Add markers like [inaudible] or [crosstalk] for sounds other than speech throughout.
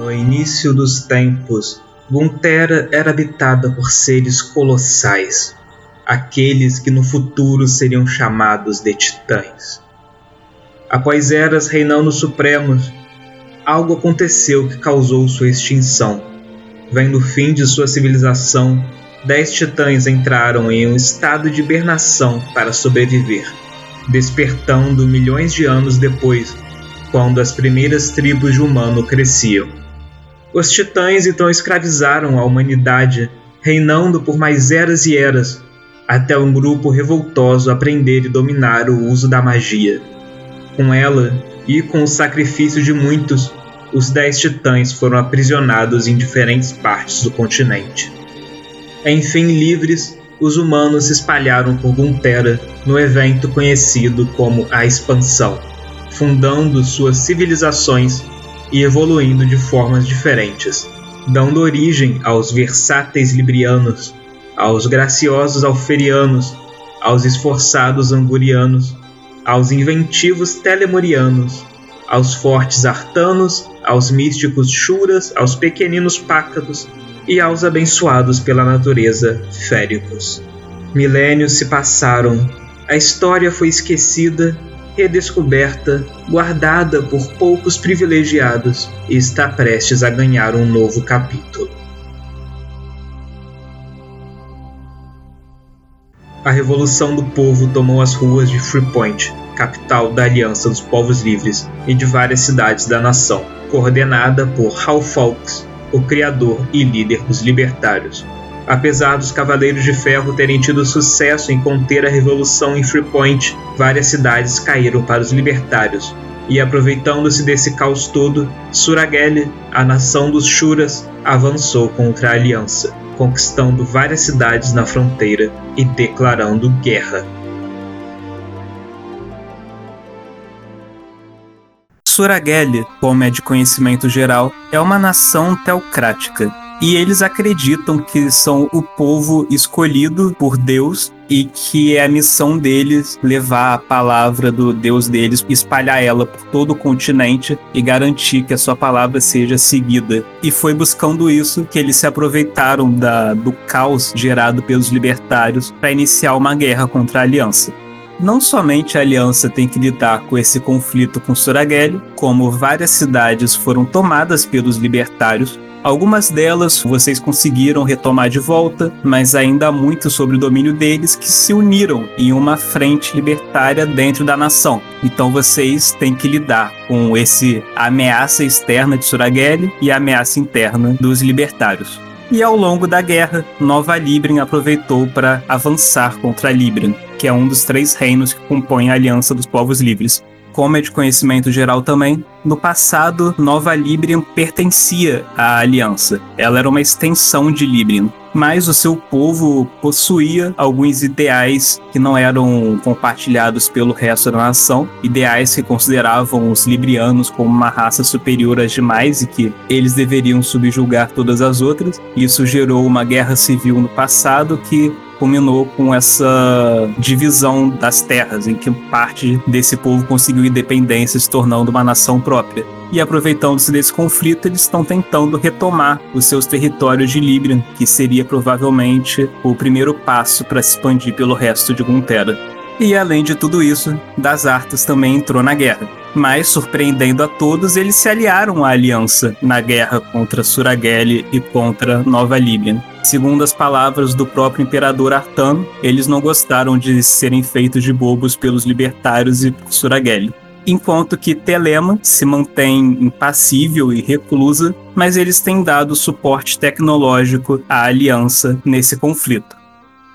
No início dos tempos, Gunterra era habitada por seres colossais, aqueles que no futuro seriam chamados de titãs. Após eras reinando supremos, algo aconteceu que causou sua extinção. Vendo o fim de sua civilização, dez titãs entraram em um estado de hibernação para sobreviver, despertando milhões de anos depois, quando as primeiras tribos de humano cresciam. Os titãs então escravizaram a humanidade, reinando por mais eras e eras, até um grupo revoltoso aprender e dominar o uso da magia. Com ela, e com o sacrifício de muitos, os dez titãs foram aprisionados em diferentes partes do continente. Enfim, livres, os humanos se espalharam por Gunterra no evento conhecido como a Expansão, fundando suas civilizações e evoluindo de formas diferentes, dando origem aos versáteis librianos, aos graciosos alferianos, aos esforçados angurianos, aos inventivos telemorianos, aos fortes artanos, aos místicos churas, aos pequeninos pácados e aos abençoados pela natureza féricos. Milênios se passaram, a história foi esquecida, redescoberta, guardada por poucos privilegiados e está prestes a ganhar um novo capítulo. A Revolução do Povo tomou as ruas de Freepoint, capital da Aliança dos Povos Livres, e de várias cidades da nação, coordenada por Hal Fawkes, o criador e líder dos libertários. Apesar dos Cavaleiros de Ferro terem tido sucesso em conter a revolução em Freepoint, várias cidades caíram para os libertários, e aproveitando-se desse caos todo, Surageli, a nação dos Shuras, avançou contra a aliança conquistando várias cidades na fronteira e declarando guerra. Surageli, como é de conhecimento geral, é uma nação teocrática e eles acreditam que são o povo escolhido por Deus e que é a missão deles levar a palavra do Deus deles, espalhar ela por todo o continente e garantir que a sua palavra seja seguida. E foi buscando isso que eles se aproveitaram da, do caos gerado pelos libertários para iniciar uma guerra contra a aliança. Não somente a aliança tem que lidar com esse conflito com Suragelli, como várias cidades foram tomadas pelos libertários, Algumas delas vocês conseguiram retomar de volta, mas ainda há muito sobre o domínio deles que se uniram em uma frente libertária dentro da nação. Então vocês têm que lidar com esse ameaça externa de Suragelli e a ameaça interna dos libertários. E ao longo da guerra, Nova Libren aproveitou para avançar contra Libren, que é um dos três reinos que compõem a Aliança dos Povos Livres como é de conhecimento geral também, no passado Nova Librium pertencia à Aliança. Ela era uma extensão de Librium, mas o seu povo possuía alguns ideais que não eram compartilhados pelo resto da nação, ideais que consideravam os librianos como uma raça superior às demais e que eles deveriam subjugar todas as outras. Isso gerou uma guerra civil no passado que culminou com essa divisão das terras, em que parte desse povo conseguiu independência, se tornando uma nação própria. E aproveitando-se desse conflito, eles estão tentando retomar os seus territórios de Librian, que seria provavelmente o primeiro passo para se expandir pelo resto de Gunterra. E além de tudo isso, Das Artas também entrou na guerra. Mas, surpreendendo a todos, eles se aliaram à aliança na guerra contra Surageli e contra Nova Líbia. Segundo as palavras do próprio imperador Artano, eles não gostaram de serem feitos de bobos pelos libertários e por Surageli. Enquanto que Telema se mantém impassível e reclusa, mas eles têm dado suporte tecnológico à aliança nesse conflito.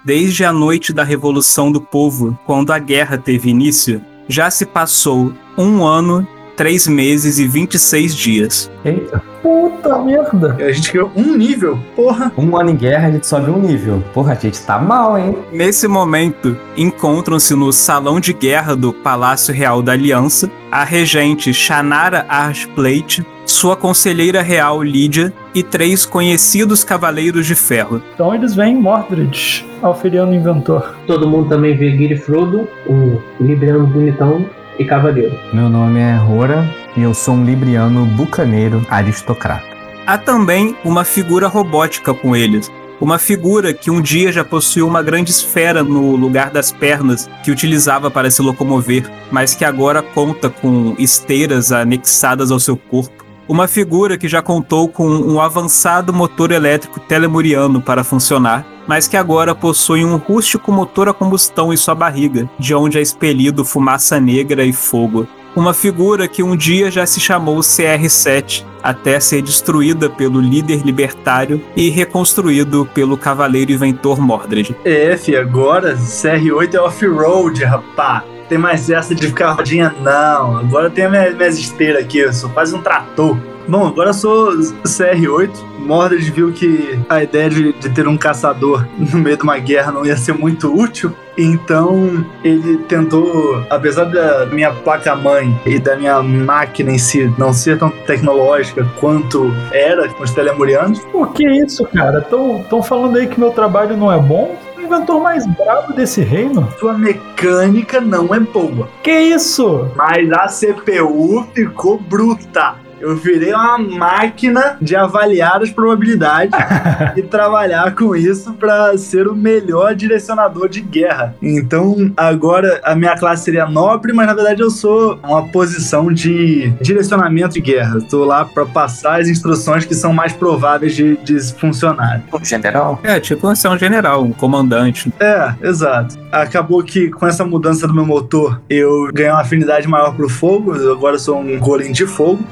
Desde a noite da Revolução do Povo, quando a guerra teve início, já se passou um ano, três meses e 26 dias. Eita. Puta merda. A gente ganhou um nível, porra. Um ano em guerra, a gente sobe um nível. Porra, a gente tá mal, hein? Nesse momento, encontram-se no salão de guerra do Palácio Real da Aliança a regente Shanara Archplate, sua conselheira real Lídia e três conhecidos cavaleiros de ferro. Então eles vêm Mordred, Alferiano Inventor. Todo mundo também vê Giri Frodo, um libriano bonitão e cavaleiro. Meu nome é Rora e eu sou um libriano bucaneiro aristocrata. Há também uma figura robótica com eles. Uma figura que um dia já possuiu uma grande esfera no lugar das pernas que utilizava para se locomover, mas que agora conta com esteiras anexadas ao seu corpo. Uma figura que já contou com um avançado motor elétrico telemuriano para funcionar, mas que agora possui um rústico motor a combustão em sua barriga, de onde é expelido fumaça negra e fogo. Uma figura que um dia já se chamou CR7, até ser destruída pelo líder libertário e reconstruído pelo cavaleiro inventor Mordred. É, fi, agora CR8 é off-road, rapá. Tem mais essa de ficar rodinha, não. Agora tem minhas, minhas esteiras aqui, eu sou quase um trator. Bom, agora sou CR8. Mordred viu que a ideia de, de, ter um caçador [laughs] no meio de uma guerra não ia ser muito útil. Então ele tentou, apesar da minha placa-mãe e da minha máquina em si não ser tão tecnológica quanto era com os telemurianos. Por que isso, cara? Estão falando aí que meu trabalho não é bom? inventor mais brabo desse reino. Sua mecânica não é boa. Que isso? Mas a CPU ficou bruta. Eu virei uma máquina de avaliar as probabilidades [laughs] e trabalhar com isso para ser o melhor direcionador de guerra. Então, agora a minha classe seria nobre, mas na verdade eu sou uma posição de direcionamento de guerra. Estou lá para passar as instruções que são mais prováveis de, de funcionar. Um general? É, tipo você é um general, um comandante. É, exato. Acabou que com essa mudança do meu motor, eu ganhei uma afinidade maior pro fogo. Eu agora sou um golem de fogo.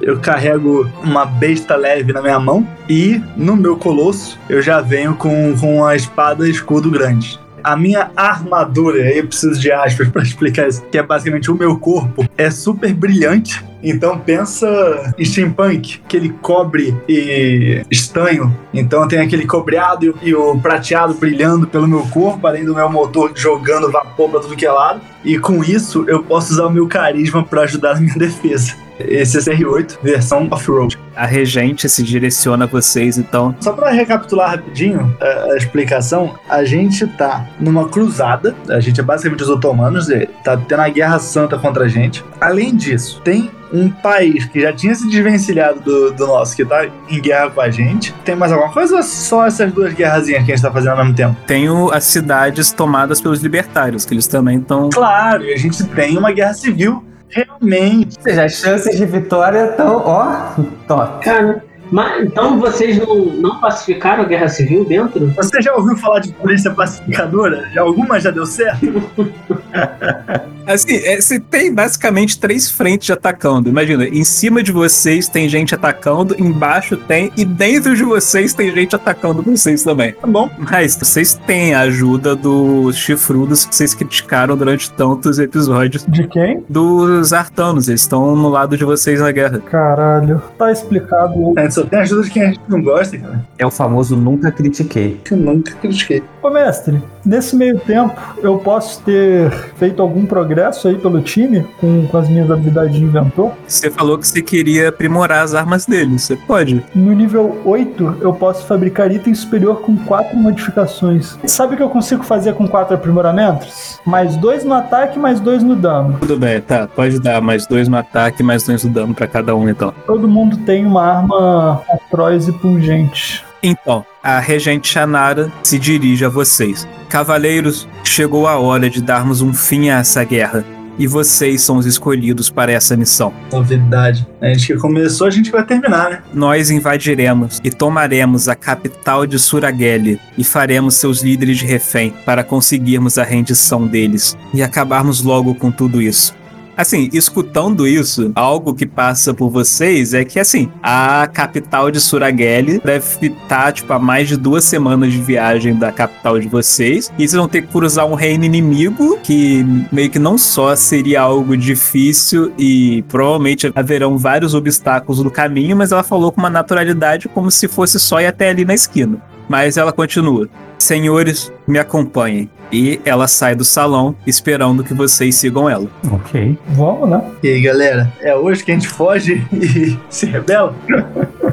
Eu carrego uma besta leve na minha mão e no meu colosso eu já venho com, com uma espada e escudo grande a minha armadura, aí eu preciso de aspas [laughs] para explicar isso, que é basicamente o meu corpo, é super brilhante. Então pensa em steampunk, aquele cobre e estanho. Então tem aquele cobreado e, e o prateado brilhando pelo meu corpo, além do meu motor jogando vapor para tudo que é lado. E com isso eu posso usar o meu carisma para ajudar na minha [laughs] defesa. Esse é CR8, versão off-road. A regente se direciona a vocês, então. Só para recapitular rapidinho a, a, explicação, a gente tá numa cruzada, a gente é basicamente os otomanos, tá tendo a guerra santa contra a gente. Além disso, tem um país que já tinha se desvencilhado do, do, nosso, que tá em guerra com a gente. Tem mais alguma coisa ou só essas duas guerrazinhas que a gente tá fazendo ao mesmo tempo? Tem o, as cidades tomadas pelos libertários, que eles também estão. Claro, e a gente tem uma guerra civil Realmente. Ou seja, as chances de vitória estão, ó, top. Cara, mas, então vocês não, não pacificaram a guerra civil dentro? Você já ouviu falar de polícia pacificadora? Já alguma já deu certo? [laughs] assim, é, você tem basicamente três frentes atacando. Imagina, em cima de vocês tem gente atacando, embaixo tem, e dentro de vocês tem gente atacando vocês também. Tá bom. Mas vocês têm a ajuda dos chifrudos que vocês criticaram durante tantos episódios. De quem? Dos artanos. Eles estão no lado de vocês na guerra. Caralho. Tá explicado. É, só tem ajuda de quem a gente não gosta, cara. É o famoso nunca critiquei. Eu nunca critiquei. Ô, mestre, nesse meio tempo, eu posso ter feito algum progresso aí pelo time com, com as minhas habilidades de inventor? Você falou que você queria aprimorar as armas dele. Você pode. No nível 8, eu posso fabricar item superior com 4 modificações. Sabe o que eu consigo fazer com 4 aprimoramentos? Mais 2 no ataque, mais 2 no dano. Tudo bem, tá. Pode dar mais 2 no ataque, mais 2 no dano para cada um, então. Todo mundo tem uma arma atroz e pungente. Então, a regente Shanara se dirige a vocês. Cavaleiros, chegou a hora de darmos um fim a essa guerra. E vocês são os escolhidos para essa missão. Novidade. A gente que começou, a gente vai terminar, né? Nós invadiremos e tomaremos a capital de Surageli e faremos seus líderes de refém para conseguirmos a rendição deles e acabarmos logo com tudo isso. Assim, escutando isso, algo que passa por vocês é que, assim, a capital de Surageli deve estar, tipo, a mais de duas semanas de viagem da capital de vocês. E vocês vão ter que cruzar um reino inimigo que meio que não só seria algo difícil e provavelmente haverão vários obstáculos no caminho, mas ela falou com uma naturalidade como se fosse só ir até ali na esquina. Mas ela continua. Senhores, me acompanhem. E ela sai do salão esperando que vocês sigam ela. Ok. Vamos, né? E aí, galera, é hoje que a gente foge e [laughs] se rebela?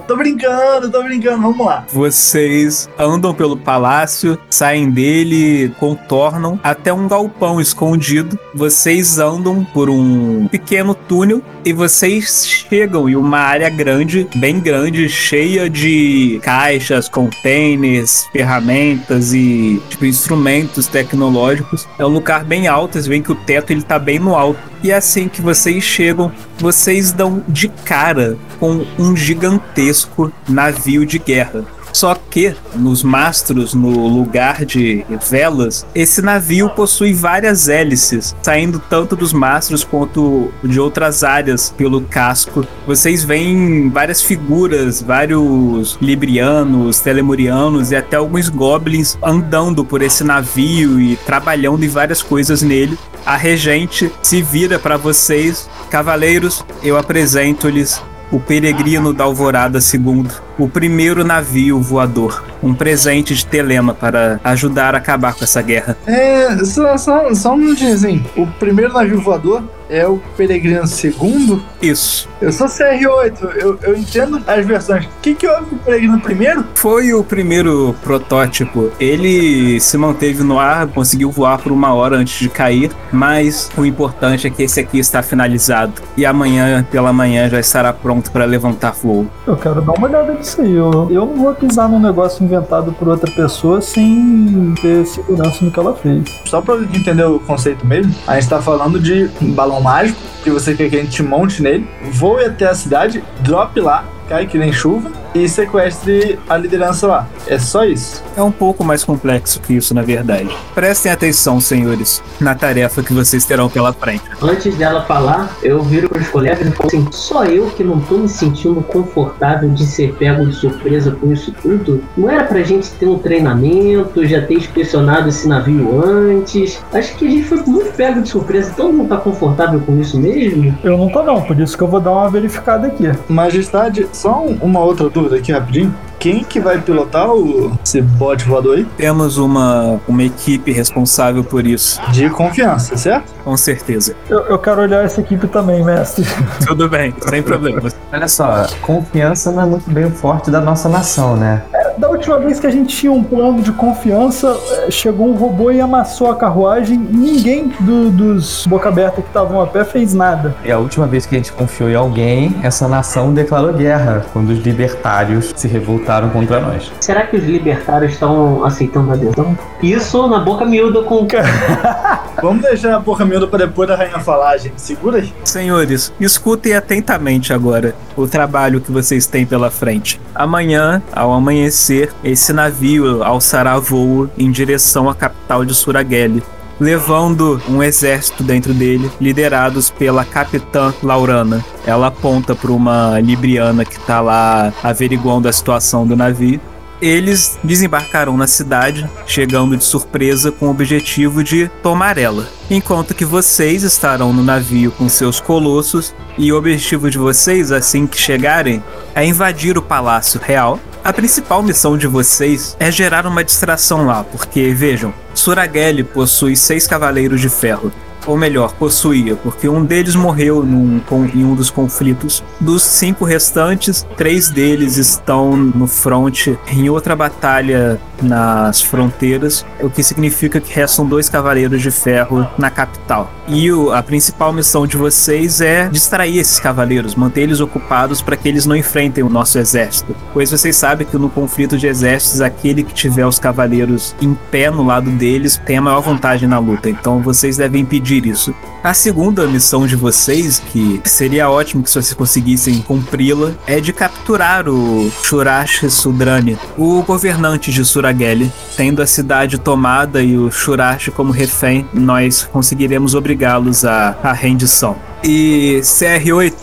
Tô brincando, tô brincando, vamos lá. Vocês andam pelo palácio, saem dele, contornam até um galpão escondido. Vocês andam por um pequeno túnel e vocês chegam em uma área grande, bem grande, cheia de caixas, containers, ferramentas e tipo, instrumentos tecnológicos. É um lugar bem alto, vocês veem que o teto ele tá bem no alto. E assim que vocês chegam, vocês dão de cara com um gigantesco navio de guerra. Só que nos mastros, no lugar de velas, esse navio possui várias hélices, saindo tanto dos mastros quanto de outras áreas pelo casco. Vocês veem várias figuras, vários librianos, telemurianos e até alguns goblins andando por esse navio e trabalhando em várias coisas nele. A regente se vira para vocês, cavaleiros, eu apresento-lhes o Peregrino da Alvorada II, o primeiro navio voador, um presente de Telema para ajudar a acabar com essa guerra. É, só, só, só um minutinho assim. O primeiro navio voador é o Peregrino II? Isso. Eu sou CR8, eu, eu entendo as versões. O que, que houve com o Peregrino primeiro? Foi o primeiro protótipo. Ele se manteve no ar, conseguiu voar por uma hora antes de cair, mas o importante é que esse aqui está finalizado. E amanhã, pela manhã, já estará pronto para levantar voo. Eu quero dar uma olhada nisso aí. Eu, eu não vou pisar num negócio inventado por outra pessoa sem ter segurança no que ela fez. Só pra entender o conceito mesmo, a gente tá falando de um balão mágico, que você quer que a gente monte nele, voe até a cidade, drop lá, cai que nem chuva e sequestre a liderança lá. É só isso. É um pouco mais complexo que isso, na verdade. Prestem atenção, senhores, na tarefa que vocês terão pela frente. Antes dela falar, eu viro para os colegas e falo assim: só eu que não tô me sentindo confortável de ser pego de surpresa com isso tudo? Não era pra gente ter um treinamento, já ter inspecionado esse navio antes? Acho que a gente foi muito pego de surpresa, todo mundo tá confortável com isso mesmo? Eu não tô não, por isso que eu vou dar uma verificada aqui. Majestade, só um- uma outra dúvida aqui rapidinho. Quem que vai pilotar o, esse bote voador aí? Temos uma, uma equipe responsável por isso, De confiança, certo? com certeza. Eu, eu quero olhar essa equipe também, mestre. [laughs] Tudo bem, sem problemas. Olha só, confiança não é muito bem o forte da nossa nação, né? Da última vez que a gente tinha um plano de confiança, eh, chegou um robô e amassou a carruagem. Ninguém do- dos boca aberta que estavam a pé fez nada. E a última vez que a gente confiou em alguém, essa nação declarou guerra, quando os libertários se revoltaram contra nós. Será que os libertários estão aceitando a adesão? Isso na boca miúda com [laughs] Vamos deixar a porra miúda pra depois da rainha falar, gente. Segura aí. Senhores, escutem atentamente agora o trabalho que vocês têm pela frente. Amanhã, ao amanhecer, esse navio alçará voo em direção à capital de Suraguele, levando um exército dentro dele, liderados pela capitã Laurana. Ela aponta para uma libriana que está lá averiguando a situação do navio. Eles desembarcarão na cidade, chegando de surpresa com o objetivo de tomar ela. Enquanto que vocês estarão no navio com seus colossos, e o objetivo de vocês, assim que chegarem, é invadir o Palácio Real. A principal missão de vocês é gerar uma distração lá, porque vejam, Suragelli possui seis cavaleiros de ferro. Ou melhor, possuía, porque um deles morreu num, com- em um dos conflitos. Dos cinco restantes, três deles estão no fronte em outra batalha nas fronteiras, o que significa que restam dois cavaleiros de ferro na capital. E o- a principal missão de vocês é distrair esses cavaleiros, manter eles ocupados para que eles não enfrentem o nosso exército. Pois vocês sabem que no conflito de exércitos, aquele que tiver os cavaleiros em pé no lado deles tem a maior vantagem na luta. Então vocês devem impedir isso. A segunda missão de vocês, que seria ótimo que vocês conseguissem cumpri-la, é de capturar o Shurash Sudrani, o governante de Suragelli. Tendo a cidade tomada e o Shurash como refém, nós conseguiremos obrigá-los à rendição. E CR8,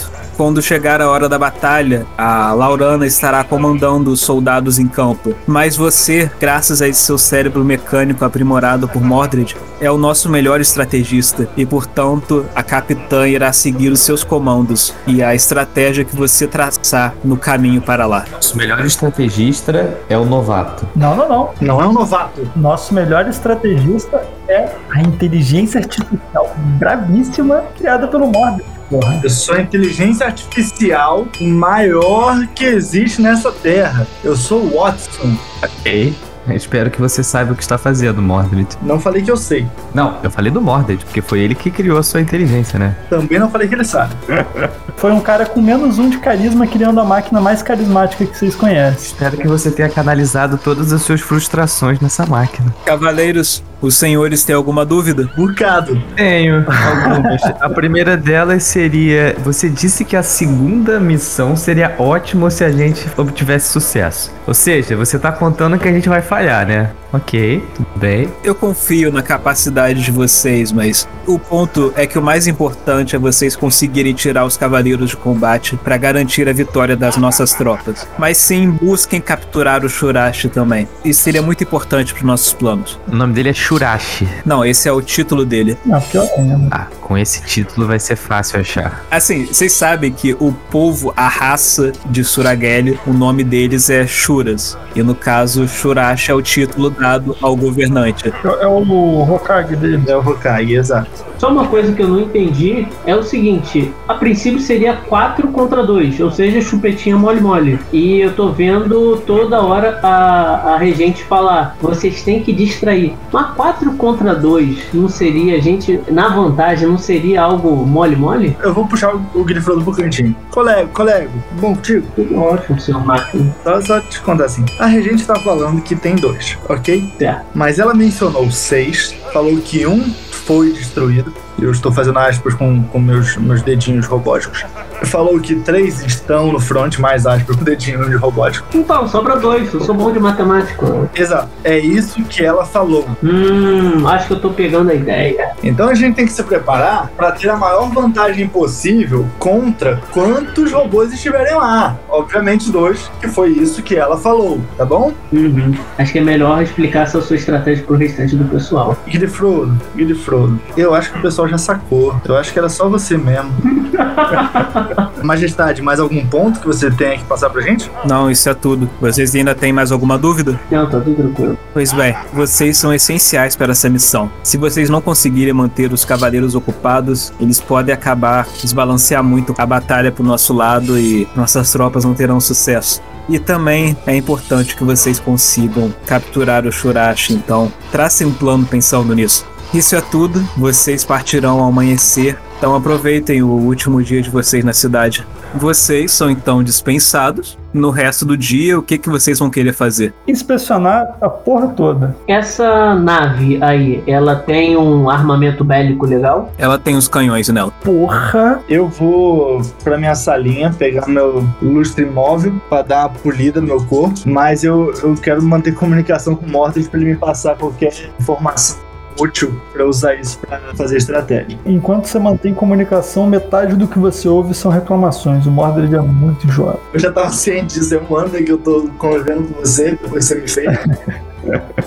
quando chegar a hora da batalha, a Laurana estará comandando os soldados em campo. Mas você, graças a esse seu cérebro mecânico aprimorado por Mordred, é o nosso melhor estrategista e, portanto, a capitã irá seguir os seus comandos e a estratégia que você traçar no caminho para lá. Nosso melhor estrategista é o novato. Não, não, não. Não é um novato. Nosso melhor estrategista é a inteligência artificial gravíssima criada pelo Mordred. Porra. Eu sou a inteligência artificial maior que existe nessa terra. Eu sou o Watson. Ok. Espero que você saiba o que está fazendo, Mordred. Não falei que eu sei. Não, eu falei do Mordred, porque foi ele que criou a sua inteligência, né? Também não falei que ele sabe. [laughs] Foi um cara com menos um de carisma criando a máquina mais carismática que vocês conhecem. Espero que você tenha canalizado todas as suas frustrações nessa máquina. Cavaleiros, os senhores têm alguma dúvida? Bocado. Tenho algumas. a primeira delas seria: você disse que a segunda missão seria ótimo se a gente obtivesse sucesso. Ou seja, você tá contando que a gente vai falhar, né? Ok, tudo bem. Eu confio na capacidade de vocês, mas o ponto é que o mais importante é vocês conseguirem tirar os cavaleiros de combate para garantir a vitória das nossas tropas. Mas sim, busquem capturar o Shurashi também. Isso seria muito importante para nossos planos. O nome dele é Shurashi. Não, esse é o título dele. Não, pior ainda. Ah, com esse título vai ser fácil achar. Assim, vocês sabem que o povo, a raça de Surageli, o nome deles é Shuras. E no caso, Shurashi é o título dado ao governante. É o Hokage dele. É o Hokage, exato. Só uma coisa que eu não entendi é o seguinte: a princípio seria 4 contra 2, ou seja, chupetinha mole-mole. E eu tô vendo toda hora a, a regente falar: vocês têm que distrair. Mas 4 contra 2 não seria, a gente, na vantagem, não seria algo mole-mole? Eu vou puxar o, o pro cantinho. Colega, colega, bom contigo? Tudo ótimo, seu máquina. Só, só te contar assim. A regente tá falando que tem dois, ok? Certo. Mas ela mencionou seis, falou que um foi destruído. Eu estou fazendo aspas com, com meus, meus dedinhos robóticos. Falou que três estão no front, mais aspas com dedinho de robótico. Então, sobra dois, eu sou bom de matemática. Exato. É isso que ela falou. Hum, acho que eu tô pegando a ideia. Então a gente tem que se preparar para ter a maior vantagem possível contra quantos robôs estiverem lá. Obviamente dois, que foi isso que ela falou, tá bom? Uhum. Acho que é melhor explicar essa sua estratégia pro restante do pessoal. Guilherme Frodo, Guilherme Frodo. Eu acho que o pessoal já sacou. Eu acho que era só você mesmo. [laughs] Majestade, mais algum ponto que você tenha que passar pra gente? Não, isso é tudo. Vocês ainda têm mais alguma dúvida? Não, tá tudo tranquilo. Pois bem, vocês são essenciais para essa missão. Se vocês não conseguirem manter os cavaleiros ocupados, eles podem acabar desbalancear muito a batalha pro nosso lado e nossas tropas não terão sucesso. E também é importante que vocês consigam capturar o Shurashi, então tracem um plano pensando nisso. Isso é tudo, vocês partirão ao amanhecer, então aproveitem o último dia de vocês na cidade. Vocês são então dispensados. No resto do dia, o que, que vocês vão querer fazer? Inspecionar a porra toda. Essa nave aí, ela tem um armamento bélico legal? Ela tem os canhões nela. Porra. Eu vou pra minha salinha pegar meu lustre móvel pra dar uma polida no meu corpo, mas eu, eu quero manter comunicação com o Mortis pra ele me passar qualquer informação útil pra usar isso pra fazer estratégia. Enquanto você mantém comunicação, metade do que você ouve são reclamações. O Mordred é muito enjoado. Eu já tava ciente disso, eu mando que eu tô convivendo com você, depois você me fez. [laughs]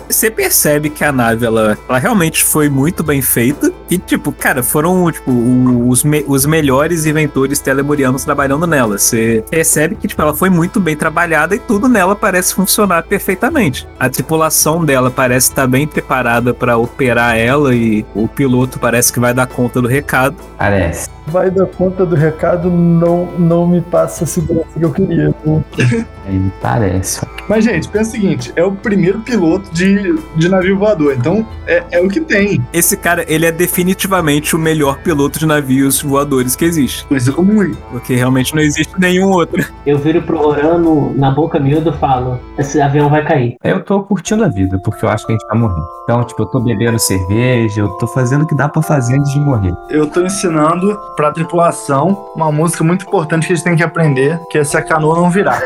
Você percebe que a nave, ela, ela realmente foi muito bem feita. E, tipo, cara, foram, tipo, os, me- os melhores inventores telemurianos trabalhando nela. Você percebe que, tipo, ela foi muito bem trabalhada e tudo nela parece funcionar perfeitamente. A tripulação dela parece estar bem preparada para operar ela e o piloto parece que vai dar conta do recado. Parece. Vai dar conta do recado, não, não me passa a segurança que eu queria. [laughs] Aí parece. Mas, gente, pensa o seguinte: é o primeiro piloto de, de navio voador, então é, é o que tem. Esse cara, ele é definitivamente o melhor piloto de navios voadores que existe. Coisa comum. Porque realmente não existe nenhum outro. Eu viro pro Orano na boca miúda e falo: esse avião vai cair. Eu tô curtindo a vida, porque eu acho que a gente vai morrer. Então, tipo, eu tô bebendo cerveja, eu tô fazendo o que dá pra fazer antes de morrer. Eu tô ensinando pra tripulação uma música muito importante que eles têm que aprender, que é se a canoa não virar.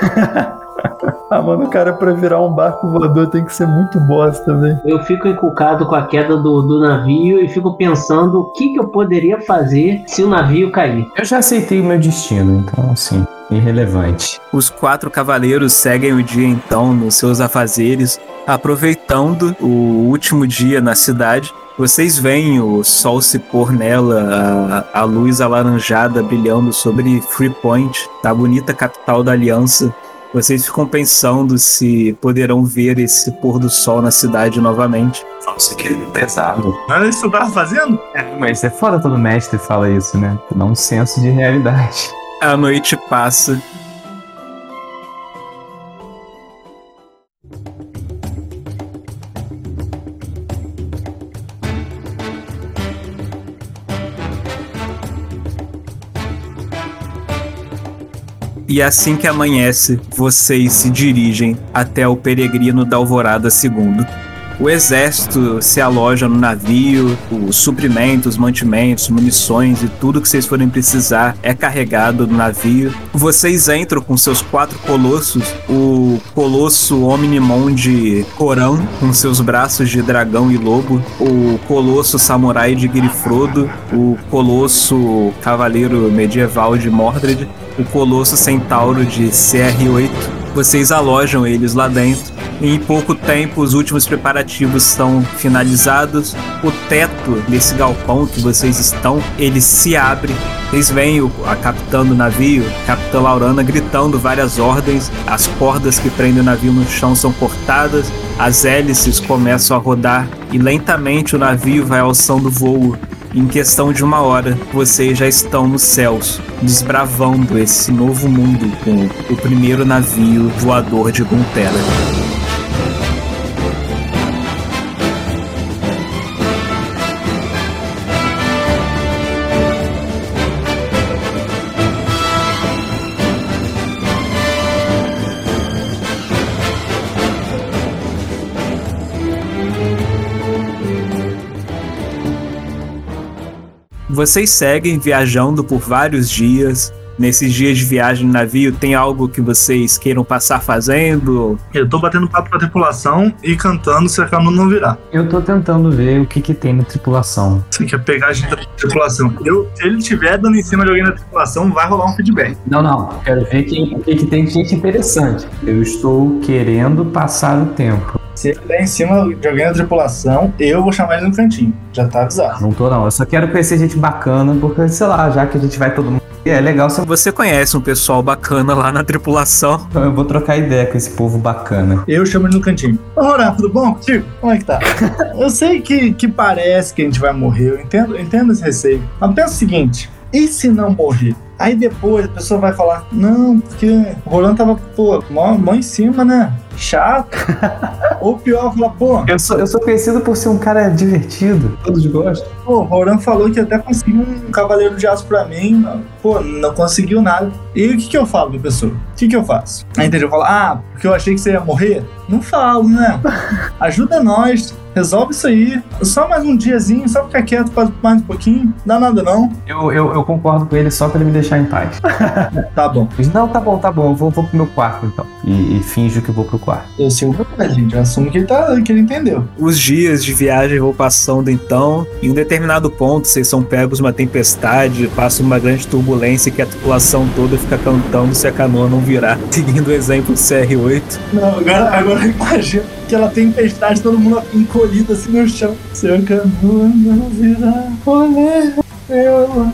[laughs] [laughs] Ah, mano, o cara pra virar um barco voador tem que ser muito bosta, velho. Eu fico inculcado com a queda do, do navio e fico pensando o que, que eu poderia fazer se o navio cair. Eu já aceitei o meu destino, então, assim, irrelevante. Os quatro cavaleiros seguem o dia então nos seus afazeres, aproveitando o último dia na cidade. Vocês veem o sol se pôr nela, a, a luz alaranjada brilhando sobre Freepoint, a bonita capital da Aliança. Vocês ficam pensando se poderão ver esse pôr do sol na cidade novamente. Nossa, que pesado. Não era isso que eu tava fazendo? É, mas é foda quando o mestre fala isso, né? Dá um senso de realidade. A noite passa. E assim que amanhece, vocês se dirigem até o peregrino da Alvorada II. O exército se aloja no navio, os suprimentos, mantimentos, munições e tudo que vocês forem precisar é carregado no navio. Vocês entram com seus quatro colossos, o colosso Omnimonde Corão, com seus braços de dragão e lobo, o colosso samurai de Grifrodo, o colosso cavaleiro medieval de Mordred, o colosso centauro de CR8. Vocês alojam eles lá dentro. Em pouco tempo, os últimos preparativos são finalizados. O teto desse galpão que vocês estão, ele se abre. Vocês veem a capitã do navio, Capitã Laurana, gritando várias ordens. As cordas que prendem o navio no chão são cortadas. As hélices começam a rodar e lentamente o navio vai alçando voo. Em questão de uma hora, vocês já estão nos céus, desbravando esse novo mundo com o primeiro navio voador de Guntera. Vocês seguem viajando por vários dias. Nesses dias de viagem no navio, tem algo que vocês queiram passar fazendo? Eu tô batendo papo com a tripulação e cantando se a canoa não virar. Eu tô tentando ver o que que tem na tripulação. Você quer pegar a gente da tripulação? Eu, se ele estiver dando em cima de alguém da tripulação, vai rolar um feedback. Não, não. Quero ver quem- o que, que tem de gente interessante. Eu estou querendo passar o tempo. Se ele der em cima de alguém da tripulação, eu vou chamar ele no cantinho. Já tá avisado. Não tô, não. Eu só quero conhecer gente bacana, porque, sei lá, já que a gente vai todo mundo. É legal se Você conhece um pessoal bacana lá na tripulação. eu vou trocar ideia com esse povo bacana. Eu chamo ele no cantinho. Ô, tudo bom contigo? Como é que tá? [laughs] eu sei que, que parece que a gente vai morrer, eu entendo, eu entendo esse receio. Mas pensa o seguinte: e se não morrer? Aí depois a pessoa vai falar, não, porque o Roland tava, pô, mó, mó em cima, né? Chato. [laughs] Ou pior, falar, pô, Eu sou, eu sou conhecido por ser um cara divertido. Todos gostam. pô, o Roran falou que até conseguiu um cavaleiro de aço pra mim, pô, não conseguiu nada. E o que, que eu falo pra pessoa? O que, que eu faço? Aí entendeu? Eu falo, ah, porque eu achei que você ia morrer? Não falo, né? [laughs] Ajuda nós, resolve isso aí. Só mais um diazinho, só ficar quieto faz mais um pouquinho, dá nada não. Eu, eu, eu concordo com ele só pra ele me deixar em paz. [laughs] Tá bom. Diz, não, tá bom, tá bom, eu vou, vou pro meu quarto então. E, e finjo que vou pro quarto. Eu sigo o papel, gente. Eu assumo que ele, tá, que ele entendeu. Os dias de viagem vão passando então. Em um determinado ponto, vocês são pegos uma tempestade, passa uma grande turbulência que a tripulação toda fica cantando se a canoa não virar. [laughs] Seguindo o exemplo do CR8. Não, agora, agora eu imagino que ela tem tempestade, todo mundo encolhido assim no chão. Seu canoa não virá, olé, eu,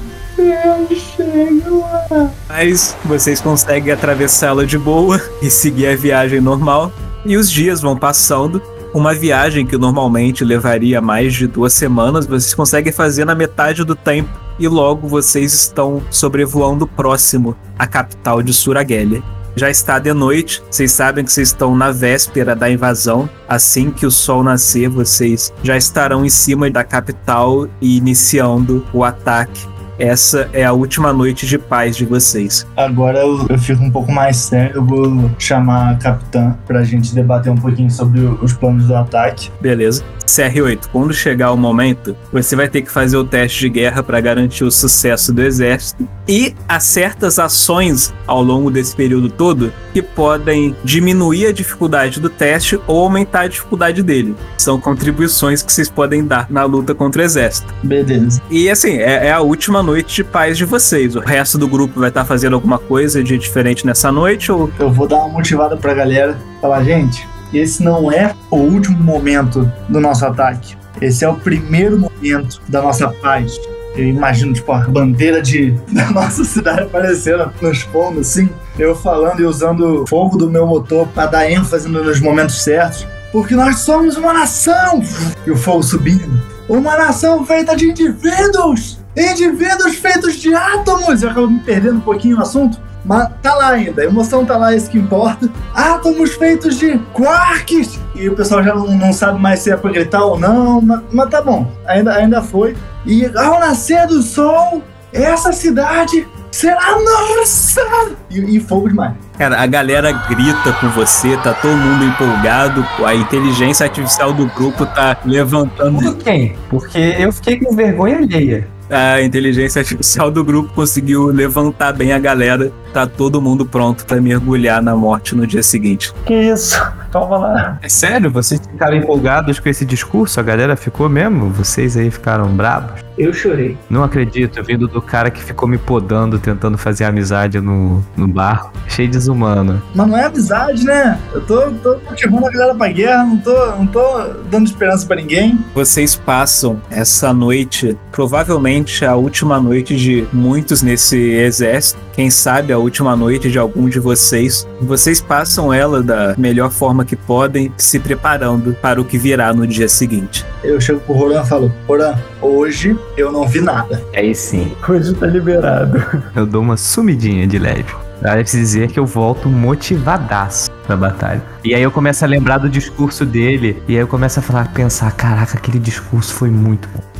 lá. Mas vocês conseguem atravessá-la de boa e seguir a viagem normal. E os dias vão passando. Uma viagem que normalmente levaria mais de duas semanas, vocês conseguem fazer na metade do tempo. E logo vocês estão sobrevoando próximo à capital de Suragelia. Já está de noite, vocês sabem que vocês estão na véspera da invasão. Assim que o sol nascer, vocês já estarão em cima da capital e iniciando o ataque. Essa é a última noite de paz de vocês. Agora eu, eu fico um pouco mais sério, eu vou chamar a capitã pra gente debater um pouquinho sobre os planos do ataque. Beleza. CR8, quando chegar o momento, você vai ter que fazer o teste de guerra para garantir o sucesso do exército. E há certas ações ao longo desse período todo que podem diminuir a dificuldade do teste ou aumentar a dificuldade dele. São contribuições que vocês podem dar na luta contra o exército. Beleza. E assim, é, é a última noite de paz de vocês. O resto do grupo vai estar fazendo alguma coisa de diferente nessa noite ou Eu vou dar uma motivada pra galera. Falar, gente, esse não é o último momento do nosso ataque. Esse é o primeiro momento da nossa paz. Eu imagino, tipo, a bandeira de, [laughs] da nossa cidade aparecendo nos fundos, assim. Eu falando e usando o fogo do meu motor pra dar ênfase nos momentos certos. Porque nós somos uma nação! E o fogo subindo. Uma nação feita de indivíduos! Indivíduos feitos de átomos! Eu acabo me perdendo um pouquinho no assunto. Mas tá lá ainda, a emoção tá lá, é isso que importa. Átomos feitos de quarks! E o pessoal já não, não sabe mais se é pra gritar ou não, mas, mas tá bom, ainda, ainda foi. E ao nascer do sol, essa cidade será nossa! E, e fogo demais. Cara, a galera grita com você, tá todo mundo empolgado, a inteligência artificial do grupo tá levantando. Por quem? Porque eu fiquei com vergonha alheia. A inteligência artificial do grupo conseguiu levantar bem a galera. Tá todo mundo pronto pra mergulhar na morte no dia seguinte. Que isso? Toma lá. É sério? Vocês ficaram empolgados com esse discurso? A galera ficou mesmo? Vocês aí ficaram bravos? Eu chorei. Não acredito, vindo do cara que ficou me podando, tentando fazer amizade no, no bar. Achei desumano. Mas não é amizade, né? Eu tô, tô motivando a galera pra guerra, não tô, não tô dando esperança pra ninguém. Vocês passam essa noite, provavelmente a última noite de muitos nesse exército, quem sabe a última noite de algum de vocês. Vocês passam ela da melhor forma que podem, se preparando para o que virá no dia seguinte. Eu chego pro Roran e falo, Roran, hoje eu não vi nada. Aí sim, Hoje tá liberado. eu dou uma sumidinha de leve. Deve se dizer que eu volto motivadaço pra batalha. E aí eu começo a lembrar do discurso dele. E aí eu começo a falar, pensar, caraca, aquele discurso foi muito bom.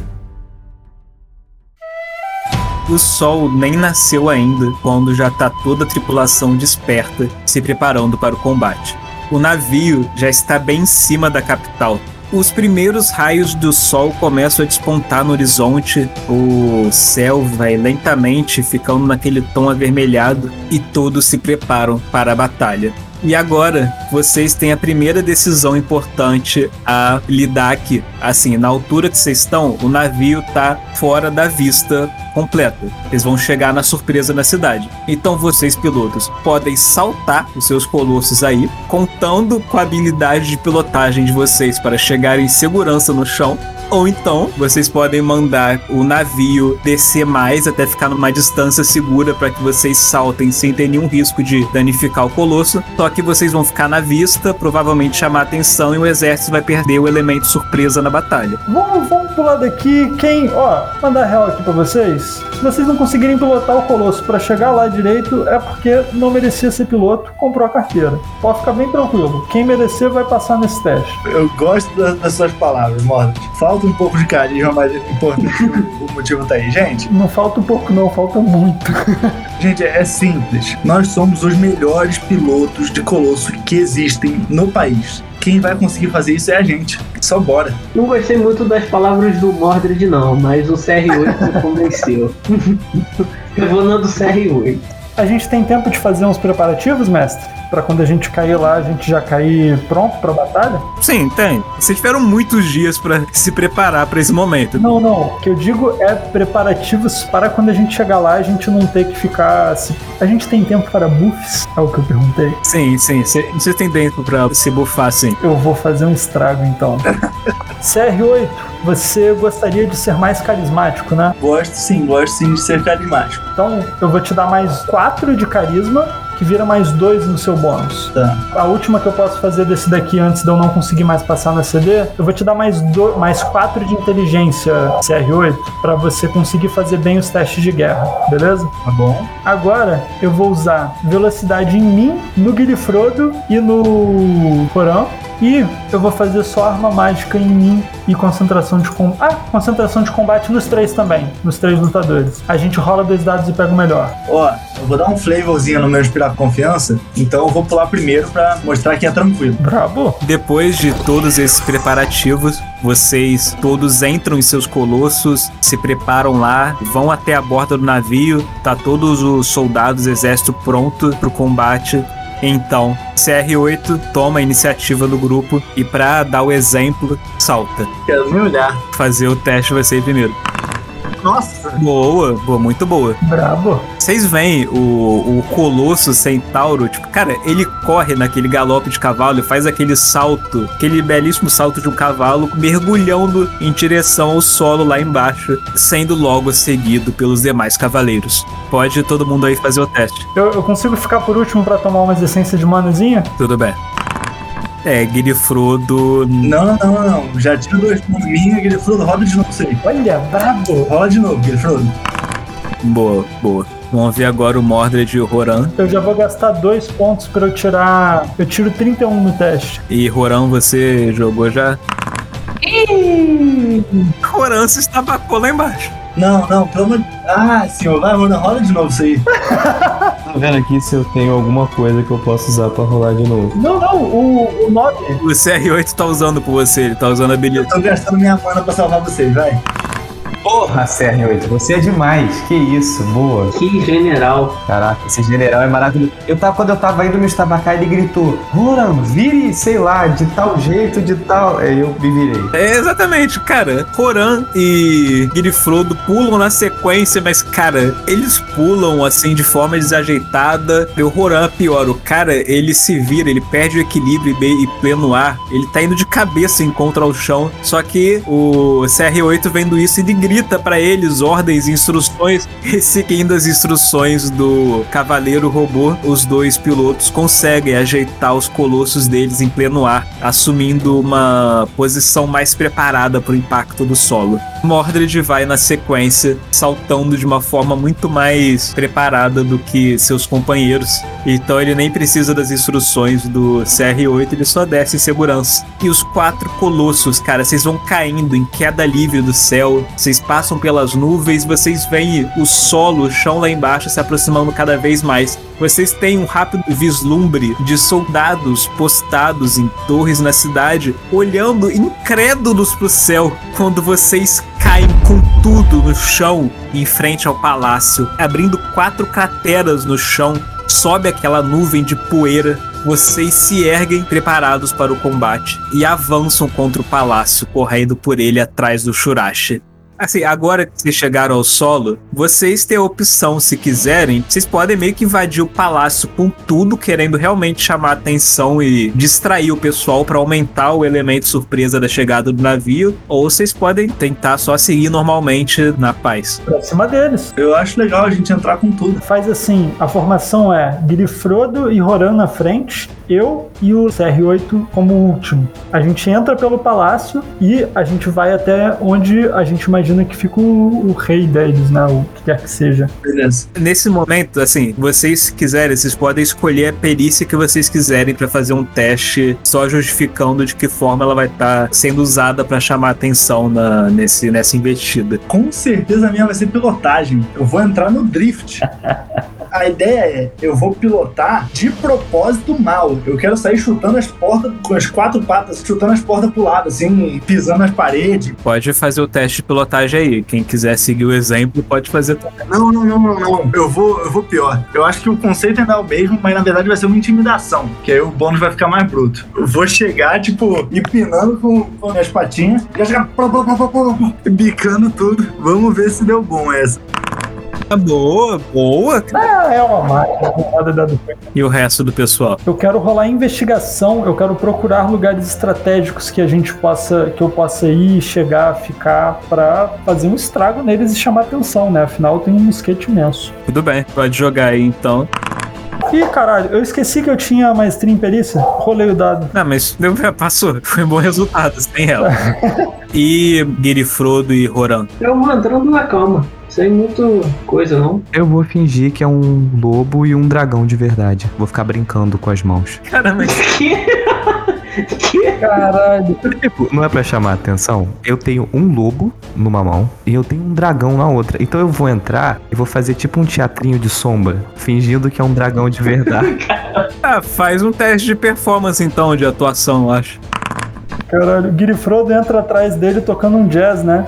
O sol nem nasceu ainda quando já tá toda a tripulação desperta, se preparando para o combate. O navio já está bem em cima da capital. Os primeiros raios do sol começam a despontar no horizonte, o céu vai lentamente ficando naquele tom avermelhado e todos se preparam para a batalha. E agora, vocês têm a primeira decisão importante a lidar aqui. Assim, na altura que vocês estão, o navio tá fora da vista completa. Eles vão chegar na surpresa na cidade. Então vocês, pilotos, podem saltar os seus colossos aí, contando com a habilidade de pilotagem de vocês para chegar em segurança no chão. Ou então, vocês podem mandar o navio descer mais até ficar numa distância segura para que vocês saltem sem ter nenhum risco de danificar o colosso. Só que vocês vão ficar na vista, provavelmente chamar atenção e o exército vai perder o elemento surpresa na batalha. Vamos, vamos pular daqui. Quem, ó, mandar real aqui pra vocês. Se vocês não conseguirem pilotar o Colosso pra chegar lá direito, é porque não merecia ser piloto, comprou a carteira. Pode ficar bem tranquilo. Quem merecer vai passar nesse teste. Eu gosto da- das suas palavras, Morda. Falta um pouco de carisma, mas é importante. o motivo tá aí, gente. Não falta um pouco, não, falta muito. [laughs] Gente, é simples. Nós somos os melhores pilotos de Colosso que existem no país. Quem vai conseguir fazer isso é a gente. Só bora. Não gostei muito das palavras do Mordred, não, mas o CR8 me convenceu. [laughs] Eu vou na do CR8. A gente tem tempo de fazer uns preparativos, mestre? Pra quando a gente cair lá, a gente já cair pronto pra batalha? Sim, tem. Vocês tiveram muitos dias para se preparar para esse momento. Não, não. O que eu digo é preparativos para quando a gente chegar lá, a gente não ter que ficar. se- A gente tem tempo para buffs? É o que eu perguntei. Sim, sim. cê- Vocês têm tempo para se bufar, sim. Eu vou fazer um estrago então. [laughs] CR8, você gostaria de ser mais carismático, né? Gosto sim, gosto sim de ser carismático. Então eu vou te dar mais 4 de carisma, que vira mais 2 no seu bônus. Tá. A última que eu posso fazer desse daqui antes de eu não conseguir mais passar na CD, eu vou te dar mais, do, mais 4 de inteligência CR8 pra você conseguir fazer bem os testes de guerra, beleza? Tá bom? Agora eu vou usar velocidade em mim, no Guilherfrodo e no Corão. E eu vou fazer só arma mágica em mim e concentração de combate. Ah, concentração de combate nos três também, nos três lutadores. A gente rola dois dados e pega o melhor. Ó, eu vou dar um flavorzinho no meu inspirar confiança, então eu vou pular primeiro pra mostrar que é tranquilo. Brabo! Depois de todos esses preparativos, vocês todos entram em seus colossos, se preparam lá, vão até a borda do navio, tá todos os soldados, exército pronto pro combate. Então, CR8 toma a iniciativa do grupo e pra dar o exemplo, salta. Quero me olhar. Fazer o teste vai ser primeiro. Nossa! Boa, boa, muito boa. Brabo! Vocês veem o, o Colosso Centauro, tipo, cara, ele corre naquele galope de cavalo e faz aquele salto, aquele belíssimo salto de um cavalo, mergulhando em direção ao solo lá embaixo, sendo logo seguido pelos demais cavaleiros. Pode todo mundo aí fazer o teste. Eu, eu consigo ficar por último pra tomar umas essências de manazinha? Tudo bem. É, Guilherfrodo. Não, não, não, não. Já tiro dois pontos minha, Guilherfrodo, roda de novo isso aí. Olha, brabo! Rola de novo, Guilherfrodo. Boa, boa. Vamos ver agora o Mordred e o Roran. Eu já vou gastar dois pontos pra eu tirar. Eu tiro 31 no teste. E Roran, você jogou já? Roran se estabacou lá embaixo. Não, não, pelo amor de... Ah, senhor, vai, roda, rola de novo isso aí. [laughs] Tô vendo aqui se eu tenho alguma coisa que eu posso usar pra rolar de novo. Não, não, o, o 9. O CR8 tá usando por você, ele tá usando a Eu habilidade. tô gastando minha mana pra salvar vocês, vai. Porra, CR8, você é demais. Que isso, boa. Que general. Caraca, esse general é maravilhoso. Eu tava, quando eu tava indo me estabacar, ele gritou: Roran, vire, sei lá, de tal jeito, de tal. Aí eu me virei. É, exatamente, cara. Roran e Guilherfrodo pulam na sequência, mas, cara, eles pulam assim de forma desajeitada. E o Roran, pior, o cara, ele se vira, ele perde o equilíbrio e, e pleno ar. Ele tá indo de cabeça em contra ao chão. Só que o CR8 vendo isso, ele grita pra eles ordens instruções. [laughs] E seguindo as instruções do Cavaleiro Robô, os dois pilotos conseguem ajeitar os colossos deles em pleno ar, assumindo uma posição mais preparada para o impacto do solo. Mordred vai na sequência, saltando de uma forma muito mais preparada do que seus companheiros. Então ele nem precisa das instruções do CR8, ele só desce em segurança. E os quatro colossos, cara, vocês vão caindo em queda livre do céu, vocês passam pelas nuvens, vocês veem o solo, o chão lá embaixo se aproximando cada vez mais. Vocês têm um rápido vislumbre de soldados postados em torres na cidade, olhando incrédulos pro céu quando vocês caem com tudo no chão em frente ao palácio, abrindo quatro crateras no chão. Sobe aquela nuvem de poeira. Vocês se erguem preparados para o combate e avançam contra o palácio, correndo por ele atrás do Shurashi. Assim, agora que vocês chegaram ao solo, vocês têm a opção, se quiserem, vocês podem meio que invadir o palácio com tudo, querendo realmente chamar a atenção e distrair o pessoal para aumentar o elemento surpresa da chegada do navio, ou vocês podem tentar só seguir normalmente na paz. Pra cima deles. Eu acho legal a gente entrar com tudo. Faz assim: a formação é Grifrodo e Roran na frente, eu e o CR8 como último. A gente entra pelo palácio e a gente vai até onde a gente imagina que fica o, o rei deles, né? O que quer que seja. Beleza. Nesse momento, assim, vocês quiserem, vocês podem escolher a perícia que vocês quiserem para fazer um teste, só justificando de que forma ela vai estar sendo usada para chamar atenção na, nesse, nessa investida. Com certeza a minha vai ser pilotagem. Eu vou entrar no drift. [laughs] A ideia é, eu vou pilotar de propósito mal. Eu quero sair chutando as portas com as quatro patas, chutando as portas pro lado, assim, pisando nas paredes. Pode fazer o teste de pilotagem aí. Quem quiser seguir o exemplo, pode fazer também. Não, não, não, não, não. Eu vou, eu vou pior. Eu acho que o conceito ainda é o mesmo, mas na verdade vai ser uma intimidação. Que aí o bônus vai ficar mais bruto. Eu vou chegar, tipo, empinando com, com as patinhas. Já chegar bicando tudo. Vamos ver se deu bom essa. Ah, boa, boa. Ah, é uma máquina, do E o resto do pessoal? Eu quero rolar investigação, eu quero procurar lugares estratégicos que a gente possa, que eu possa ir, chegar, ficar, pra fazer um estrago neles e chamar atenção, né? Afinal, tenho um mosquete imenso. Tudo bem, pode jogar aí então. Ih, caralho, eu esqueci que eu tinha maestria em perícia. Rolei o dado. Não, mas deu- [laughs] passou. Foi um bom resultado, sem ela. [laughs] E Guirifrodo e Roran. Eu entrando na calma. Aí é muito coisa, não? Eu vou fingir que é um lobo e um dragão de verdade. Vou ficar brincando com as mãos. Caramba, Que? [laughs] que? Caralho. Tipo, não é pra chamar a atenção? Eu tenho um lobo numa mão e eu tenho um dragão na outra. Então eu vou entrar e vou fazer tipo um teatrinho de sombra, fingindo que é um dragão de verdade. [laughs] Ah, faz um teste de performance então, de atuação, eu acho. Caralho, o Girifrodo entra atrás dele tocando um jazz, né?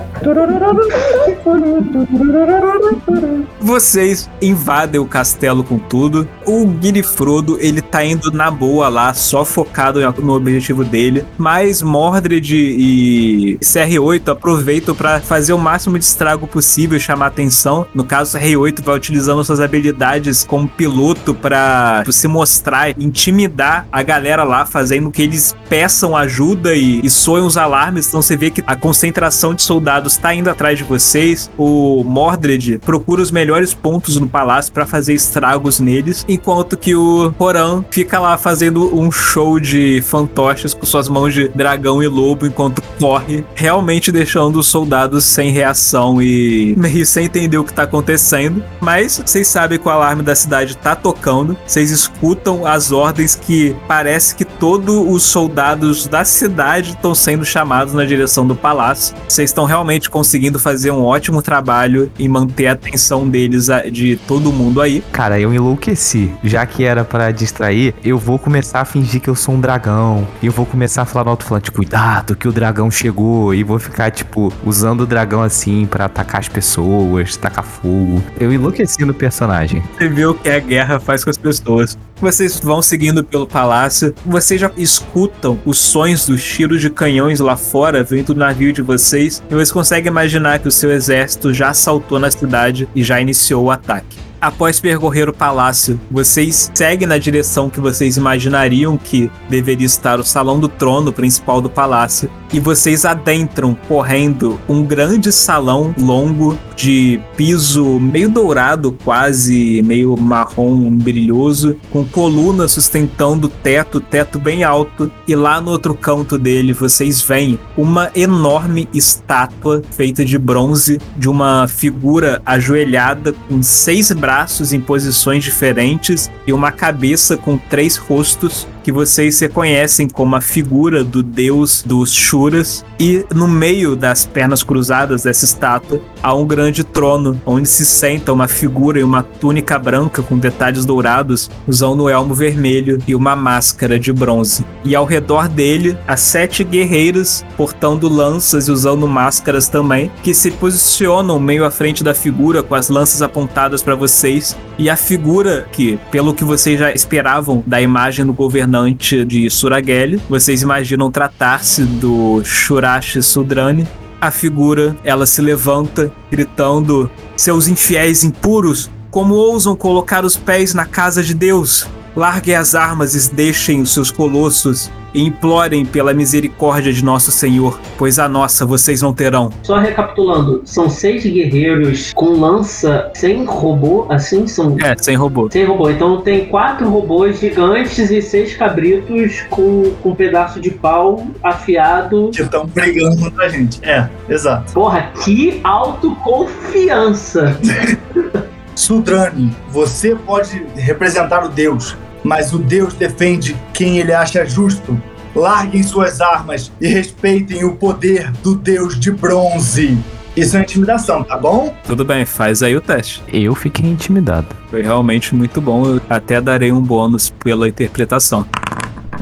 Vocês invadem o castelo com tudo. O Girifrodo, ele tá indo na boa lá, só focado no objetivo dele. Mas Mordred e CR8 aproveitam para fazer o máximo de estrago possível e chamar atenção. No caso, o CR8 vai utilizando suas habilidades como piloto para se mostrar, intimidar a galera lá, fazendo que eles peçam ajuda e, e soem os alarmes. Então você vê que a concentração de soldados está indo atrás de vocês. O Mordred procura os melhores pontos no palácio para fazer estragos neles, enquanto que o Horan fica lá fazendo um show de fantoches com suas mãos de dragão e lobo enquanto corre, realmente deixando os soldados sem reação e [laughs] meio sem entender o que tá acontecendo. Mas vocês sabem que o alarme da cidade tá tocando, vocês escutam as ordens que parece que todos os soldados da cidade estão sendo chamados na direção do palácio. Vocês estão realmente conseguindo fazer um ótimo trabalho e manter a atenção deles de todo mundo aí. Cara, eu enlouqueci. Já que era para distrair, eu vou começar a fingir que eu sou um dragão. E eu vou começar a falar no alto-falante: cuidado, que o dragão chegou. E vou ficar, tipo, usando o dragão assim para atacar as pessoas, tacar fogo. Eu enlouqueci no personagem. Você viu o que a guerra faz com as pessoas. Vocês vão seguindo pelo palácio, vocês já escutam os sons dos tiros de canhões lá fora vindo do navio de vocês, e vocês conseguem imaginar que o seu exército já assaltou na cidade e já iniciou o ataque. Após percorrer o palácio, vocês seguem na direção que vocês imaginariam que deveria estar o salão do trono principal do palácio, e vocês adentram correndo um grande salão longo de piso meio dourado, quase meio marrom brilhoso, com colunas sustentando o teto, teto bem alto, e lá no outro canto dele vocês veem uma enorme estátua feita de bronze de uma figura ajoelhada com seis braços em posições diferentes e uma cabeça com três rostos que vocês reconhecem como a figura do deus dos Shuras. E no meio das pernas cruzadas dessa estátua há um grande trono, onde se senta uma figura em uma túnica branca com detalhes dourados, usando um elmo vermelho e uma máscara de bronze. E ao redor dele, há sete guerreiros portando lanças e usando máscaras também, que se posicionam meio à frente da figura com as lanças apontadas para vocês. E a figura que, pelo que vocês já esperavam da imagem do governante governante de Surageli. Vocês imaginam tratar-se do Shurashi Sudrani. A figura, ela se levanta, gritando: Seus infiéis impuros, como ousam colocar os pés na casa de Deus? Larguem as armas e deixem os seus colossos e implorem pela misericórdia de nosso Senhor, pois a nossa vocês não terão. Só recapitulando, são seis guerreiros com lança sem robô, assim são? É, sem robô. Sem robô. Então tem quatro robôs gigantes e seis cabritos com, com um pedaço de pau afiado. Que estão brigando contra a gente. É, exato. Porra, que autoconfiança! [laughs] Sudrani, você pode representar o Deus, mas o Deus defende quem ele acha justo. Larguem suas armas e respeitem o poder do Deus de bronze. Isso é intimidação, tá bom? Tudo bem, faz aí o teste. Eu fiquei intimidado. Foi realmente muito bom, eu até darei um bônus pela interpretação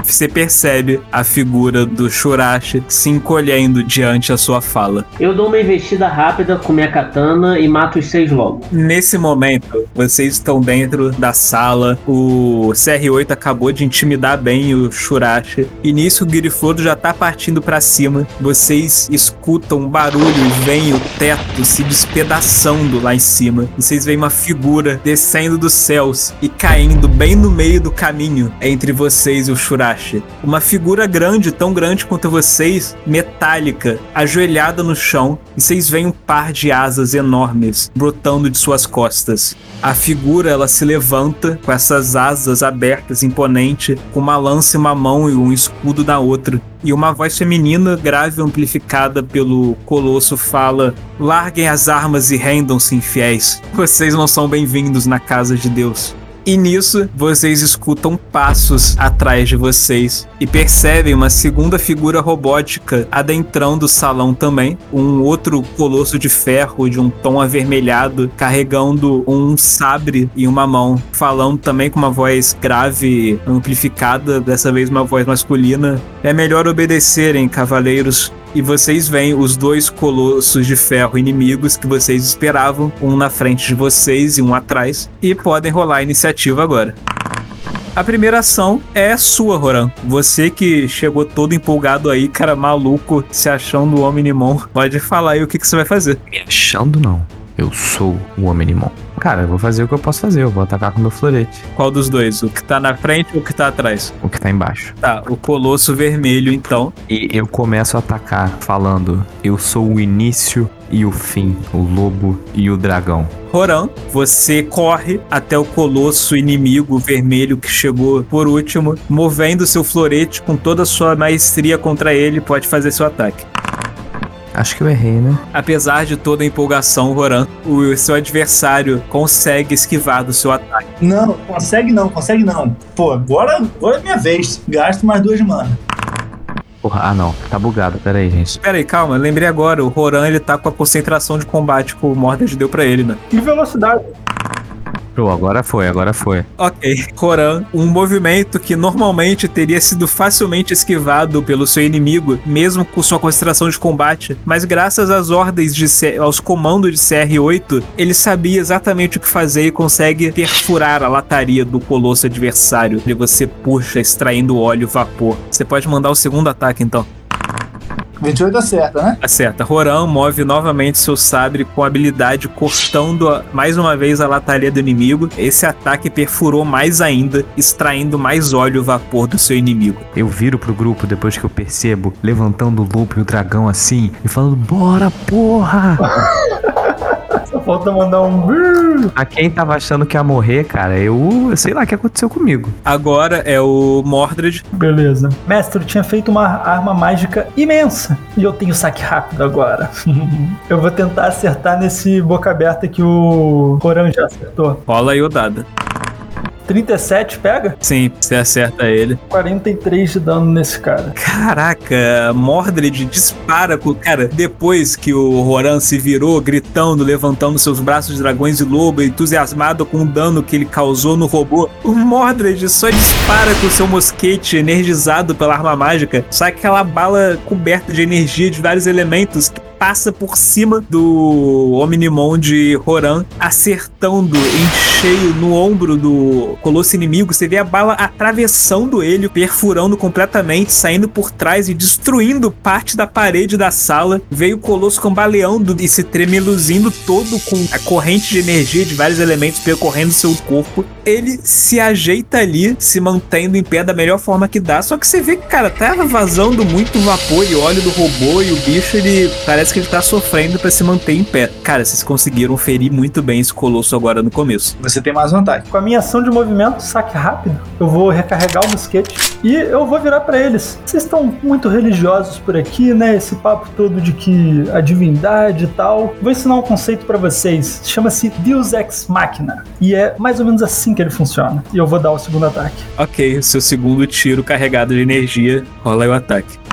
você percebe a figura do Shurashi se encolhendo diante a sua fala. Eu dou uma investida rápida com minha katana e mato os seis logo. Nesse momento, vocês estão dentro da sala. O CR8 acabou de intimidar bem o Shurashi. E nisso o Girifodo já tá partindo para cima. Vocês escutam um barulho e veem o teto se despedaçando lá em cima. Vocês veem uma figura descendo dos céus e caindo bem no meio do caminho entre vocês e o Shurashi. Uma figura grande, tão grande quanto vocês, metálica, ajoelhada no chão, e vocês veem um par de asas enormes brotando de suas costas. A figura ela se levanta com essas asas abertas, imponente, com uma lança em uma mão e um escudo na outra. E uma voz feminina, grave amplificada pelo colosso, fala: Larguem as armas e rendam-se infiéis. Vocês não são bem-vindos na casa de Deus. E nisso, vocês escutam passos atrás de vocês e percebem uma segunda figura robótica adentrando o salão também. Um outro colosso de ferro de um tom avermelhado carregando um sabre em uma mão, falando também com uma voz grave, amplificada, dessa vez uma voz masculina. É melhor obedecerem, cavaleiros e vocês veem os dois colossos de ferro inimigos que vocês esperavam, um na frente de vocês e um atrás, e podem rolar a iniciativa agora. A primeira ação é sua, Roran. Você que chegou todo empolgado aí, cara maluco, se achando o Omnimon. Pode falar aí o que, que você vai fazer. Me achando não. Eu sou o Omnimon. Cara, eu vou fazer o que eu posso fazer. Eu vou atacar com meu florete. Qual dos dois? O que tá na frente ou o que tá atrás? O que tá embaixo. Tá, o colosso vermelho então. E eu começo a atacar falando: Eu sou o início e o fim, o lobo e o dragão. Roran, você corre até o colosso inimigo vermelho que chegou por último, movendo seu florete com toda a sua maestria contra ele, pode fazer seu ataque. Acho que eu errei, né? Apesar de toda a empolgação, Roran, o seu adversário consegue esquivar do seu ataque. Não, consegue não, consegue não. Pô, agora, agora é minha vez. Gasto mais duas mana. Porra, ah não, tá bugado. Pera aí, gente. Pera aí, calma, lembrei agora, o Roran ele tá com a concentração de combate que o Mordred deu pra ele, né? E velocidade. Agora foi, agora foi. Ok, Roran, um movimento que normalmente teria sido facilmente esquivado pelo seu inimigo, mesmo com sua concentração de combate, mas graças às ordens de C- aos comandos de CR8, ele sabia exatamente o que fazer e consegue perfurar a lataria do colosso adversário. E você puxa, extraindo óleo e vapor. Você pode mandar o segundo ataque então. 28 acerta, né? Acerta. Roran move novamente seu sabre com habilidade, cortando a- mais uma vez a lataria do inimigo. Esse ataque perfurou mais ainda, extraindo mais óleo e vapor do seu inimigo. Eu viro pro grupo depois que eu percebo, levantando o lobo e o dragão assim, e falando: Bora, porra! [laughs] Falta mandar um. A quem tava achando que ia morrer, cara, eu eu sei lá o que aconteceu comigo. Agora é o Mordred. Beleza. Mestre, eu tinha feito uma arma mágica imensa. E eu tenho saque rápido agora. [laughs] eu vou tentar acertar nesse boca aberta que o Coran já acertou. Rola aí o dado. 37 pega? Sim, você acerta ele. 43 de dano nesse cara. Caraca, Mordred dispara com. Cara, depois que o Roran se virou, gritando, levantando seus braços de dragões e lobo, entusiasmado com o dano que ele causou no robô, o Mordred só dispara com seu mosquete energizado pela arma mágica. Sai aquela bala coberta de energia de vários elementos que passa por cima do Omnimon de Roran, acertando em cheio no ombro do colosso inimigo. Você vê a bala atravessando ele, perfurando completamente, saindo por trás e destruindo parte da parede da sala. Veio o colosso cambaleando e se tremeluzindo todo com a corrente de energia de vários elementos percorrendo seu corpo. Ele se ajeita ali, se mantendo em pé da melhor forma que dá. Só que você vê que, cara, tava vazando muito vapor e óleo do robô e o bicho, ele parece que ele tá sofrendo pra se manter em pé. Cara, vocês conseguiram ferir muito bem esse colosso agora no começo. Você tem mais ataque. Com a minha ação de movimento, saque rápido, eu vou recarregar o mosquete e eu vou virar pra eles. Vocês estão muito religiosos por aqui, né? Esse papo todo de que a divindade e tal. Vou ensinar um conceito pra vocês. Chama-se Deus Ex Machina. E é mais ou menos assim que ele funciona. E eu vou dar o segundo ataque. Ok, o seu segundo tiro carregado de energia, rola aí o ataque.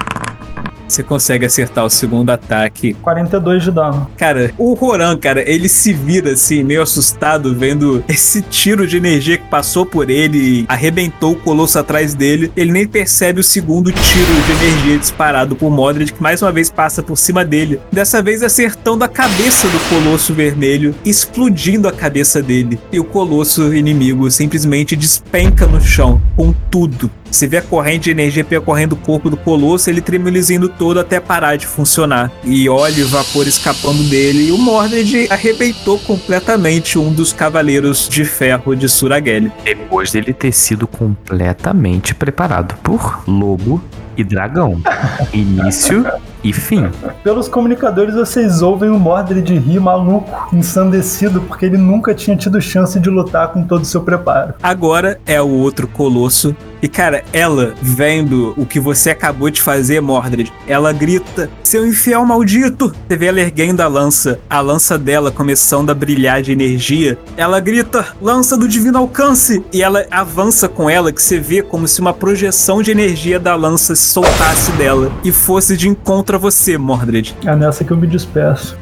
Você consegue acertar o segundo ataque 42 de dano. Cara, o Roran, cara, ele se vira assim, meio assustado, vendo esse tiro de energia que passou por ele e arrebentou o colosso atrás dele. Ele nem percebe o segundo tiro de energia disparado por Modred, que mais uma vez passa por cima dele. Dessa vez acertando a cabeça do colosso vermelho, explodindo a cabeça dele. E o colosso inimigo simplesmente despenca no chão, com tudo. Você vê a corrente de energia percorrendo o corpo do colosso, ele tremelizindo todo até parar de funcionar. E óleo e vapor escapando dele. E o Mordred arrebentou completamente um dos cavaleiros de ferro de Suragel. Depois dele ter sido completamente preparado por lobo e dragão. [laughs] Início e fim. Pelos comunicadores, vocês ouvem o Mordred rir maluco, ensandecido, porque ele nunca tinha tido chance de lutar com todo o seu preparo. Agora é o outro colosso E cara, ela, vendo o que você acabou de fazer, Mordred, ela grita: Seu infiel maldito! Você vê ela erguendo a lança, a lança dela começando a brilhar de energia. Ela grita: Lança do divino alcance! E ela avança com ela, que você vê como se uma projeção de energia da lança se soltasse dela e fosse de encontro a você, Mordred. É nessa que eu me despeço.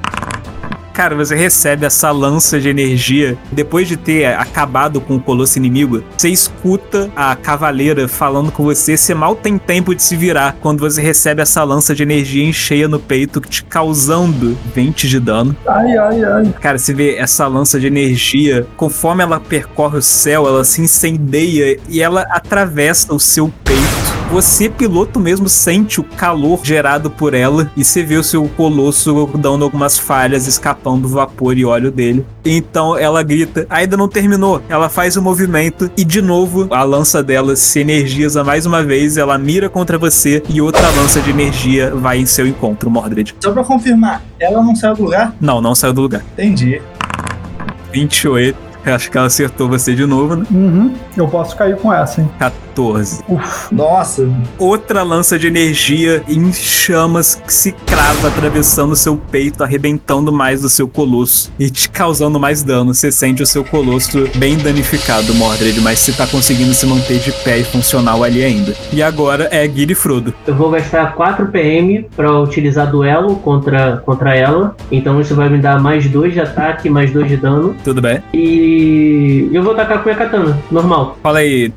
Cara, você recebe essa lança de energia. Depois de ter acabado com o colosso inimigo, você escuta a cavaleira falando com você. Você mal tem tempo de se virar quando você recebe essa lança de energia em cheia no peito, te causando 20 de dano. Ai, ai, ai. Cara, você vê essa lança de energia, conforme ela percorre o céu, ela se incendeia e ela atravessa o seu peito. Você, piloto mesmo, sente o calor gerado por ela e você vê o seu colosso dando algumas falhas, escapando do vapor e óleo dele. Então ela grita: ainda não terminou. Ela faz o movimento e de novo a lança dela se energiza mais uma vez. Ela mira contra você e outra lança de energia vai em seu encontro, Mordred. Só pra confirmar, ela não saiu do lugar? Não, não saiu do lugar. Entendi. 28. Acho que ela acertou você de novo, né? Uhum. Eu posso cair com essa, hein? 14. Uf. Nossa, Outra lança de energia em chamas que se crava atravessando seu peito, arrebentando mais do seu colosso e te causando mais dano. Você sente o seu colosso bem danificado, Mordred, mas você tá conseguindo se manter de pé e funcional ali ainda. E agora é Guile Frodo. Eu vou gastar 4 PM pra utilizar duelo contra, contra ela. Então isso vai me dar mais 2 de ataque, mais 2 de dano. Tudo bem? E eu vou atacar com a minha katana, normal. Fala aí.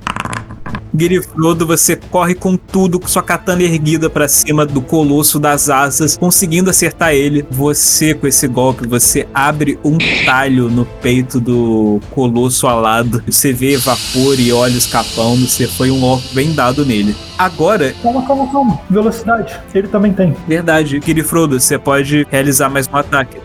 Girifrodo, você corre com tudo, com sua katana erguida pra cima do colosso das asas, conseguindo acertar ele. Você, com esse golpe, você abre um talho no peito do colosso alado. Você vê vapor e óleo escapando. Você foi um orco bem dado nele. Agora, Calma, calma, calma. Velocidade. Ele também tem. verdade, Girifrodo, você pode realizar mais um ataque.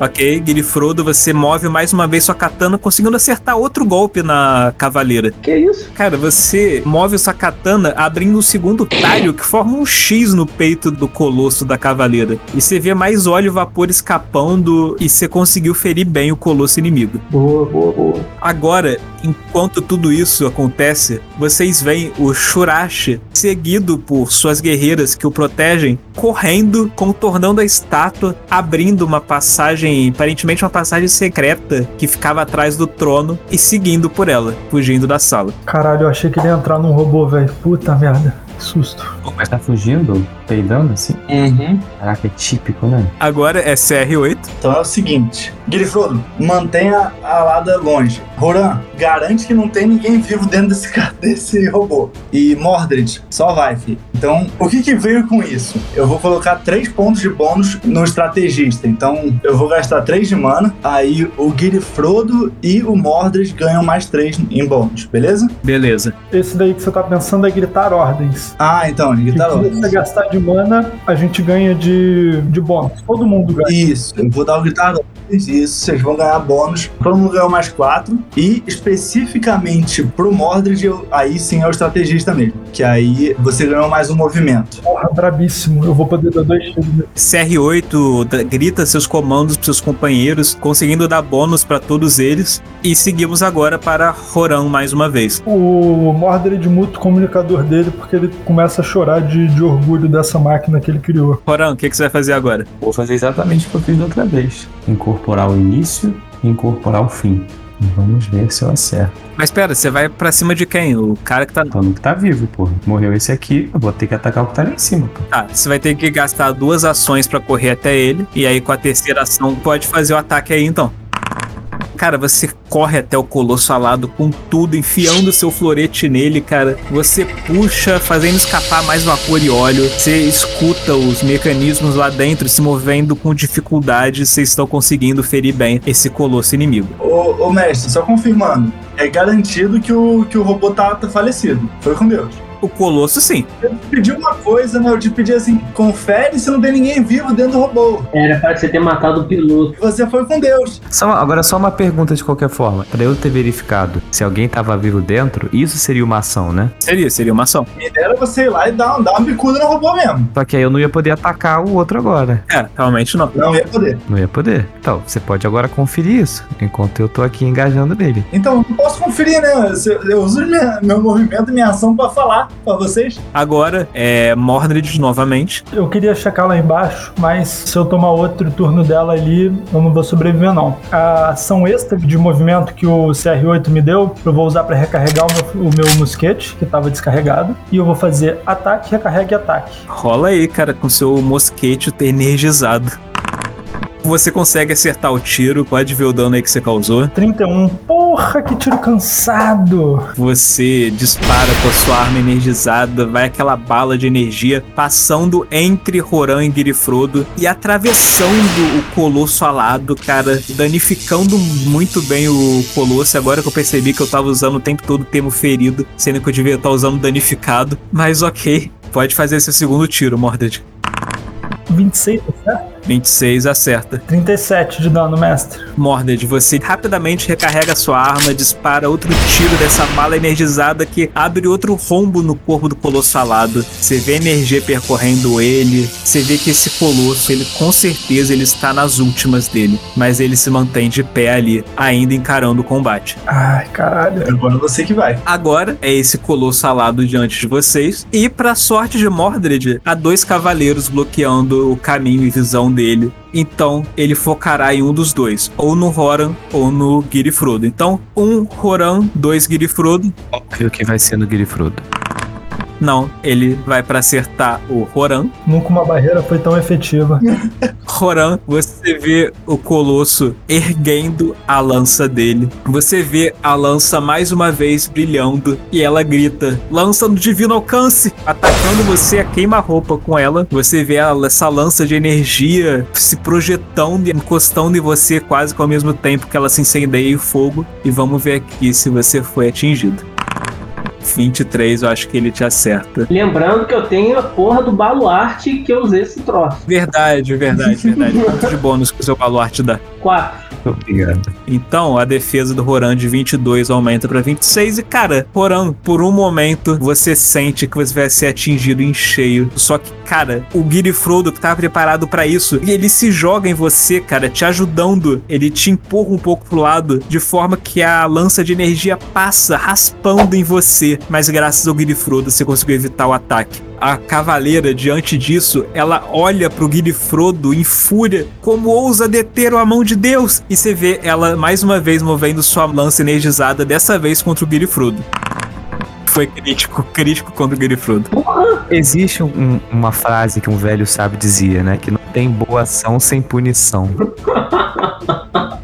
Ok, Girifrodo, você move mais uma vez sua katana, conseguindo acertar outro golpe na cavaleira. Que isso? Cara, você move sua katana abrindo o segundo talho que forma um X no peito do colosso da cavaleira. E você vê mais óleo e vapor escapando e você conseguiu ferir bem o colosso inimigo. Boa, boa, boa. Agora, enquanto tudo isso acontece, vocês veem o Shurashi seguido por suas guerreiras que o protegem, correndo, contornando a estátua, abrindo uma passagem, aparentemente uma passagem secreta que ficava atrás do trono e seguindo por ela, fugindo da sala. Caralho, eu achei que ele ia entrar num robô, velho. Puta merda. Que susto. Mas tá fugindo, peidando assim? Uhum. Caraca, é típico, né? Agora é CR8. Então é o seguinte, Girifrodo, mantenha a Lada longe. Roran, garante que não tem ninguém vivo dentro desse, [laughs] desse robô. E Mordred, só vai, filho. Então, o que que veio com isso? Eu vou colocar três pontos de bônus no estrategista. Então, eu vou gastar três de mana. Aí o Girifrodo e o Mordred ganham mais três em bônus, beleza? Beleza. Esse daí que você tá pensando é gritar ordens. Ah, então, gritar se você gastar de mana, a gente ganha de, de bônus. Todo mundo ganha. Isso, eu vou dar o gritar ordens, isso, vocês vão ganhar bônus. Todo mundo ganhou mais quatro. E especificamente pro Mordred, eu- aí sim é o estrategista mesmo. Que aí você ganhou mais um movimento. Porra, brabíssimo. Eu vou poder dar dois tiros. nele. CR8 da- grita seus comandos pros seus companheiros, conseguindo dar bônus pra todos eles. E seguimos agora para Roran mais uma vez. O Mordred muta o comunicador dele porque ele começa a chorar de, de orgulho dessa máquina que ele criou. Roran, o que, que você vai fazer agora? Vou fazer exatamente o que eu fiz da outra vez. Incorporar o início e incorporar o fim. E Vamos ver se eu acerto. Mas pera, você vai pra cima de quem? O cara que tá. Então no que tá vivo, porra. Morreu esse aqui, eu vou ter que atacar o que tá lá em cima, pô. Ah, você vai ter que gastar duas ações pra correr até ele. E aí, com a terceira ação, pode fazer o ataque aí então. Cara, você corre até o colosso alado com tudo, enfiando seu florete nele, cara. Você puxa, fazendo escapar mais vapor e óleo. Você escuta os mecanismos lá dentro se movendo com dificuldade. Vocês estão conseguindo ferir bem esse colosso inimigo. Ô, ô mestre, só confirmando. É garantido que o, que o robô tá, tá falecido. Foi com Deus. O Colosso, sim. Eu te pedi uma coisa, né? Eu te pedi assim, confere se não tem ninguém vivo dentro do robô. Era pra você ter matado o piloto. Você foi com Deus. Só, agora, só uma pergunta de qualquer forma. Pra eu ter verificado se alguém tava vivo dentro, isso seria uma ação, né? Seria, seria uma ação. Me dera você ir lá e dar, dar uma bicuda no robô mesmo. Só que aí eu não ia poder atacar o outro agora. É, realmente não. Não ia poder. Não ia poder. Então, você pode agora conferir isso, enquanto eu tô aqui engajando nele. Então, eu não posso conferir, né? Eu, eu uso minha- meu movimento e minha ação pra falar pra vocês. Agora é Mordred novamente. Eu queria checar lá embaixo, mas se eu tomar outro turno dela ali, eu não vou sobreviver não. A ação extra de movimento que o CR8 me deu, eu vou usar pra recarregar o meu, o meu mosquete, que tava descarregado, e eu vou fazer ataque, recarrega e ataque. Rola aí, cara, com seu mosquete energizado. Você consegue acertar o tiro, pode ver o dano aí que você causou. 31. Porra, que tiro cansado! Você dispara com a sua arma energizada, vai aquela bala de energia passando entre Roran e Girifrodo e atravessando o colosso alado, cara, danificando muito bem o colosso. Agora que eu percebi que eu tava usando o tempo todo o termo ferido, sendo que eu devia estar usando danificado, mas ok. Pode fazer seu segundo tiro, Mordred. 26, tá certo? 26 acerta. 37 de dano, mestre. Mordred, você rapidamente recarrega sua arma, dispara outro tiro dessa bala energizada que abre outro rombo no corpo do colosso alado. Você vê a energia percorrendo ele, você vê que esse colosso, ele com certeza ele está nas últimas dele, mas ele se mantém de pé ali, ainda encarando o combate. Ai, caralho. Agora você que vai. Agora é esse colosso alado diante de vocês. E pra sorte de Mordred, há dois cavaleiros bloqueando o caminho e visão dele. Então ele focará em um dos dois, ou no Horan ou no Girifrodo. Então, um Horan, dois Girifrodo. Óbvio que vai ser no Girifrodo. Não, ele vai pra acertar o Horan. Nunca uma barreira foi tão efetiva. [laughs] Horan, você vê o colosso erguendo a lança dele. Você vê a lança mais uma vez brilhando e ela grita: Lança no divino alcance! Atacando você a queima-roupa com ela. Você vê essa lança de energia se projetando e encostando em você quase que ao mesmo tempo que ela se incendeia em fogo. E vamos ver aqui se você foi atingido. 23, eu acho que ele te acerta. Lembrando que eu tenho a porra do baluarte que eu usei esse troço. Verdade, verdade, verdade. [laughs] Quanto de bônus que o seu baluarte dá? 4. Obrigado. Então, a defesa do Roran de 22 aumenta pra 26 e, cara, Roran, por um momento você sente que você vai ser atingido em cheio. Só que, cara, o Girifrodo que tá preparado pra isso, e ele se joga em você, cara, te ajudando. Ele te empurra um pouco pro lado, de forma que a lança de energia passa raspando em você. Mas graças ao Girifrodo você conseguiu evitar o ataque. A cavaleira, diante disso, ela olha pro Girifrodo em fúria, como ousa deter a mão de Deus. E você vê ela mais uma vez movendo sua lança energizada, dessa vez contra o Girifrodo. Foi crítico, crítico contra o Girifrodo. Existe um- uma frase que um velho sábio dizia, né? Que não tem boa ação sem punição. [laughs]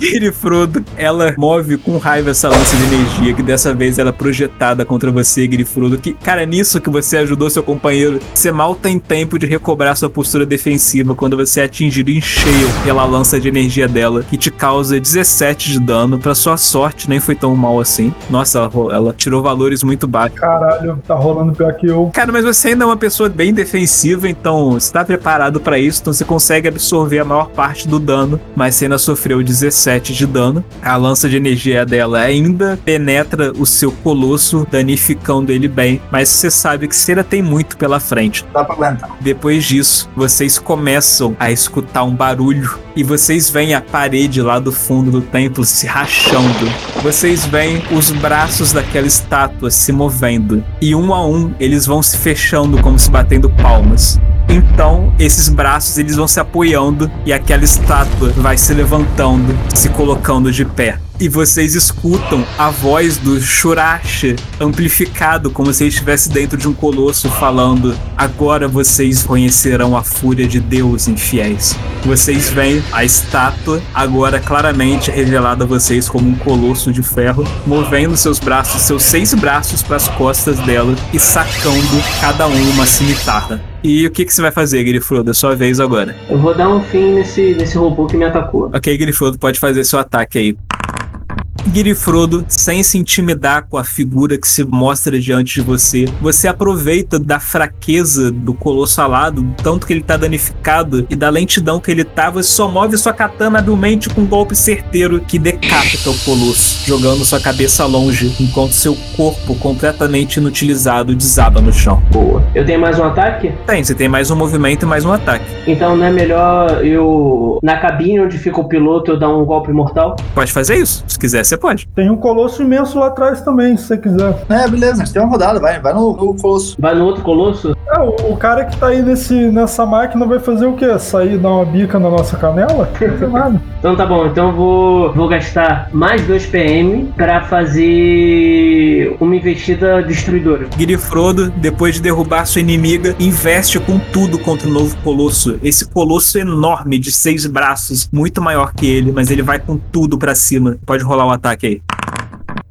Girifrodo, ela move com raiva essa lança de energia, que dessa vez ela é projetada contra você, Girifrodo. Que, cara, é nisso que você ajudou seu companheiro. Você mal tem tempo de recobrar sua postura defensiva quando você é atingido em cheio pela lança de energia dela, que te causa 17 de dano. Pra sua sorte, nem foi tão mal assim. Nossa, ela, ela tirou valores muito baixos. Caralho, tá rolando pior que eu. Cara, mas você ainda é uma pessoa bem defensiva, então você tá preparado pra isso, então você consegue absorver a maior parte do dano, mas você ainda sofreu 17 de dano. A lança de energia dela ainda penetra o seu colosso, danificando ele bem, mas você sabe que ainda tem muito pela frente. Dá pra aguentar. Depois disso, vocês começam a escutar um barulho e vocês veem a parede lá do fundo do templo se rachando. Vocês veem os braços daquela estátua se movendo e um a um eles vão se fechando como se batendo palmas. Então, esses braços eles vão se apoiando e aquela estátua vai se levantando, se colocando de pé. E vocês escutam a voz do Shurashi amplificado, como se ele estivesse dentro de um colosso falando: Agora vocês conhecerão a fúria de Deus, infiéis. Vocês veem a estátua, agora claramente revelada a vocês como um colosso de ferro, movendo seus braços, seus seis braços para as costas dela e sacando cada um uma cimitarra. E o que, que você vai fazer, Grifrodo? É sua vez agora. Eu vou dar um fim nesse, nesse robô que me atacou. Ok, Grifrodo, pode fazer seu ataque aí. Girifrodo, sem se intimidar com a figura que se mostra diante de você, você aproveita da fraqueza do colosso alado, tanto que ele tá danificado e da lentidão que ele tá, você só move sua katana habilmente com um golpe certeiro que decapita o colosso, jogando sua cabeça longe, enquanto seu corpo completamente inutilizado desaba no chão. Boa. Eu tenho mais um ataque? Tem, você tem mais um movimento e mais um ataque. Então não é melhor eu, na cabine onde fica o piloto, eu dar um golpe mortal? Pode fazer isso, se quiser você pode. Tem um colosso imenso lá atrás também, se você quiser. É, beleza, a gente tem uma rodada, vai, vai no, no colosso. Vai no outro colosso? É, o, o cara que tá aí nesse, nessa máquina vai fazer o quê? Sair e dar uma bica na nossa canela? [laughs] Não fazer nada. Então tá bom, então eu vou, vou gastar mais 2 PM pra fazer uma investida destruidora. Girifrodo, depois de derrubar sua inimiga, investe com tudo contra o novo colosso. Esse colosso enorme de seis braços, muito maior que ele, mas ele vai com tudo pra cima. Pode rolar o ataque aí.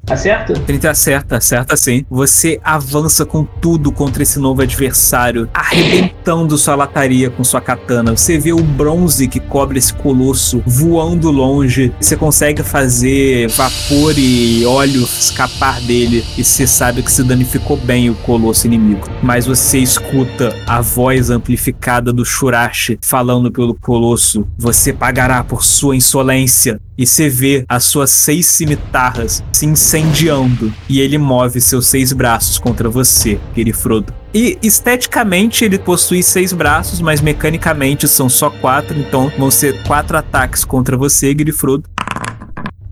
Acerta? 30 acerta, acerta sim. Você avança com tudo contra esse novo adversário, arrebentando sua lataria com sua katana. Você vê o bronze que cobre esse colosso voando longe. Você consegue fazer vapor e óleo escapar dele. E você sabe que se danificou bem o colosso inimigo. Mas você escuta a voz amplificada do Shurashi falando pelo colosso: Você pagará por sua insolência. E você vê as suas seis cimitarras se incendiando. E ele move seus seis braços contra você, Girifrodo. E esteticamente ele possui seis braços, mas mecanicamente são só quatro. Então vão ser quatro ataques contra você, Girifrodo.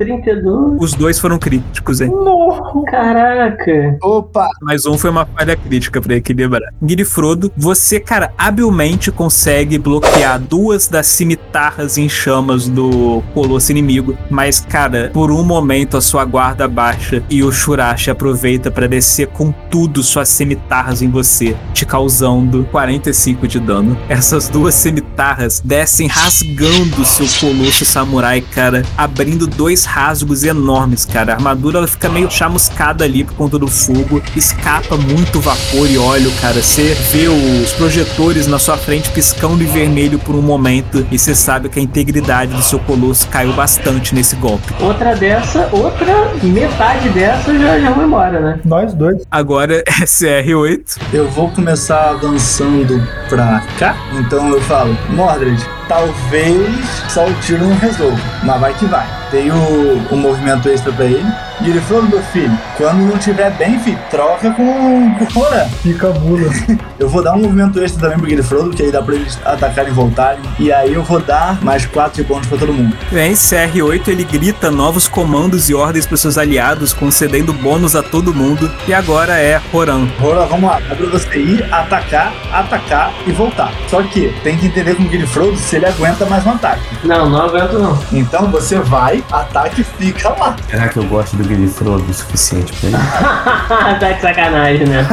32. Os dois foram críticos, hein? Não. Caraca. Opa! Mais um foi uma falha crítica pra equilibrar. Girifrodo, você, cara, habilmente consegue bloquear duas das cimitarras em chamas do colosso inimigo. Mas, cara, por um momento a sua guarda baixa e o Shurashi aproveita pra descer com tudo suas cimitarras em você, te causando 45 de dano. Essas duas cimitarras descem rasgando seu colosso samurai, cara, abrindo dois rasgos enormes, cara. A armadura ela fica meio chamuscada ali por conta do fogo, escapa muito vapor e óleo, cara. Você vê os projetores na sua frente piscando em vermelho por um momento e você sabe que a integridade do seu colosso caiu bastante nesse golpe. Outra dessa, outra metade dessa já, já vai embora, né? Nós dois. Agora SR8. Eu vou começar avançando pra cá. Então eu falo, Mordred, talvez só o tiro não resolva, mas vai que vai. Tem o, o movimento extra pra ele. E ele falou, meu filho, quando não tiver bem, filho, troca com, com o Foran. Fica mula. [laughs] Eu vou dar um movimento extra também pro Guilherme, que aí dá pra eles atacarem e voltarem. E aí eu vou dar mais 4 de bônus pra todo mundo. Vem, CR8 ele grita novos comandos e ordens para seus aliados, concedendo bônus a todo mundo. E agora é Roran. Rola, vamos lá. Dá pra você ir, atacar, atacar e voltar. Só que tem que entender com o Guilherme se ele aguenta mais um ataque. Não, não aguento não. Então você vai, ataca e fica lá. Será que eu gosto do Guilherme o suficiente pra ele? [laughs] tá de sacanagem, né?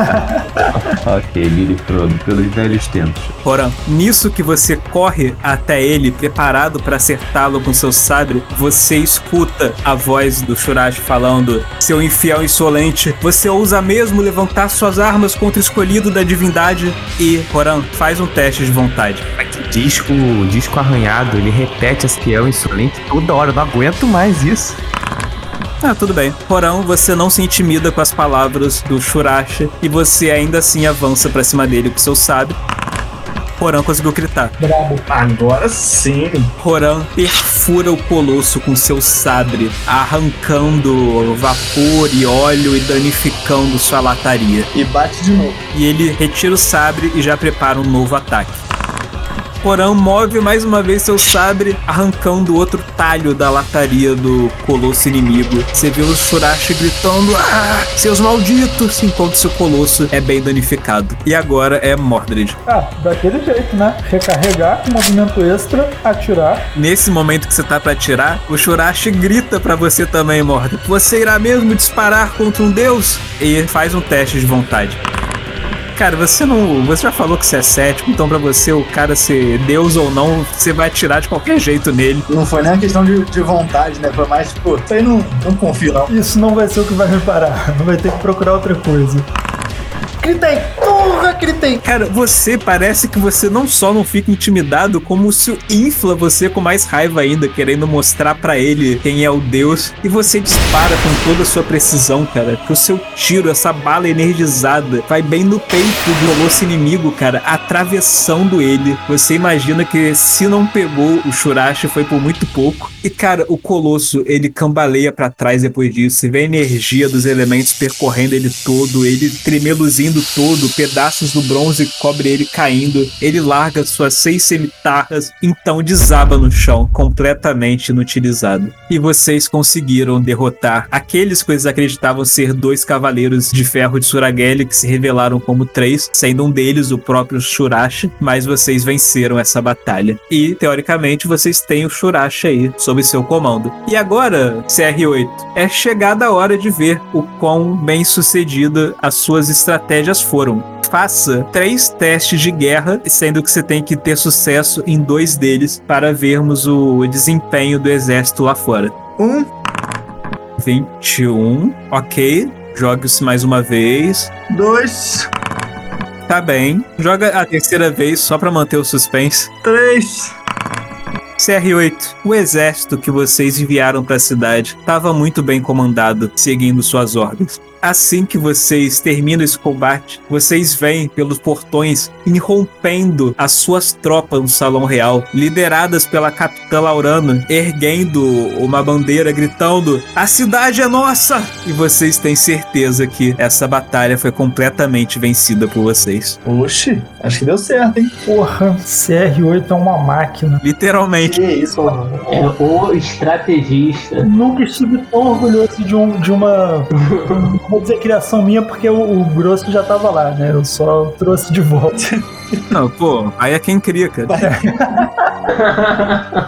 [laughs] ok, Guilherme pelos velhos tempos. Roran, nisso que você corre até ele, preparado para acertá-lo com seu sabre, você escuta a voz do Shurashi falando: Seu infiel insolente, você ousa mesmo levantar suas armas contra o escolhido da divindade? E, Roran, faz um teste de vontade. Disco, disco arranhado, ele repete as fiel insolente toda hora, eu não aguento mais isso. Ah, tudo bem. Porão, você não se intimida com as palavras do Shurashi e você ainda assim avança pra cima dele com seu sabre. Roran conseguiu gritar. Brabo. Agora sim. Roran perfura o colosso com seu sabre, arrancando vapor e óleo e danificando sua lataria. E bate de novo. E ele retira o sabre e já prepara um novo ataque. Porão move mais uma vez seu sabre, arrancando outro talho da lataria do colosso inimigo. Você vê o Shurashi gritando: Ah, seus malditos! Enquanto seu colosso é bem danificado. E agora é Mordred. Ah, daquele jeito, né? Recarregar com movimento extra, atirar. Nesse momento que você tá pra atirar, o Shurashi grita pra você também, Mordred. Você irá mesmo disparar contra um deus? E faz um teste de vontade. Cara, você não. Você já falou que você é cético, então pra você, o cara ser Deus ou não, você vai atirar de qualquer jeito nele. Não foi nem uma questão de, de vontade, né? Foi mais tipo, isso aí não, não confio, não. Isso não vai ser o que vai me parar. Não vai ter que procurar outra coisa. Gritei, porra, que ele tem? Cara, você parece que você não só não fica intimidado, como se infla você com mais raiva ainda, querendo mostrar pra ele quem é o deus. E você dispara com toda a sua precisão, cara. Que o seu tiro, essa bala energizada, vai bem no peito do colosso inimigo, cara, atravessando ele. Você imagina que se não pegou o Shurashi foi por muito pouco. E cara, o colosso, ele cambaleia pra trás depois disso. Você vê a energia dos elementos percorrendo ele todo, ele tremeluzindo todo, pedaços do bronze cobre ele caindo. Ele larga suas seis cemitarras, então desaba no chão, completamente inutilizado. E vocês conseguiram derrotar aqueles que eles acreditavam ser dois cavaleiros de ferro de Surageli, que se revelaram como três, sendo um deles o próprio Shurashi, mas vocês venceram essa batalha. E, teoricamente, vocês têm o Shurashi aí sob seu comando. E agora, CR8, é chegada a hora de ver o quão bem sucedida as suas estratégias foram. Faça três testes de guerra, sendo que você tem que ter sucesso em dois deles para vermos o desempenho do exército lá fora. Um, 21, ok. Jogue-se mais uma vez. dois, Tá bem. Joga a terceira vez só pra manter o suspense. três. CR8, o exército que vocês enviaram para a cidade estava muito bem comandado, seguindo suas ordens. Assim que vocês terminam esse combate, vocês veem pelos portões irrompendo as suas tropas no Salão Real, lideradas pela Capitã Laurana, erguendo uma bandeira, gritando: A cidade é nossa! E vocês têm certeza que essa batalha foi completamente vencida por vocês. Oxi, acho que deu certo, hein? Porra, CR8 é uma máquina. Literalmente. Que isso, mano. É o estrategista. Nunca estive tão orgulhoso de, um, de uma. [laughs] Vou dizer criação minha, porque o, o grosso já tava lá, né? Eu só trouxe de volta. [laughs] Não, pô, aí é quem cria, cara. [laughs]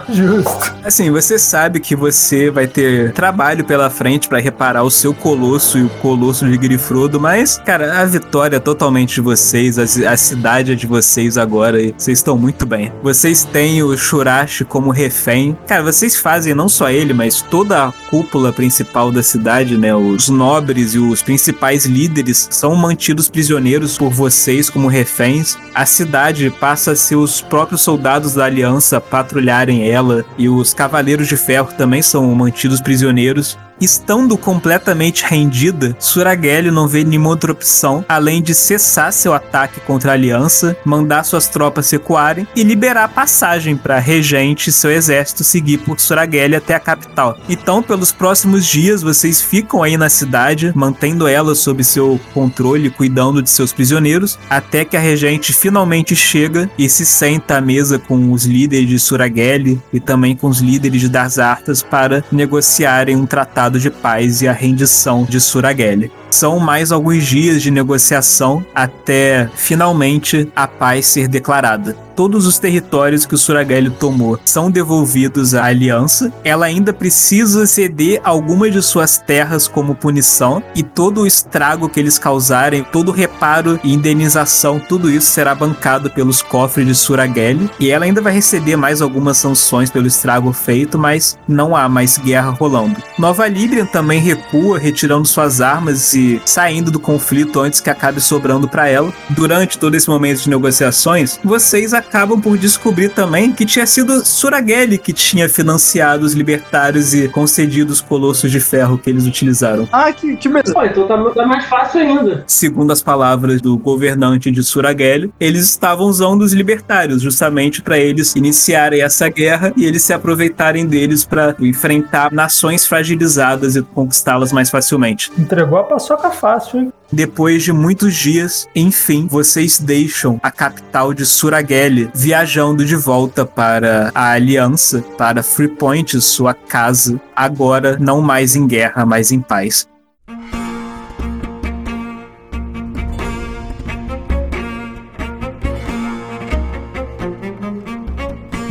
Justo. Assim, você sabe que você vai ter trabalho pela frente pra reparar o seu colosso e o colosso de Grifrodo, mas, cara, a vitória é totalmente de vocês, a, a cidade é de vocês agora e vocês estão muito bem. Vocês têm o Shurashi como refém. Cara, vocês fazem não só ele, mas toda a cúpula principal da cidade, né? Os nobres e os principais líderes são mantidos prisioneiros por vocês como reféns. A cidade passa a ser os próprios soldados da aliança patrulharem ela e os cavaleiros de ferro também são mantidos prisioneiros. Estando completamente rendida, Suragelli não vê nenhuma outra opção além de cessar seu ataque contra a aliança, mandar suas tropas recuarem e liberar passagem para Regente e seu exército seguir por Suragelli até a capital. Então, pelos próximos dias, vocês ficam aí na cidade, mantendo ela sob seu controle, cuidando de seus prisioneiros, até que a Regente finalmente chega e se senta à mesa com os líderes de Suragelli e também com os líderes de Darzartas para negociarem um tratado de paz e a rendição de Suragelli. São mais alguns dias de negociação até finalmente a paz ser declarada. Todos os territórios que o Suragelli tomou são devolvidos à aliança. Ela ainda precisa ceder algumas de suas terras como punição e todo o estrago que eles causarem, todo o reparo e indenização, tudo isso será bancado pelos cofres de Suragelli. E ela ainda vai receber mais algumas sanções pelo estrago feito, mas não há mais guerra rolando. Nova Librian também recua, retirando suas armas e saindo do conflito antes que acabe sobrando para ela. Durante todo esse momento de negociações, vocês acabam por descobrir também que tinha sido Suragelli que tinha financiado os libertários e concedido os colossos de ferro que eles utilizaram. Ah, que, que beleza. Pô, então tá, tá mais fácil ainda. Segundo as palavras do governante de Suragelli, eles estavam usando os libertários justamente para eles iniciarem essa guerra e eles se aproveitarem deles para enfrentar nações fragilizadas e conquistá-las mais facilmente. Entregou a paçoca fácil, hein? Depois de muitos dias, enfim, vocês deixam a capital de Suragelli, viajando de volta para a Aliança, para Freepoint, sua casa, agora não mais em guerra, mas em paz.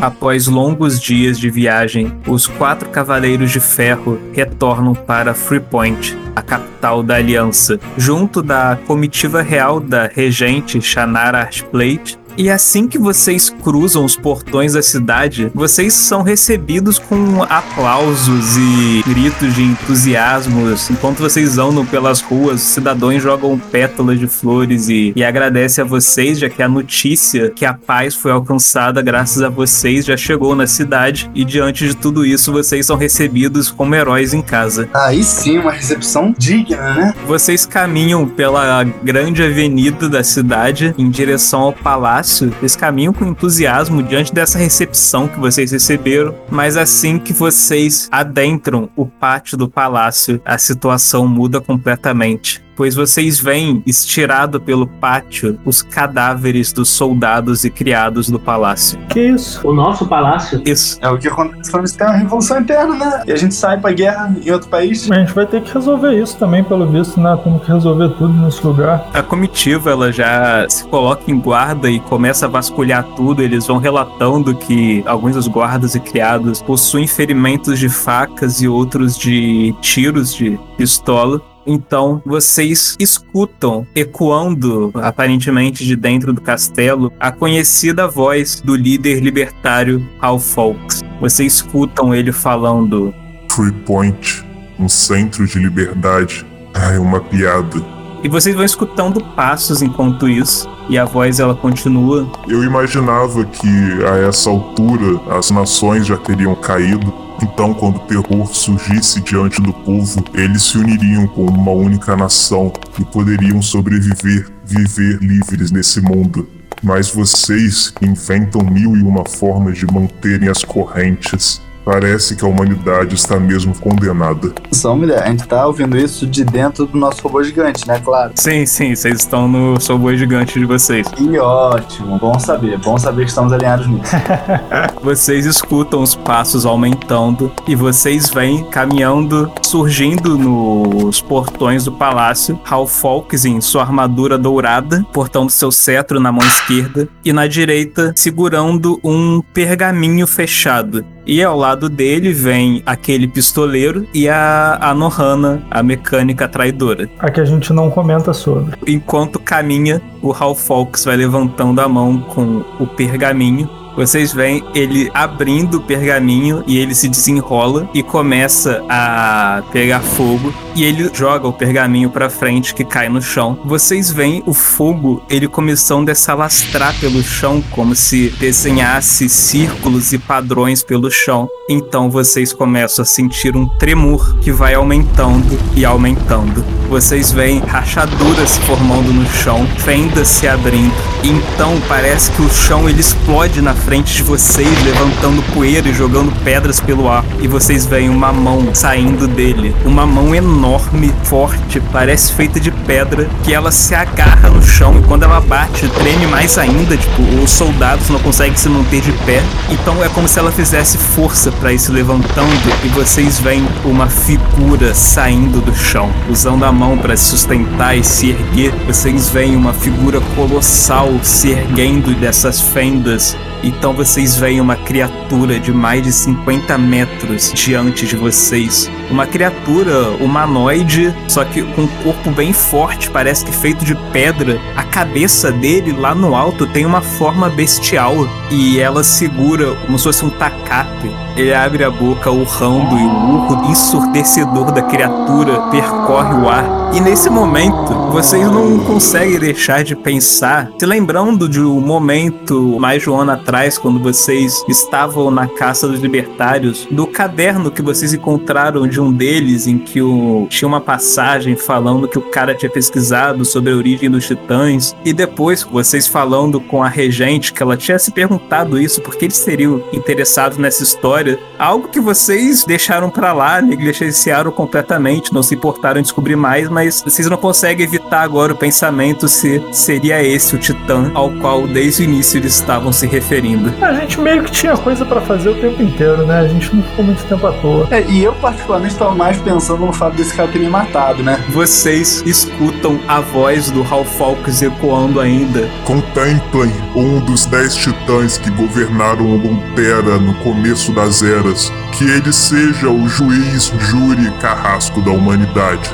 Após longos dias de viagem, os quatro Cavaleiros de Ferro retornam para Freepoint, a capital da Aliança, junto da comitiva real da regente Shannara Archplate E assim que vocês cruzam os portões da cidade, vocês são recebidos com aplausos e gritos de entusiasmo. Enquanto vocês andam pelas ruas, os cidadãos jogam pétalas de flores e, e agradecem a vocês, já que a notícia que a paz foi alcançada graças a vocês já chegou na cidade. E diante de tudo isso, vocês são recebidos como heróis em casa. Aí sim, uma recepção digna, né? Vocês caminham pela grande avenida da cidade em direção ao palácio. Eles caminham com entusiasmo diante dessa recepção que vocês receberam, mas assim que vocês adentram o pátio do palácio, a situação muda completamente pois vocês veem estirado pelo pátio os cadáveres dos soldados e criados do palácio. Que isso? O nosso palácio. Isso. É o que acontece quando você tem uma revolução interna, né? E a gente sai pra guerra em outro país. A gente vai ter que resolver isso também, pelo visto, né? Temos que resolver tudo nesse lugar. A comitiva ela já se coloca em guarda e começa a vasculhar tudo. Eles vão relatando que alguns dos guardas e criados possuem ferimentos de facas e outros de tiros de pistola. Então vocês escutam, ecoando aparentemente de dentro do castelo, a conhecida voz do líder libertário Hal Fawkes. Vocês escutam ele falando: Free Point, um centro de liberdade. Ah, é uma piada. E vocês vão escutando passos enquanto isso, e a voz ela continua. Eu imaginava que a essa altura as nações já teriam caído. Então, quando o terror surgisse diante do povo, eles se uniriam como uma única nação e poderiam sobreviver, viver livres nesse mundo. Mas vocês inventam mil e uma formas de manterem as correntes. Parece que a humanidade está mesmo condenada. Só mulher, a gente tá ouvindo isso de dentro do nosso robô gigante, né? Claro. Sim, sim, vocês estão no robô gigante de vocês. Que ótimo, bom saber, bom saber que estamos alinhados nisso. [laughs] [laughs] Vocês escutam os passos aumentando e vocês vêm caminhando, surgindo nos portões do palácio. Hal Fawkes em sua armadura dourada, portando seu cetro na mão esquerda, e na direita segurando um pergaminho fechado. E ao lado dele vem aquele pistoleiro e a, a Nohana, a mecânica traidora. A que a gente não comenta sobre. Enquanto caminha, o Hal Fawkes vai levantando a mão com o pergaminho. Vocês veem ele abrindo o pergaminho e ele se desenrola e começa a pegar fogo e ele joga o pergaminho para frente que cai no chão. Vocês veem o fogo ele começando a se alastrar pelo chão como se desenhasse círculos e padrões pelo chão. Então vocês começam a sentir um tremor que vai aumentando e aumentando. Vocês veem rachaduras se formando no chão, fendas se abrindo. Então parece que o chão ele explode na frente de vocês, levantando poeira e jogando pedras pelo ar. E vocês veem uma mão saindo dele, uma mão enorme, forte, parece feita de pedra, que ela se agarra no chão e quando ela bate, treme mais ainda, tipo, os soldados não conseguem se manter de pé. Então é como se ela fizesse força para ir se levantando e vocês veem uma figura saindo do chão, usando a mão para se sustentar e se erguer. Vocês veem uma figura colossal se erguendo dessas fendas. Então vocês veem uma criatura de mais de 50 metros diante de vocês. Uma criatura humanoide, só que com um corpo bem forte, parece que feito de pedra. A cabeça dele lá no alto tem uma forma bestial e ela segura como se fosse um tacape. Ele abre a boca urrando e o urro ensurdecedor da criatura percorre o ar. E nesse momento, vocês não conseguem deixar de pensar, se lembrando de um momento mais de um ano atrás, quando vocês estavam na caça dos libertários, do caderno que vocês encontraram de um deles, em que o, tinha uma passagem falando que o cara tinha pesquisado sobre a origem dos titãs, e depois vocês falando com a regente que ela tinha se perguntado isso, porque eles seriam interessados nessa história, algo que vocês deixaram para lá, negligenciaram completamente, não se importaram em descobrir mais, mas vocês não conseguem evitar agora o pensamento se seria esse o titã ao qual desde o início eles estavam se referindo. A gente meio que tinha coisa pra fazer o tempo inteiro, né? A gente não ficou muito tempo à toa. É, e eu, particularmente, tava mais pensando no fato desse cara ter me matado, né? Vocês escutam a voz do Hal Falcos ecoando ainda. Contemplem um dos dez titãs que governaram Montera no começo das eras. Que ele seja o juiz, júri e carrasco da humanidade.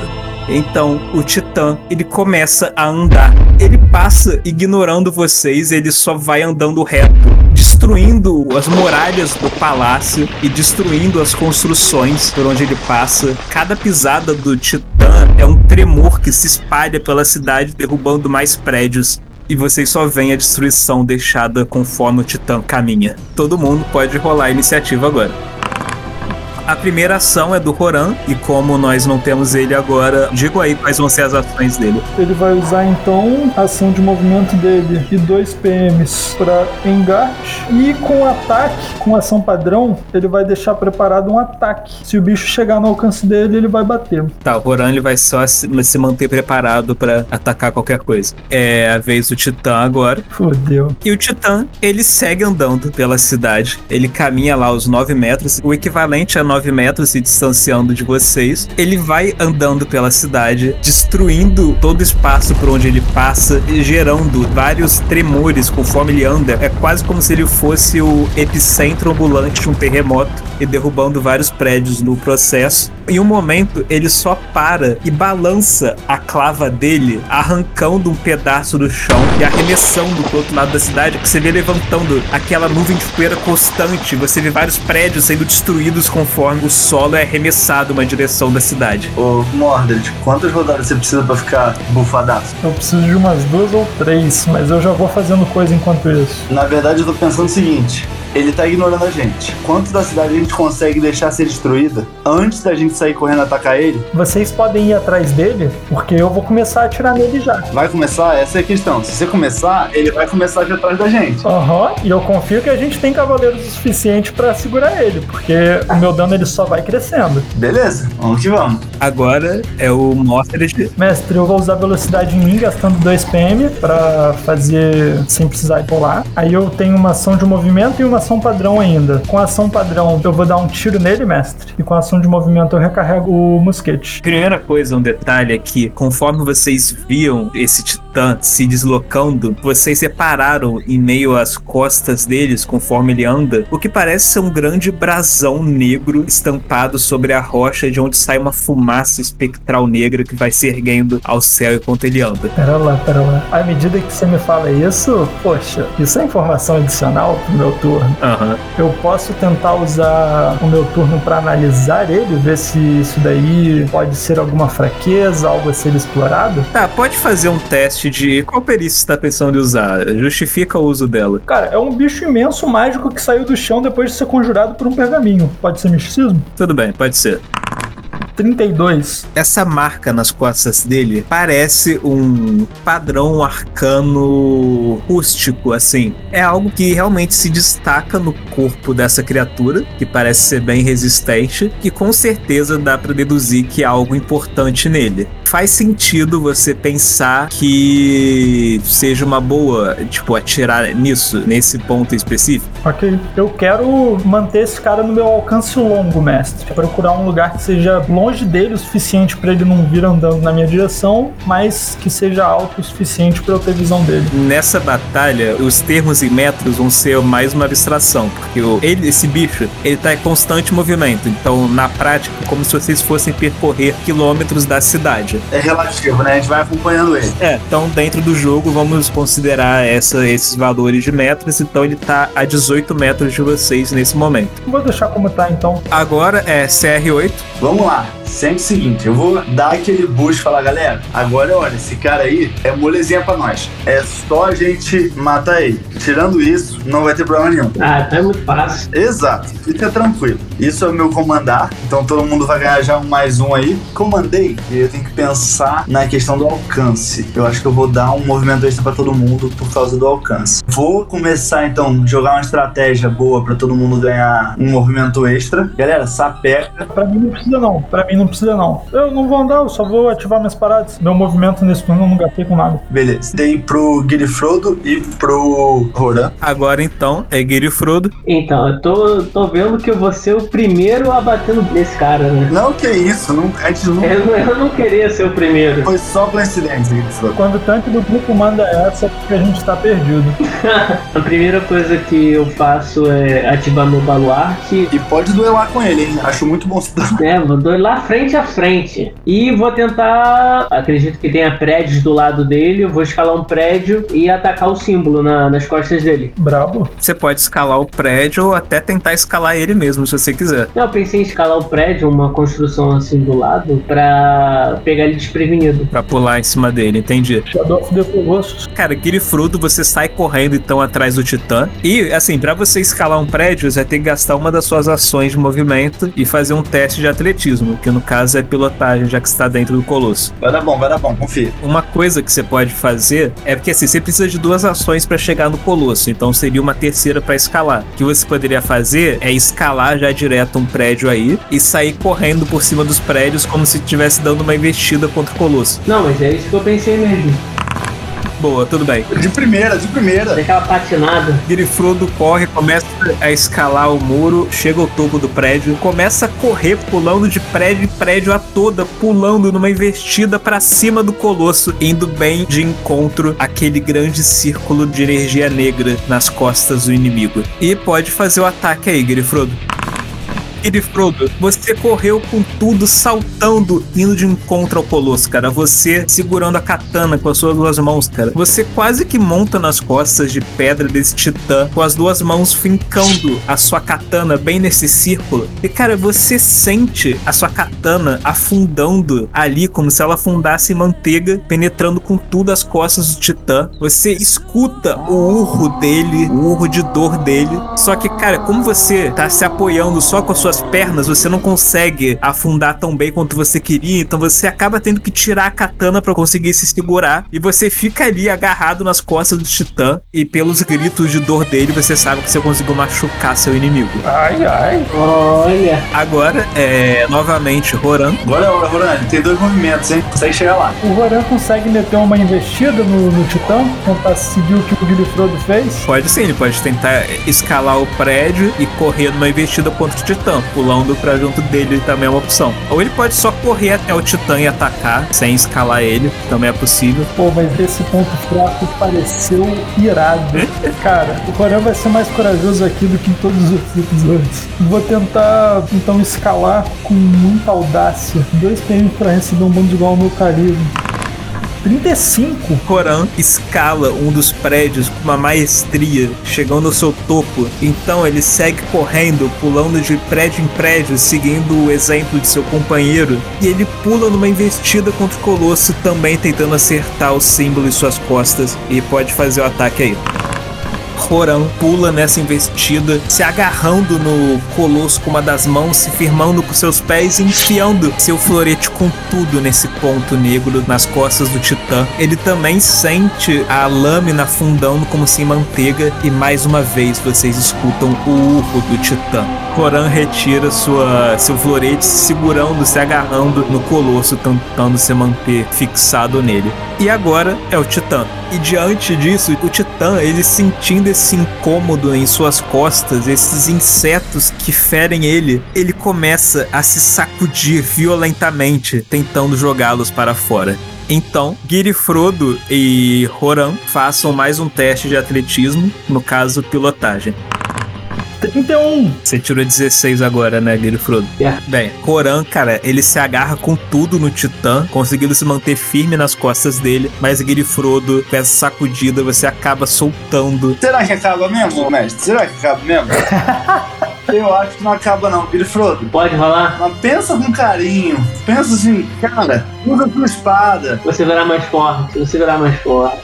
Então, o Titã, ele começa a andar. Ele passa ignorando vocês, ele só vai andando reto, destruindo as muralhas do palácio e destruindo as construções por onde ele passa. Cada pisada do Titã é um tremor que se espalha pela cidade, derrubando mais prédios. E vocês só veem a destruição deixada conforme o Titã caminha. Todo mundo pode rolar a iniciativa agora. A primeira ação é do Roran, e como nós não temos ele agora, digo aí quais vão ser as ações dele. Ele vai usar então a ação de movimento dele e dois PMs para engate. E com ataque, com ação padrão, ele vai deixar preparado um ataque. Se o bicho chegar no alcance dele, ele vai bater. Tá, o Roran ele vai só se, manter preparado para atacar qualquer coisa. É a vez do Titã agora. Fodeu. E o Titã, ele segue andando pela cidade. Ele caminha lá os 9 metros, o equivalente a 9 metros se distanciando de vocês. Ele vai andando pela cidade, destruindo todo o espaço por onde ele passa, gerando vários tremores conforme ele anda. É quase como se ele fosse o epicentro ambulante de um terremoto e derrubando vários prédios no processo. Em um momento, ele só para e balança a clava dele, arrancando um pedaço do chão e arremessando pro outro lado da cidade, que você vê levantando aquela nuvem de poeira constante. Você vê vários prédios sendo destruídos conforme o solo é arremessado uma direção da cidade. Ô, Mordred, quantas rodadas você precisa pra ficar bufadaço? Eu preciso de umas duas ou três, mas eu já vou fazendo coisa enquanto isso. Na verdade, eu tô pensando o seguinte: ele tá ignorando a gente. Quanto da cidade a gente consegue deixar ser destruída antes da gente sair correndo atacar ele? Vocês podem ir atrás dele, porque eu vou começar a atirar nele já. Vai começar? Essa é a questão. Se você começar, ele vai começar a ir atrás da gente. Aham, e eu confio que a gente tem cavaleiros o suficiente pra segurar ele, porque o meu dano ele só vai crescendo. Beleza, vamos que vamos. Agora é o Mostred. Mestre, eu vou usar velocidade em mim, gastando 2 PM pra fazer sem precisar pular. Aí eu tenho uma ação de movimento e uma ação padrão ainda. Com a ação padrão, eu vou dar um tiro nele, mestre. E com a ação de movimento, eu recarrego o mosquete. Primeira coisa, um detalhe aqui: conforme vocês viam esse titã se deslocando, vocês separaram em meio às costas deles, conforme ele anda, o que parece ser um grande brasão negro estampado sobre a rocha, de onde sai uma fumaça espectral negra que vai se erguendo ao céu enquanto ele anda. Pera lá, pera lá. À medida que você me fala isso, poxa, isso é informação adicional pro meu turno. Aham. Eu posso tentar usar o meu turno pra analisar ele, ver se isso daí pode ser alguma fraqueza, algo a ser explorado. Tá, pode fazer um teste de qual perícia você tá pensando em usar. Justifica o uso dela. Cara, é um bicho imenso mágico que saiu do chão depois de ser conjurado por um pergaminho. Pode ser misticismo? Tudo bem, pode ser. 32. Essa marca nas costas dele parece um padrão arcano rústico, assim. É algo que realmente se destaca no corpo dessa criatura, que parece ser bem resistente, que com certeza dá pra deduzir que há algo importante nele. Faz sentido você pensar que seja uma boa, tipo, atirar nisso, nesse ponto específico. Ok. Eu quero manter esse cara no meu alcance longo, mestre. Procurar um lugar que seja longe dele o suficiente pra ele não vir andando na minha direção, mas que seja alto o suficiente pra eu ter visão dele. Nessa batalha, os termos e metros vão ser mais uma abstração, porque o- ele, esse bicho, ele tá em constante movimento. Então, na prática, é como se vocês fossem percorrer quilômetros da cidade. É relativo, né? A gente vai acompanhando ele. É, então dentro do jogo vamos considerar essa, esses valores de metros, então ele tá a 18 metros de vocês nesse momento. Vou deixar como tá então. Agora é CR8, Vamos lá. Sente o seguinte, eu vou dar aquele boost e falar, galera, agora olha, esse cara aí é molezinha pra nós. É só a gente matar ele. Tirando isso, não vai ter problema nenhum. Ah, tá muito fácil. Exato, fica tranquilo. Isso é o meu comandar, então todo mundo vai ganhar já um mais um aí. Comandei, e eu tenho que pensar na questão do alcance. Eu acho que eu vou dar um movimento extra pra todo mundo por causa do alcance. Vou começar então jogar uma estratégia boa pra todo mundo ganhar um movimento extra. Galera, sapeca. Pra mim não precisa não. Pra mim não precisa não. Eu não vou andar, eu só vou ativar minhas paradas. Meu movimento nesse turno eu não gastei com nada. Beleza. Dei pro Guilherme e pro Roran. agora então é Frodo. Então, eu tô, tô vendo que eu vou ser o primeiro a bater nesse cara, né? Não, que isso, não, a gente não. Eu, não- eu não queria ser o primeiro. Foi só coincidência, Guilherme. Quando o tanque do grupo manda essa, é porque a gente tá perdido. [laughs] A primeira coisa que eu faço é ativar meu baluarte. E pode duelar com ele, hein? Acho muito bom. se É, vou doer lá frente a frente. E vou tentar. Acredito que tenha prédios do lado dele. Vou escalar um prédio e atacar o símbolo na- nas costas dele. Brabo. Você pode escalar o prédio ou até tentar escalar ele mesmo, se você quiser. Não, eu pensei em escalar o prédio, uma construção assim do lado, pra pegar ele desprevenido. Pra pular em cima dele, entendi. Shadow of the Colossus. Cara, Girifrudo, você sai correndo então atrás do Titã. E, assim, pra você escalar um prédio, você vai ter que gastar uma das suas ações de movimento e fazer um teste de atletismo, que no caso é pilotagem, já que está dentro do Colosso. Vai dar bom, vai dar bom, confia. Uma coisa que você pode fazer é porque assim, você precisa de duas ações pra chegar no Colosso, então seria uma terceira pra escalar. O que você poderia fazer é escalar já direto um prédio aí e sair correndo por cima dos prédios como se estivesse dando uma investida contra o Colosso. Não, mas é isso que eu pensei mesmo. Boa, tudo bem. De primeira, de primeira. Daquela patinada. Girifrodo corre, começa a escalar o muro, chega ao topo do prédio, começa a correr, pulando de prédio em prédio a toda, pulando numa investida pra cima do colosso, indo bem de encontro àquele grande círculo de energia negra nas costas do inimigo. E pode fazer o ataque aí, Girifrodo. Girifrodo, você correu com tudo, saltando, indo de encontro ao Colosso, cara. Você segurando a katana com as suas duas mãos, cara. Você quase que monta nas costas de pedra desse titã, com as duas mãos fincando a sua katana bem nesse círculo. E, cara, você sente a sua katana afundando ali, como se ela afundasse manteiga, penetrando com tudo as costas do titã. Você escuta o urro dele, o urro de dor dele. Só que, cara, como você tá se apoiando só com as suas pernas, você não consegue afundar tão bem quanto você queria, então você acaba tendo que tirar a katana pra conseguir se segurar e você fica ali agarrado nas costas do titã e pelos gritos de dor dele você sabe que você conseguiu machucar seu inimigo. Ai, ai. Olha. Agora é novamente Roran. Agora é hora, Roran. Tem dois movimentos, hein? Consegue chegar lá. O Roran consegue meter uma investida no, no Titã, tentar seguir o que o Guilherme fez. Pode sim, ele pode tentar escalar o prédio e correr numa investida contra o Titã, pulando pra junto dele também é uma opção. Ou ele pode só correr até o Titã e atacar, sem escalar ele, também é possível. Pô, mas esse ponto fraco pareceu irado. [laughs] Cara, o Roran vai ser mais corajoso aqui do que em todos os outros episódios. Vou tentar, então, escalar com muita audácia. Dois PM pra receber um bônus igual ao meu calibre. 35. Coran escala um dos prédios com uma maestria, chegando ao seu topo. Então ele segue correndo, pulando de prédio em prédio, seguindo o exemplo de seu companheiro. E ele pula numa investida contra o Colosso, também tentando acertar o símbolo em suas costas. E pode fazer o ataque aí. Roran pula nessa investida, se agarrando no colosso com uma das mãos, se firmando com seus pés e enfiando seu florete com tudo nesse ponto negro nas costas do titã. Ele também sente a lâmina afundando como se manteiga e mais uma vez vocês escutam o urro do titã. Roran retira sua, seu florete, se segurando, se agarrando no colosso, tentando se manter fixado nele. E agora é o titã. E diante disso, o titã, ele sentindo esse incômodo em suas costas, esses insetos que ferem ele, ele começa a se sacudir violentamente, tentando jogá-los para fora. Então, Girifrodo e Roran façam mais um teste de atletismo, no caso, pilotagem. 31. Você tirou 16 agora, né, Girifrodo? É. Bem, Coran, cara, ele se agarra com tudo no Titã, conseguindo se manter firme nas costas dele, mas Girifrodo, com essa sacudida, você acaba soltando. Será que acaba mesmo, mestre? Será que acaba mesmo? [laughs] Eu acho que não acaba não, Frodo. Pode rolar? Mas pensa com carinho. Pensa assim, cara, usa sua espada. Você verá mais forte, você verá mais forte.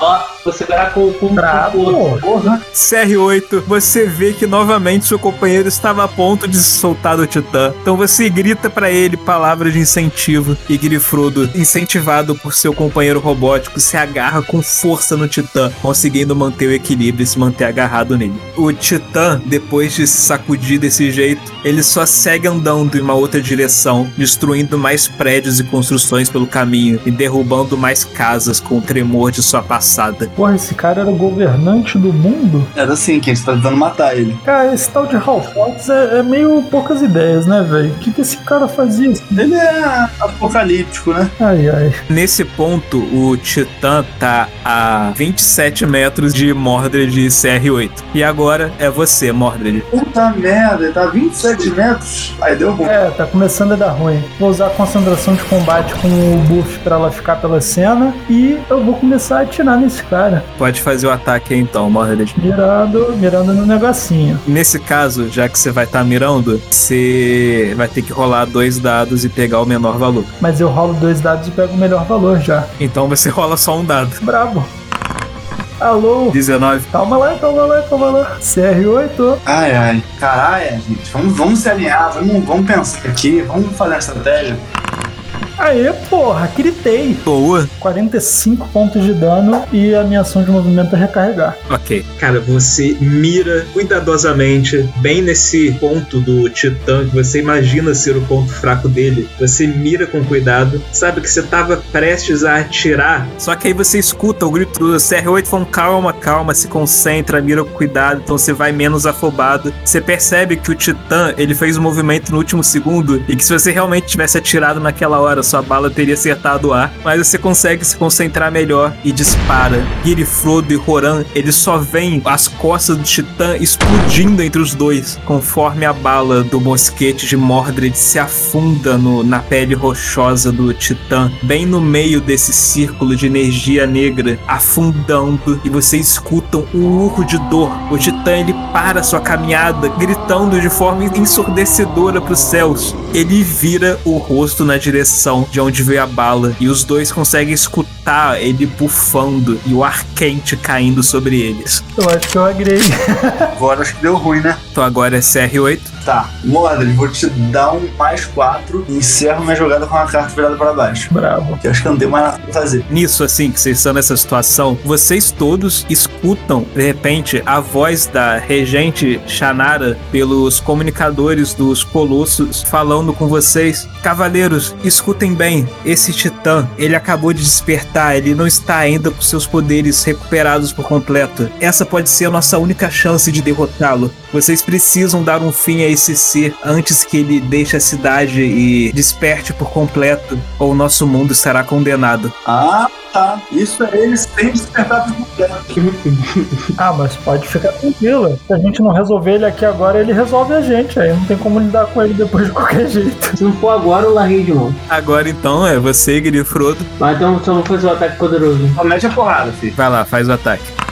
Ó, você verá com, com, com Bravo. Porra. CR8, você vê que novamente seu companheiro estava a ponto de se soltar do Titã. Então você grita pra ele palavras de incentivo e Girifrodo, incentivado por seu companheiro robótico, se agarra com força no Titã, conseguindo manter o equilíbrio e se manter agarrado nele. O Titã, depois de se sacudir desse jeito, ele só segue andando em uma outra direção, destruindo mais prédios e construções pelo caminho e derrubando mais casas com o tremor de sua passada. Porra, esse cara era o governante do mundo? Era assim, que a gente tá tentando matar ele. Cara, esse tal de Hal Fox é, é meio poucas ideias, né, velho? O que, que esse cara fazia? Ele é apocalíptico, né? Ai, ai. Nesse ponto, o Titã tá a 27 metros de Mordred e CR8. E agora é você, Mordred. Puta merda, ele tá 27 metros. Aí deu ruim. É, tá começando a dar ruim. Vou usar a concentração de combate com o buff pra ela ficar pela cena e eu vou começar a atirar nesse cara. Pode fazer o ataque aí então, Mordred. Mirando, mirando no negocinho. Nesse caso, já que você vai estar mirando, você vai ter que rolar dois dados e pegar o menor valor. Mas eu rolo dois dados e pego o melhor valor já. Então você rola só um dado. Brabo. Alô? 19. Calma lá, calma lá, calma lá. CR8. Ai, ai. Caralho, gente. Vamos, vamos se alinhar, vamos, vamos pensar aqui, vamos fazer uma estratégia. Aê, porra, gritei. Boa. 45 pontos de dano e a minha ação de movimento é recarregar. Ok. Cara, você mira cuidadosamente, bem nesse ponto do Titã que você imagina ser o ponto fraco dele. Você mira com cuidado, sabe que você tava prestes a atirar. Só que aí você escuta o grito do CR8 falando calma, calma, se concentra, mira com cuidado, então você vai menos afobado. Você percebe que o Titã, ele fez um movimento no último segundo e que se você realmente tivesse atirado naquela hora, sua bala teria acertado o ar. Mas você consegue se concentrar melhor e dispara. Giri, Frodo e Roran, eles só veem as costas do Titã explodindo entre os dois, conforme a bala do mosquete de Mordred se afunda no- na pele rochosa do Titã, bem no meio desse círculo de energia negra, afundando, e vocês escutam um urro de dor. O Titã ele para sua caminhada, gritando de forma ensurdecedora para os céus. Ele vira o rosto na direção de onde veio a bala, e os dois conseguem escutar ele bufando e o ar quente caindo sobre eles. Eu acho que eu agrei. Agora acho que deu ruim, né? Então agora é CR8. Tá, Mordred, vou te dar um mais 4 e encerro minha jogada com a carta virada pra baixo. Bravo. Que eu acho que não tenho mais nada pra fazer. Nisso, assim, que vocês estão nessa situação, vocês todos escutam, de repente, a voz da regente Shanara pelos comunicadores dos colossos falando com vocês. Cavaleiros, escutem bem, esse titã, ele acabou de despertar, ele não está ainda com seus poderes recuperados por completo. Essa pode ser a nossa única chance de derrotá-lo. Vocês precisam dar um fim a esse ser antes que ele deixe a cidade e desperte por completo, ou nosso mundo será condenado. Ah, tá. Isso é ele sem despertar por completo. [laughs] Ah, mas pode ficar tranquila. Se a gente não resolver ele aqui agora, ele resolve a gente. Aí não tem como lidar com ele depois de qualquer [laughs] jeito. Se não for agora, eu larguei de mão. Agora então é você, Giri Frodo. Mas então só vou fazer o ataque poderoso. Só mete a porrada, filho. Vai lá, faz o ataque.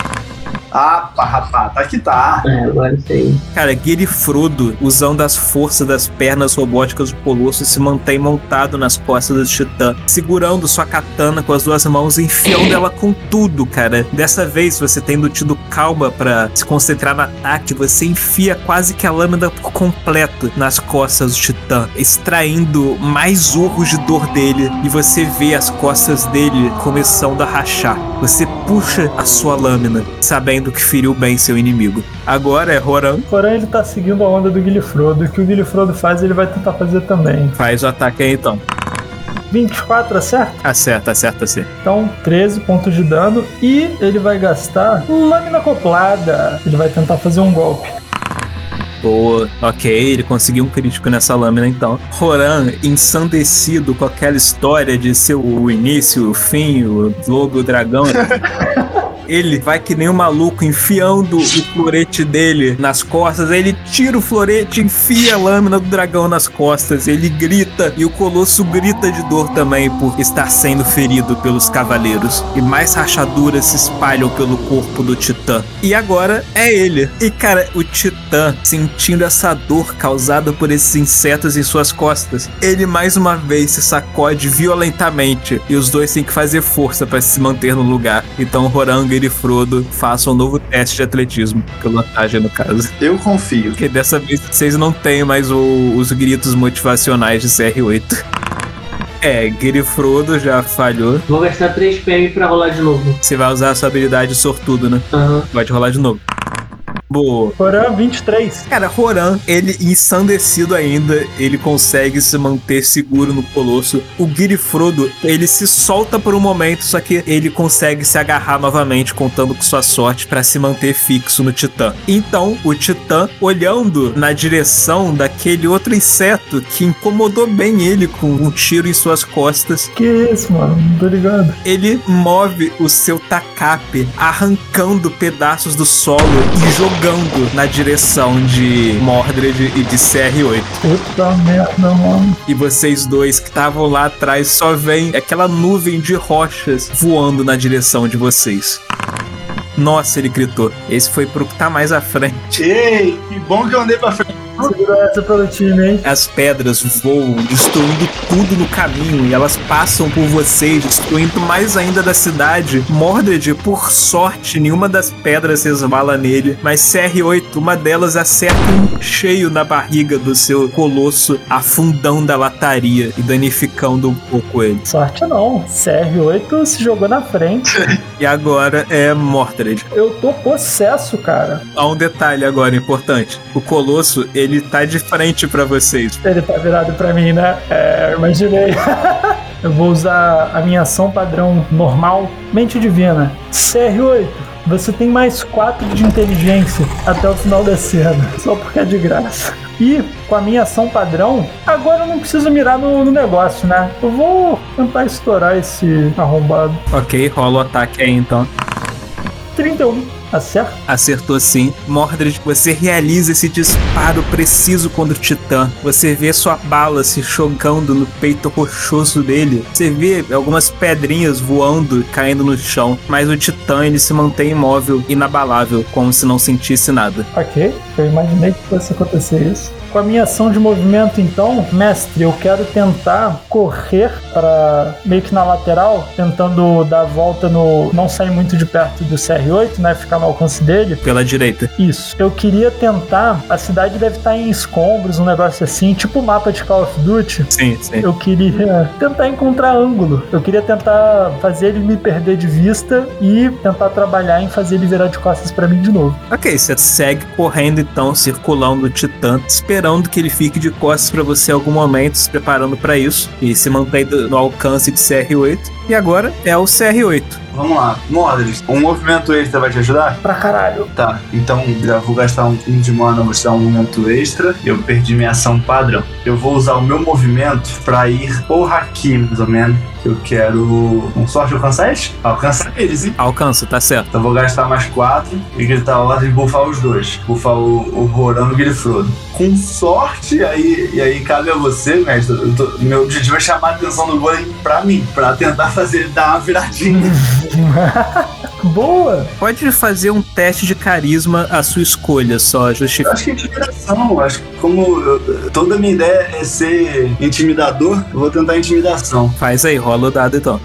Ah, pá, rapá, tá que tá. É, agora sei. Cara, Frodo, usando as forças das pernas robóticas do Colosso, se mantém montado nas costas do Titã, segurando sua katana com as duas mãos e enfiando ela com tudo, cara. Dessa vez, você tendo tido calma pra se concentrar no ataque, você enfia quase que a lâmina por completo nas costas do Titã, extraindo mais urros de dor dele, e você vê as costas dele começando a rachar. Você puxa a sua lâmina, sabendo que feriu bem seu inimigo. Agora é Roran. Porém, ele tá seguindo a onda do Guilherfrodo. O que o Guilherfrodo faz, ele vai tentar fazer também. Faz o ataque aí então. 24, acerta? Acerta, acerta sim. Então, 13 pontos de dano. E ele vai gastar lâmina acoplada. Ele vai tentar fazer um golpe. Boa. Ok, ele conseguiu um crítico nessa lâmina então. Roran, ensandecido com aquela história de ser o início, o fim, o lobo, o dragão. [laughs] Ele vai que nem um maluco enfiando o florete dele nas costas. Aí ele tira o florete, enfia a lâmina do dragão nas costas. Ele grita e o colosso grita de dor também por estar sendo ferido pelos cavaleiros. E mais rachaduras se espalham pelo corpo do titã. E agora é ele. E cara, o titã, sentindo essa dor causada por esses insetos em suas costas, ele mais uma vez se sacode violentamente. E os dois têm que fazer força para se manter no lugar. Então Roran e Frodo façam um novo teste de atletismo, pilotagem no caso. Eu confio. Porque dessa vez vocês não têm mais o- os gritos motivacionais de CR8. É, Giri Frodo já falhou. Vou gastar 3 PM pra rolar de novo. Você vai usar a sua habilidade sortudo, né? Aham. Pode rolar de novo. Boa. Roran 23. Cara, Roran, ele ensandecido ainda, ele consegue se manter seguro no colosso. O Girifrodo, ele se solta por um momento, só que ele consegue se agarrar novamente, contando com sua sorte para se manter fixo no Titã. Então, o Titã, olhando na direção daquele outro inseto que incomodou bem ele com um tiro em suas costas, Que isso, mano? Não tô ligado. ele move o seu tacape, arrancando pedaços do solo e jogando na direção de Mordred e de CR8. Puta merda, mano. E vocês dois que estavam lá atrás só veem aquela nuvem de rochas voando na direção de vocês. Nossa, ele gritou. Esse foi pro que tá mais à frente. Ei, que bom que eu andei pra frente. Segura essa pelo time, hein? As pedras voam, destruindo tudo no caminho, e elas passam por vocês, destruindo mais ainda da cidade. Mordred, por sorte, nenhuma das pedras resvala nele, mas CR8, uma delas acerta um cheio na barriga do seu colosso, afundando a lataria e danificando um pouco ele. Sorte não. CR8 se jogou na frente. [laughs] E agora é Mordred. Eu tô possesso, cara. Há um detalhe agora importante: o colosso ele tá de frente pra vocês. Ele tá virado pra mim, né? É, imaginei. [laughs] eu vou usar a minha ação padrão normal, mente divina. CR8. Você tem mais 4 de inteligência até o final da cena, [laughs] só porque é de graça. E com a minha ação padrão, agora eu não preciso mirar no, no negócio, né? Eu vou tentar estourar esse arrombado. Ok, rola o ataque aí então. 31, acerta? Acertou sim. Mordred, você realiza esse disparo preciso contra o Titã. Você vê sua bala se chocando no peito rochoso dele. Você vê algumas pedrinhas voando, caindo no chão. Mas o Titã, ele se mantém imóvel, inabalável, como se não sentisse nada. Ok, eu imaginei que fosse acontecer isso. Com a minha ação de movimento, então, mestre, eu quero tentar correr para meio que na lateral, tentando dar a volta no. não sair muito de perto do CR8, né? Ficar no alcance dele. Pela direita. Isso. Eu queria tentar. A cidade deve estar em escombros, um negócio assim, tipo o mapa de Call of Duty. Sim, sim. Eu queria tentar encontrar ângulo. Eu queria tentar fazer ele me perder de vista e tentar trabalhar em fazer ele virar de costas para mim de novo. Ok, você segue correndo então, circulando o Titã, esperando que ele fique de costas pra você em algum momento, se preparando pra isso e se mantém do- no alcance de CR8. E agora é o CR8. Vamos lá. Mordred, um movimento extra vai te ajudar? Pra caralho. Tá, então já vou gastar um, um de mana, vou te dar um movimento extra. Eu perdi minha ação padrão. Eu vou usar o meu movimento pra ir por aqui, mais ou menos. Eu quero. Um sorte alcançar eles? Alcançar eles, hein? Alcança, tá certo. Então eu vou gastar mais quatro e gritar a ordem e bufar os dois. Bufar o, o Roran e o Grifrodo. Com sorte, aí, e aí cabe a você, mestre. eu tô- meu objetivo é chamar a atenção do Golem pra mim, pra tentar fazer ele dar uma viradinha. [laughs] Boa! Pode fazer um teste de carisma à sua escolha, só Eu justifica. acho que é intimidação. Acho que como eu- toda a minha ideia é ser intimidador, eu vou tentar intimidação. Faz aí, rola o dado então.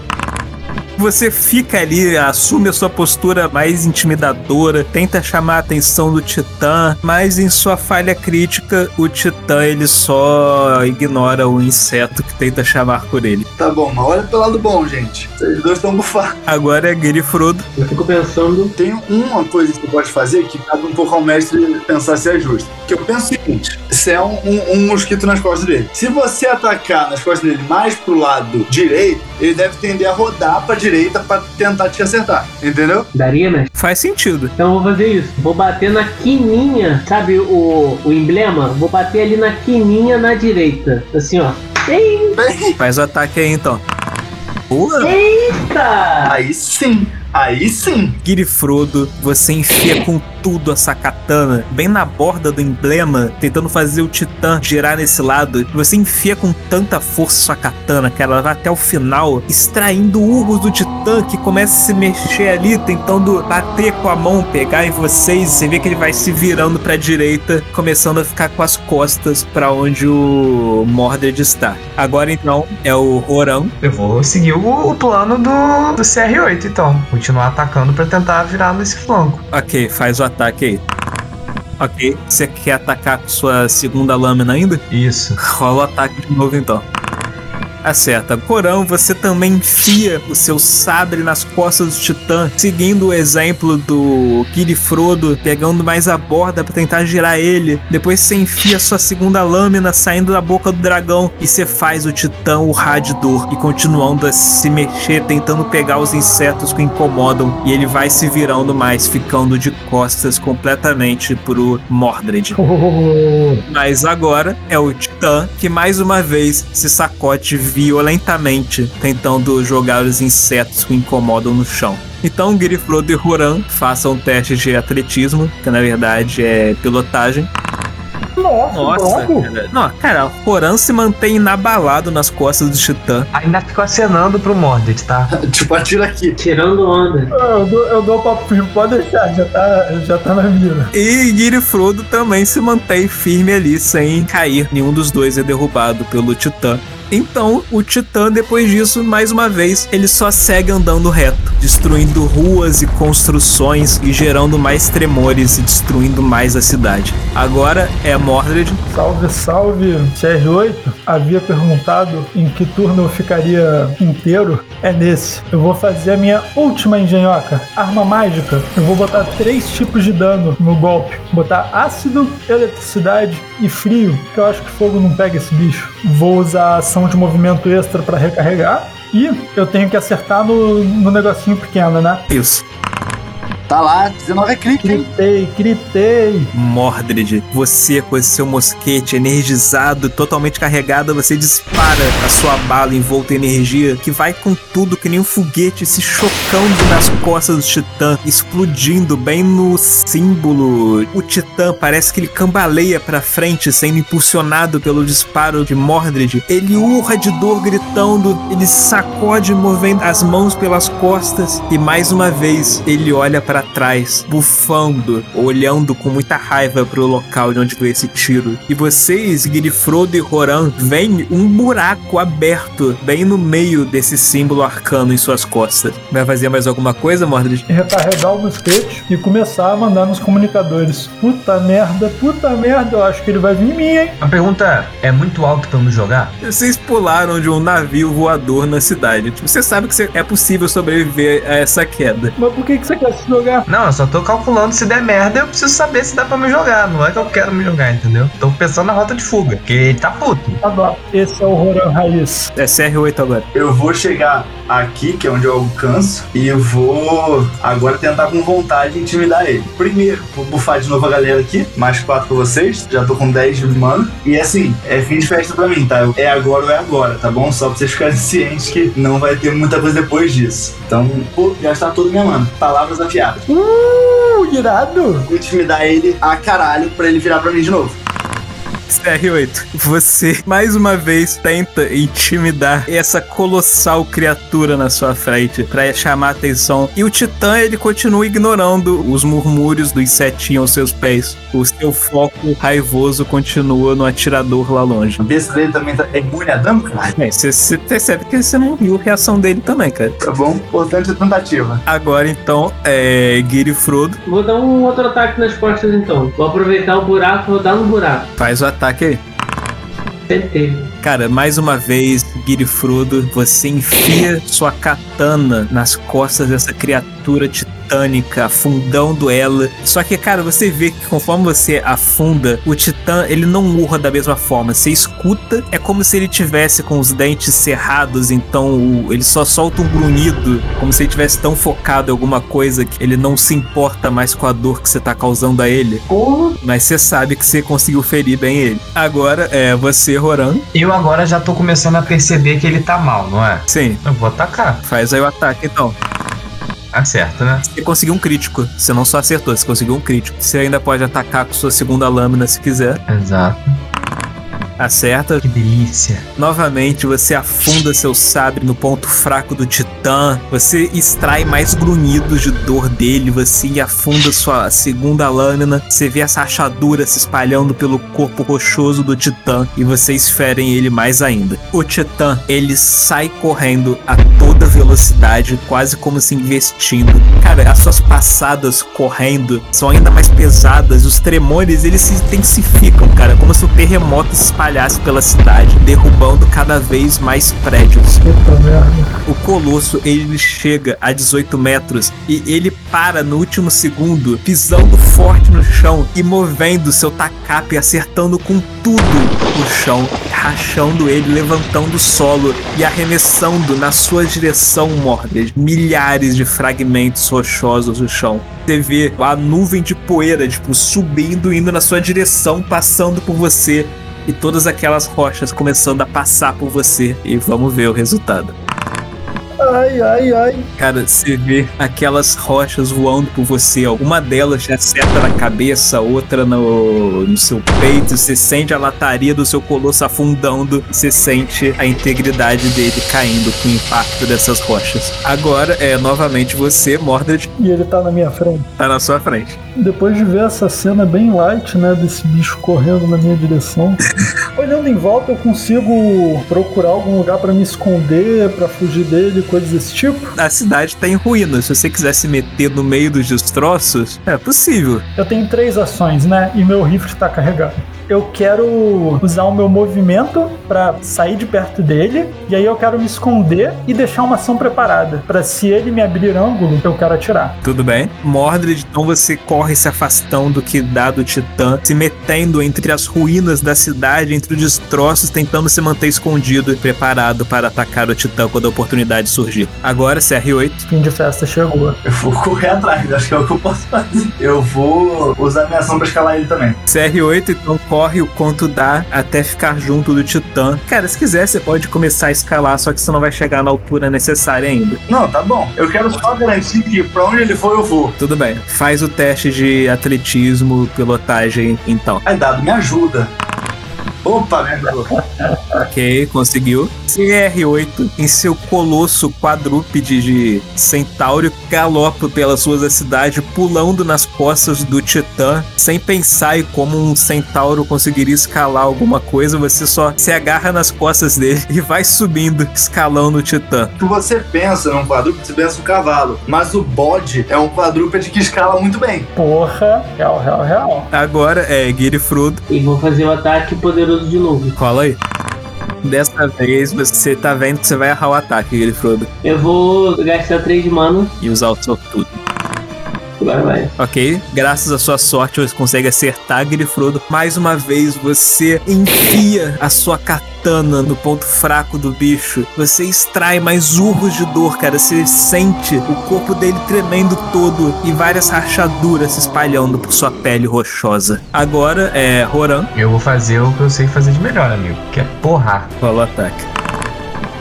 Você fica ali, assume a sua postura mais intimidadora, tenta chamar a atenção do Titã, mas em sua falha crítica, o Titã ele só ignora o inseto que tenta chamar por ele. Tá bom, mas olha pelo lado bom, gente. Vocês dois estão bufados. Agora é Grifrodo. Eu fico pensando, Tem uma coisa que você pode fazer que cabe um pouco ao mestre pensar se é justo. Que eu penso o seguinte: você é um, um- um mosquito nas costas dele. Se você atacar nas costas dele mais pro lado direito, ele deve tender a rodar pra direita pra tentar te acertar. Entendeu? daria, né? Faz sentido. Então eu vou fazer isso. Vou bater na quininha, sabe o, o emblema? Vou bater ali na quininha na direita. Assim, ó. Faz o ataque aí então. Boa! Eita! aí sim. Aí sim. Girifrodo, você enfia com tudo essa katana bem na borda do emblema, tentando fazer o titã girar nesse lado. Você enfia com tanta força sua katana que ela vai até o final, extraindo urros do titã que começa a se mexer ali, tentando bater com a mão, pegar em vocês. Você vê que ele vai se virando pra direita, começando a ficar com as costas pra onde o Mordred está. Agora então é o Roran. Eu vou seguir o, o plano do, do CR8, então. Continuar atacando pra tentar virar nesse flanco. Ok, faz o ataque aí. Ok, você quer atacar com sua segunda lâmina ainda? Isso. Rola o ataque de novo então. Acerta. Corão, você também enfia o seu sabre nas costas do Titã, seguindo o exemplo do Kiri Frodo, pegando mais a borda para tentar girar ele. Depois você enfia sua segunda lâmina saindo da boca do dragão e você faz o Titã urrar de dor e continuando a se mexer, tentando pegar os insetos que o incomodam. E ele vai se virando mais, ficando de costas completamente pro Mordred. Mas agora é o Titã que mais uma vez se sacode violentamente, tentando jogar os insetos que o incomodam no chão. Então, Girifrodo e Huran façam um teste de atletismo, que na verdade é pilotagem. Nossa, Nossa, cara. Não, cara, Horan se mantém inabalado nas costas do Titã. Ainda ficou acenando pro Mordred, tá? [laughs] tipo, atira aqui. Tirando onda. Eu dou, eu dou papo, pode deixar, já tá, já tá na mira. E Girifrodo também se mantém firme ali, sem cair. Nenhum dos dois é derrubado pelo Titã. Então, o Titã, depois disso, mais uma vez, ele só segue andando reto, destruindo ruas e construções e gerando mais tremores e destruindo mais a cidade. Agora é Mordred. Salve, salve. CR8 havia perguntado em que turno eu ficaria inteiro. É nesse. Eu vou fazer a minha última engenhoca. Arma mágica. Eu vou botar três tipos de dano no golpe. Botar ácido, eletricidade e frio. Que eu acho que fogo não pega esse bicho. Vou usar a ação de movimento extra para recarregar. E eu tenho que acertar no, no negocinho pequeno, né? Isso. Tá lá, 19 é clique, hein? Gritei, gritei. Mordred, você com esse seu mosquete energizado, totalmente carregado, você dispara a sua bala envolta em energia, que vai com tudo que nem um foguete se chocando nas costas do Titã, explodindo bem no símbolo. O Titã parece que ele cambaleia pra frente, sendo impulsionado pelo disparo de Mordred. Ele urra de dor gritando, ele sacode movendo as mãos pelas costas e mais uma vez ele olha pra trás, bufando, olhando com muita raiva pro local de onde veio esse tiro. E vocês, Girifrodo e Roran, veem um buraco aberto bem no meio desse símbolo arcano em suas costas. Vai fazer mais alguma coisa, Mordred? recarregar o mosquete e começar a mandar nos comunicadores. Puta merda, puta merda, eu acho que ele vai vir em mim, hein? A pergunta é muito alto pra me jogar? Vocês pularam de um navio voador na cidade. Tipo, você sabe que é possível sobreviver a essa queda. Mas por que, que você quer se jogar? Não, eu só tô calculando se der merda, eu preciso saber se dá pra me jogar. Não é que eu quero me jogar, entendeu? Tô pensando na rota de fuga, ele tá puto. Tá bom, esse é o Roran Raiz. É CR8 agora. Eu vou chegar aqui, que é onde eu alcanço, e eu vou agora tentar com vontade intimidar ele. Primeiro, vou bufar de novo a galera aqui, mais 4 pra vocês, já tô com 10 de mana. E assim, é fim de festa pra mim, tá? É agora ou é agora, tá bom? Só pra vocês ficarem [laughs] cientes que não vai ter muita coisa depois disso. Então, vou gastar toda minha mana. Palavras afiadas. Uh, irado! Intimidar ele a caralho pra ele virar pra mim de novo. CR8, você mais uma vez tenta intimidar essa colossal criatura na sua frente pra chamar a atenção. E o Titã ele continua ignorando os murmúrios do insetinho aos seus pés. O seu foco raivoso continua no atirador lá longe. A besta dele também tá é imune a dano, cara. Bem, você, percebe que você não viu a reação dele também, cara. Tá bom? Importante a tentativa. Agora então é Guiri Frodo. Vou dar um outro ataque nas costas então. Vou aproveitar o buraco e vou dar no buraco. Faz o ataque aí. Tentei. Cara, mais uma vez, Guiri Frodo, você enfia sua katana nas costas dessa criatura titânica, afundando ela. Só que, cara, você vê que conforme você afunda, o titã, ele não urra da mesma forma. Você escuta, é como se ele tivesse com os dentes cerrados, então ele só solta um grunhido, como se ele tivesse tão focado em alguma coisa que ele não se importa mais com a dor que você tá causando a ele. Mas você sabe que você conseguiu ferir bem ele. Agora é você, Roran. Eu agora já tô começando a perceber que ele tá mal, não é? Sim, Eu vou atacar. faz aí o ataque então. Acerta, né? Você conseguiu um crítico. Você não só acertou, você conseguiu um crítico. Você ainda pode atacar com sua segunda lâmina se quiser. Exato. Acerta. Que delícia. Novamente, você afunda seu sabre no ponto fraco do titã. Você extrai mais grunhidos de dor dele. Você afunda sua segunda lâmina. Você vê essa rachadura se espalhando pelo corpo rochoso do titã. E vocês ferem ele mais ainda. O titã, ele sai correndo a toda velocidade, quase como se investindo. Cara, as suas passadas correndo são ainda mais pesadas. Os tremores, eles se intensificam, cara. Como se o terremoto se espalhasse espalhasse pela cidade, derrubando cada vez mais prédios. O colosso ele chega a 18 metros e ele para no último segundo, pisando forte no chão e movendo seu tacape, acertando com tudo o chão, rachando ele, levantando o solo e arremessando na sua direção, Mordred, milhares de fragmentos rochosos no chão. Você vê a nuvem de poeira, tipo, subindo, indo na sua direção, passando por você. E todas aquelas rochas começando a passar por você. E vamos ver o resultado. Ai, ai, ai. Cara, você vê aquelas rochas voando por você. Uma delas te acerta na cabeça, outra no, no seu peito. Você sente a lataria do seu colosso afundando. Você sente a integridade dele caindo com o impacto dessas rochas. Agora é novamente você, Mordred, E ele tá na minha frente. tá na sua frente. Depois de ver essa cena bem light, né, desse bicho correndo na minha direção, [laughs] olhando em volta eu consigo procurar algum lugar pra me esconder, pra fugir dele, coisas desse tipo. A cidade tá em ruínas. Se você quiser se meter no meio dos destroços, é possível. Eu tenho três ações, né, e meu rifle tá carregado. Eu quero usar o meu movimento pra sair de perto dele, e aí eu quero me esconder e deixar uma ação preparada, Pra se ele me abrir ângulo, eu quero atirar. Tudo bem. Mordred, então você corre se afastando que dá do Titã, se metendo entre as ruínas da cidade, entre os destroços, tentando se manter escondido e preparado para atacar o Titã quando a oportunidade surgir. Agora, CR8. Fim de festa chegou. Eu vou correr atrás, acho que é o que eu posso fazer. Eu vou usar minha ação pra escalar ele também. CR8, então corre o quanto dá até ficar junto do Titã. Cara, se quiser, você pode começar a escalar, só que você não vai chegar na altura necessária ainda. Não, tá bom. Eu quero só garantir que pra onde ele for, eu vou. Tudo bem. Faz o teste de atletismo, pilotagem, então. Aí, dado, me ajuda. Opa, me ajudou. Ok, conseguiu. CR8 em seu colosso quadrúpede de centauro galopa pelas ruas da cidade, pulando nas costas do Titã, sem pensar em como um centauro conseguiria escalar alguma coisa, você só se agarra nas costas dele [laughs] e vai subindo, escalando o Titã. Se você pensa num quadrúpede, você pensa no cavalo. Mas o bode é um quadrúpede que escala muito bem. Porra, real, real, real. Agora é Guiri Frodo. E vou fazer o ataque poderoso de novo. Cola aí. Dessa vez você tá vendo que você vai errar o ataque, Guiri Frodo, Eu vou gastar 3 de mana. e usar o sortudo. Agora vai. Ok, graças à sua sorte você consegue acertar Grifrodo. Mais uma vez você enfia a sua katana no ponto fraco do bicho. Você extrai mais urros de dor, cara. Você sente o corpo dele tremendo todo e várias rachaduras se espalhando por sua pele rochosa. Agora é Roran, Eu vou fazer o que eu sei fazer de melhor, amigo, que é porrar. qual o ataque?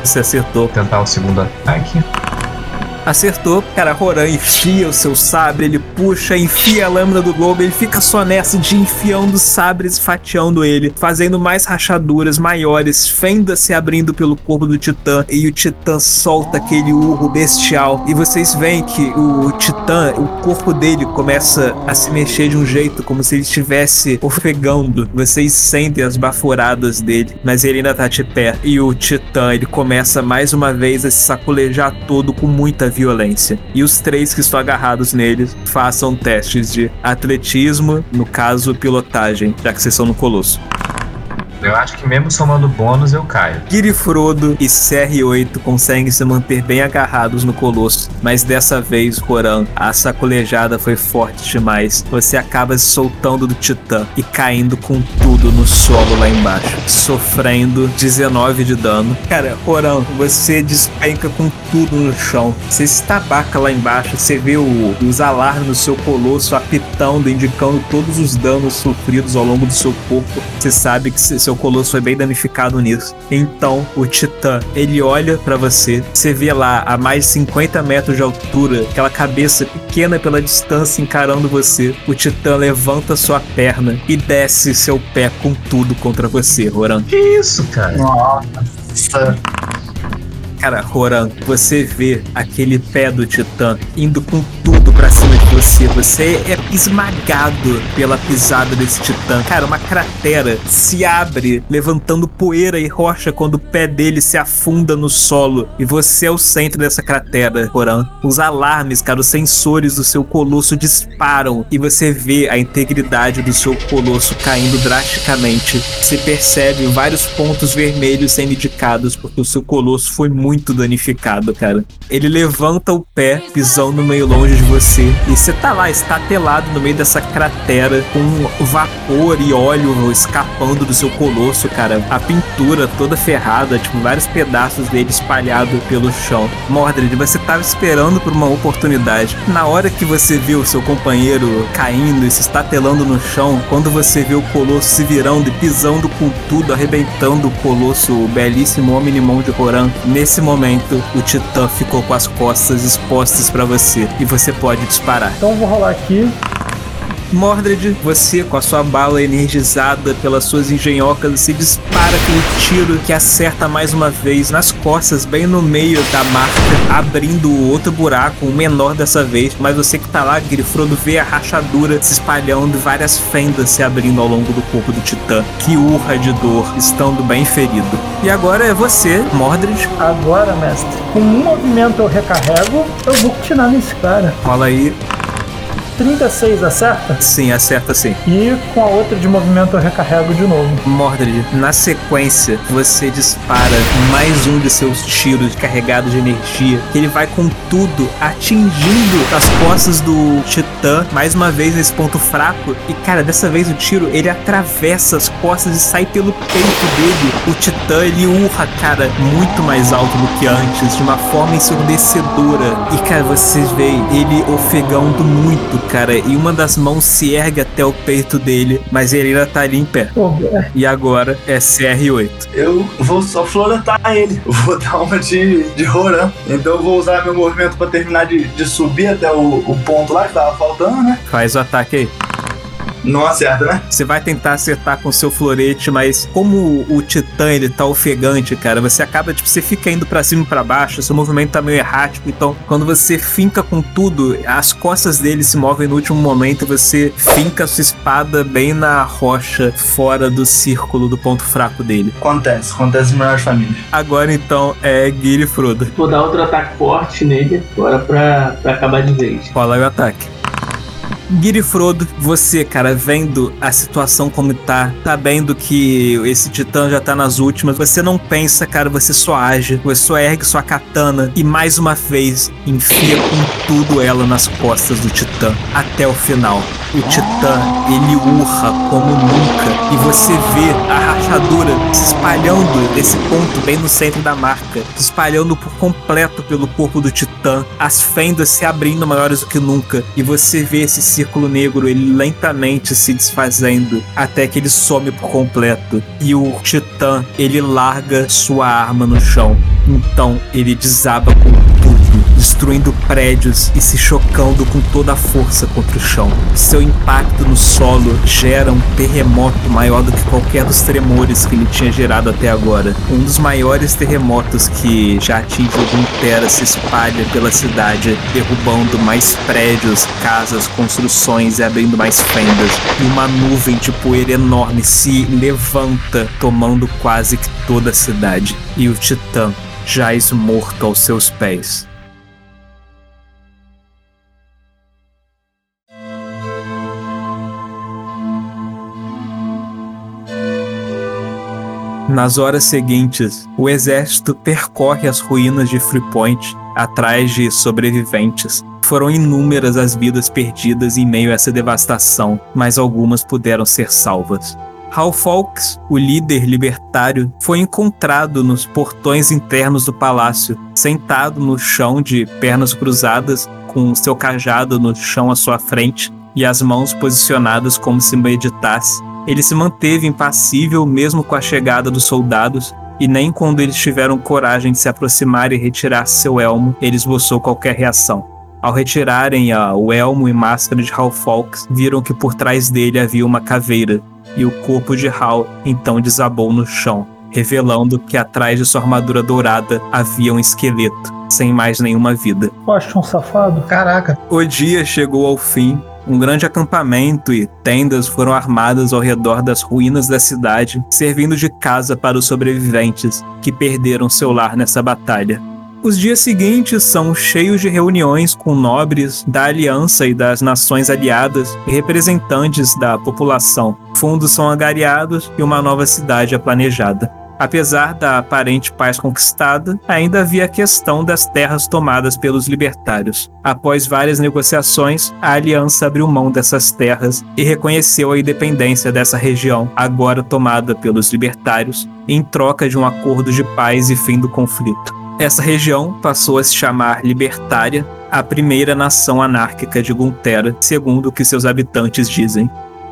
Você acertou. Tentar o segundo ataque. Acertou, cara, Roran enfia o seu sabre, ele puxa, enfia a lâmina do lobo, ele fica só nessa de enfiando sabres, fatiando ele, fazendo mais rachaduras maiores, fendas se abrindo pelo corpo do titã, e o titã solta aquele urro bestial, e vocês veem que o titã, o corpo dele começa a se mexer de um jeito como se ele estivesse ofegando, vocês sentem as baforadas dele, mas ele ainda tá de pé, e o titã, ele começa mais uma vez a se sacolejar todo com muita violência. E os três que estão agarrados nele façam testes de atletismo, no caso, pilotagem, já que vocês são no Colosso. Eu acho que mesmo somando bônus eu caio. Girifrodo e CR8 conseguem se manter bem agarrados no Colosso, mas dessa vez, Roran, a sacolejada foi forte demais. Você acaba se soltando do Titã e caindo com tudo no solo lá embaixo, sofrendo 19 de dano. Cara, Roran, você despenca com tudo no chão. Você se tabaca lá embaixo, você vê o- os alarmes no seu Colosso apitando, indicando todos os danos sofridos ao longo do seu corpo. Você sabe que se- seu colosso foi bem danificado nisso. Então, o Titã, ele olha pra você, você vê lá a mais de 50 metros de altura, aquela cabeça pequena pela distância encarando você. O Titã levanta sua perna e desce seu pé com tudo contra você, Roran. Que isso, cara? Nossa. Cara, Roran, você vê aquele pé do Titã indo com tudo pra cima de você. Você é esmagado pela pisada desse titã. Cara, uma cratera se abre, levantando poeira e rocha quando o pé dele se afunda no solo. E você é o centro dessa cratera, Coran. Os alarmes, cara, os sensores do seu colosso disparam e você vê a integridade do seu colosso caindo drasticamente. Você percebe vários pontos vermelhos sendo indicados porque o seu colosso foi muito danificado, cara. Ele levanta o pé, pisando meio longe de você, e você tá lá, estatelado no meio dessa cratera, com vapor e óleo escapando do seu colosso, cara. A pintura toda ferrada, tipo, vários pedaços dele espalhados pelo chão. Mordred, você tava esperando por uma oportunidade. Na hora que você viu seu companheiro caindo e se estatelando no chão, quando você vê o colosso se virando e pisando com tudo, arrebentando o colosso, o belíssimo Omnimon de Roran, nesse momento o Titã ficou com as costas expostas para você e você pode disparar. Então eu vou rolar aqui. Mordred, você com a sua bala energizada pelas suas engenhocas, se dispara aquele tiro que acerta mais uma vez nas costas, bem no meio da marca, abrindo outro buraco, um menor dessa vez. Mas você que tá lá, Grifrodo, vê a rachadura se espalhando e várias fendas se abrindo ao longo do corpo do Titã, que urra de dor, estando bem ferido. E agora é você, Mordred. Agora, mestre, com um movimento eu recarrego, eu vou tirar nesse cara. Rola aí. 36 acerta? Sim, acerta sim. E com a outra de movimento eu recarrego de novo. Mordred, na sequência, você dispara mais um de seus tiros carregados de energia, que ele vai com tudo atingindo as costas do Titã, mais uma vez nesse ponto fraco. E cara, dessa vez o tiro ele atravessa as costas e sai pelo peito dele. O Titã ele urra, cara, muito mais alto do que antes, de uma forma ensurdecedora. E cara, vocês veem ele ofegando muito, cara, e uma das mãos se ergue até o peito dele, mas ele ainda tá ali em pé. É, E agora é CR8. Eu vou só floretar ele. Eu [laughs] Vou dar uma de, de Roran. Então eu vou usar meu movimento pra terminar de, de subir até o, o ponto lá que tava faltando, né? Faz o ataque aí. Não acerta, né? Você vai tentar acertar com seu florete, mas como o titã ele tá ofegante, cara, você acaba, tipo, você fica indo pra cima e pra baixo, seu movimento tá meio errático, então quando você finca com tudo, as costas dele se movem no último momento e você finca a sua espada bem na rocha, fora do círculo do ponto fraco dele. Acontece, acontece nas melhores famílias. Agora então é Guile Frodo. Vou dar outro ataque forte nele, agora pra, pra acabar de vez. Rola aí o ataque. Guiri Frodo, você, cara, vendo a situação como tá, sabendo que esse titã já tá nas últimas, você não pensa, cara, você só age, você só ergue sua katana e mais uma vez enfia com tudo ela nas costas do titã até o final. O titã, ele urra como nunca e você vê a rachadura se espalhando desse ponto bem no centro da marca, se espalhando por completo pelo corpo do titã, as fendas se abrindo maiores do que nunca e você vê esse círculo negro ele lentamente se desfazendo até que ele some por completo e o titã ele larga sua arma no chão. Então ele desaba com tudo, destruindo prédios e se chocando com toda a força contra o chão. Seu impacto no solo gera um terremoto maior do que qualquer dos tremores que ele tinha gerado até agora. Um dos maiores terremotos que já atingiu Runeterra se espalha pela cidade, derrubando mais prédios, casas, construções e abrindo mais fendas. E uma nuvem de poeira enorme se levanta, tomando quase que toda a cidade. E o Titã jaz morto aos seus pés. Nas horas seguintes, o exército percorre as ruínas de Freepoint atrás de sobreviventes. Foram inúmeras as vidas perdidas em meio a essa devastação, mas algumas puderam ser salvas. Hal Fawkes, o líder libertário, foi encontrado nos portões internos do palácio, sentado no chão de pernas cruzadas, com seu cajado no chão à sua frente e as mãos posicionadas como se meditasse. Ele se manteve impassível mesmo com a chegada dos soldados, e nem quando eles tiveram coragem de se aproximar e retirar seu elmo, ele esboçou qualquer reação. Ao retirarem a, o elmo e máscara de Hal Fawkes, viram que por trás dele havia uma caveira, e o corpo de Hal então desabou no chão, revelando que atrás de sua armadura dourada havia um esqueleto. sem mais nenhuma vida. Eu acho um safado. Caraca. O dia chegou ao fim. Um grande acampamento e tendas foram armadas ao redor das ruínas da cidade, servindo de casa para os sobreviventes que perderam seu lar nessa batalha. Os dias seguintes são cheios de reuniões com nobres da aliança e das nações aliadas e representantes da população. Fundos são angariados e uma nova cidade é planejada. Apesar da aparente paz conquistada, ainda havia a questão das terras tomadas pelos libertários. Após várias negociações, a aliança abriu mão dessas terras e reconheceu a independência dessa região, agora tomada pelos libertários, em troca de um acordo de paz e fim do conflito. Essa região passou a se chamar Libertária, a primeira nação anárquica de Guntera, segundo o que seus habitantes dizem.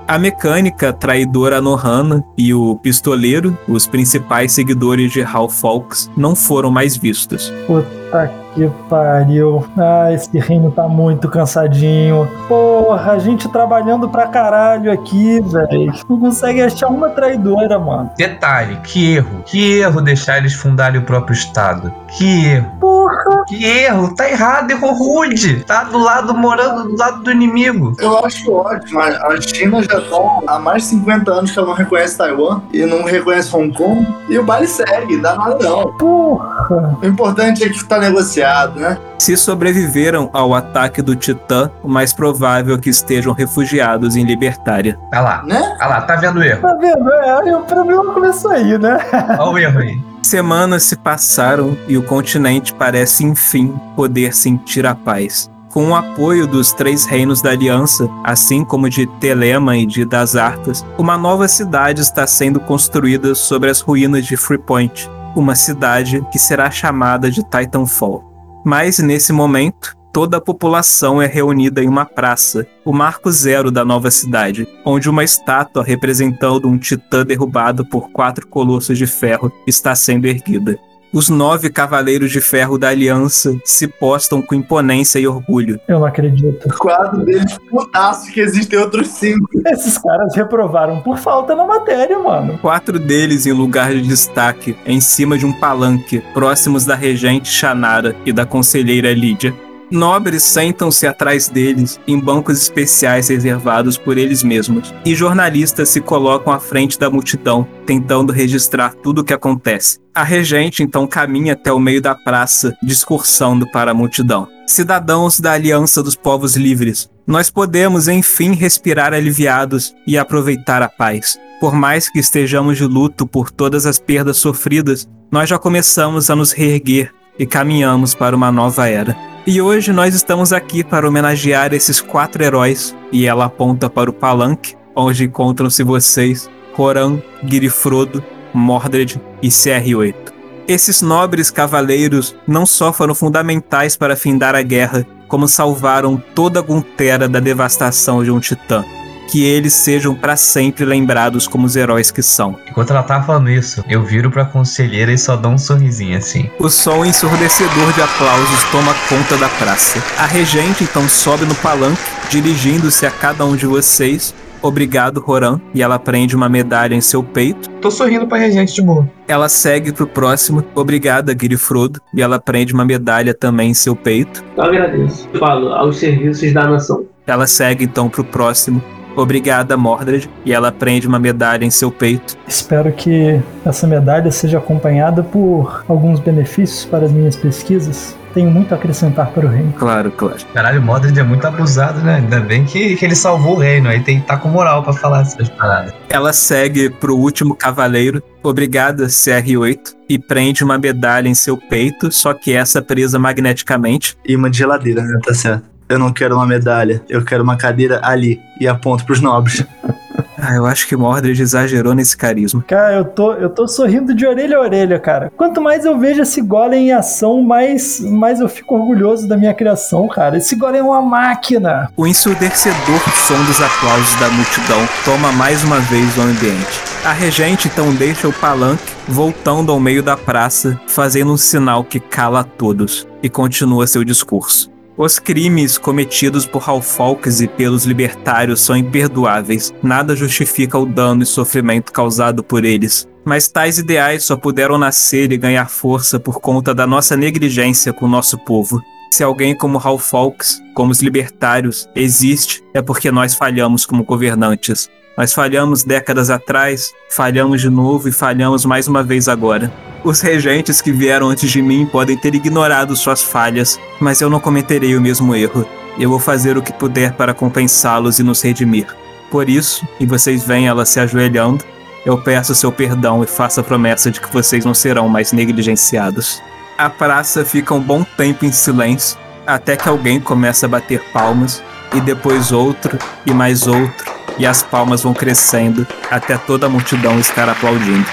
A mecânica traidora Nohana e o pistoleiro, os principais seguidores de Hal Fawkes, não foram mais vistos. Puta que pariu. Ah, esse reino tá muito cansadinho. Porra, a gente trabalhando pra caralho aqui, velho. Não consegue achar uma traidora, mano. Detalhe, que erro. Que erro deixar eles fundarem o próprio estado. Que erro. Porra. Que erro. Tá errado, errou rude. Tá do lado, morando do lado do inimigo. Eu acho ótimo. A a China já tá há mais de 50 anos que ela não reconhece Taiwan e não reconhece Hong Kong. E o baile segue, dá nada não. Porra. O importante é que tá negociado, né? Se sobreviveram ao ataque do Titã, o mais provável é que estejam refugiados em Libertária. Tá lá. Né? Tá lá, tá vendo o erro. Tá vendo? É, aí o problema começou aí, né? Olha o erro aí. Semanas se passaram e o continente parece enfim poder sentir a paz. Com o apoio dos três reinos da Aliança, assim como de Telema e de Dasartas, uma nova cidade está sendo construída sobre as ruínas de Freepoint, uma cidade que será chamada de Titanfall. Mas nesse momento, toda a população é reunida em uma praça, o marco zero da nova cidade, onde uma estátua representando um titã derrubado por quatro colossos de ferro está sendo erguida. Os nove cavaleiros de ferro da Aliança se postam com imponência e orgulho. Eu não acredito. O quadro deles putaço que existem outros cinco. Esses caras reprovaram por falta na matéria, mano. Quatro deles em lugar de destaque, em cima de um palanque, próximos da regente Shanara e da conselheira Lídia. Nobres sentam-se atrás deles em bancos especiais reservados por eles mesmos, e jornalistas se colocam à frente da multidão, tentando registrar tudo o que acontece. A regente então caminha até o meio da praça, discursando para a multidão. Cidadãos da Aliança dos Povos Livres, nós podemos enfim respirar aliviados e aproveitar a paz. Por mais que estejamos de luto por todas as perdas sofridas, nós já começamos a nos reerguer e caminhamos para uma nova era. E hoje nós estamos aqui para homenagear esses quatro heróis, e ela aponta para o palanque, onde encontram-se vocês, Roran, Girifrodo, Mordred e CR8. Esses nobres cavaleiros não só foram fundamentais para findar a guerra, como salvaram toda Guntera da devastação de um titã. Que eles sejam para sempre lembrados como os heróis que são. Enquanto ela tava falando isso, eu viro pra conselheira e só dou um sorrisinho assim. O som ensurdecedor de aplausos toma conta da praça. A regente então sobe no palanque, dirigindo-se a cada um de vocês. Obrigado, Roran. E ela prende uma medalha em seu peito. Tô sorrindo pra regente de boa. Ela segue pro próximo. Obrigada, Girifrodo. E ela prende uma medalha também em seu peito. Eu agradeço. Falo aos serviços da nação. Ela segue então pro próximo. Obrigada, Mordred. E ela prende uma medalha em seu peito. Espero que essa medalha seja acompanhada por alguns benefícios para as minhas pesquisas. Tenho muito a acrescentar para o reino. Claro, claro. Caralho, o Mordred é muito abusado, né? Ainda bem que, que ele salvou o reino. Aí tem que estar com moral pra falar essas paradas. Ela segue pro último cavaleiro. Obrigada, CR8. E prende uma medalha em seu peito, só que essa presa magneticamente. Imã de geladeira, né? Tá certo. Eu não quero uma medalha, eu quero uma cadeira ali. E aponto pros nobres. [laughs] Ah, eu acho que Mordred exagerou nesse carisma. Cara, eu tô, eu tô sorrindo de orelha a orelha, cara. Quanto mais eu vejo esse golem em ação, mais, mais eu fico orgulhoso da minha criação, cara. Esse golem é uma máquina. O ensurdecedor som dos aplausos da multidão toma mais uma vez o ambiente. A regente então deixa o palanque, voltando ao meio da praça, fazendo um sinal que cala a todos, e continua seu discurso. Os crimes cometidos por Halfalks e pelos libertários são imperdoáveis. Nada justifica o dano e sofrimento causado por eles. Mas tais ideais só puderam nascer e ganhar força por conta da nossa negligência com o nosso povo. Se alguém como Hal Fawkes, como os libertários, existe, é porque nós falhamos como governantes. Nós falhamos décadas atrás, falhamos de novo e falhamos mais uma vez agora. Os regentes que vieram antes de mim podem ter ignorado suas falhas, mas eu não cometerei o mesmo erro. Eu vou fazer o que puder para compensá-los e nos redimir. Por isso, e vocês veem ela se ajoelhando, eu peço seu perdão e faço a promessa de que vocês não serão mais negligenciados. A praça fica um bom tempo em silêncio, até que alguém começa a bater palmas, e depois outro, e mais outro, e as palmas vão crescendo até toda a multidão estar aplaudindo.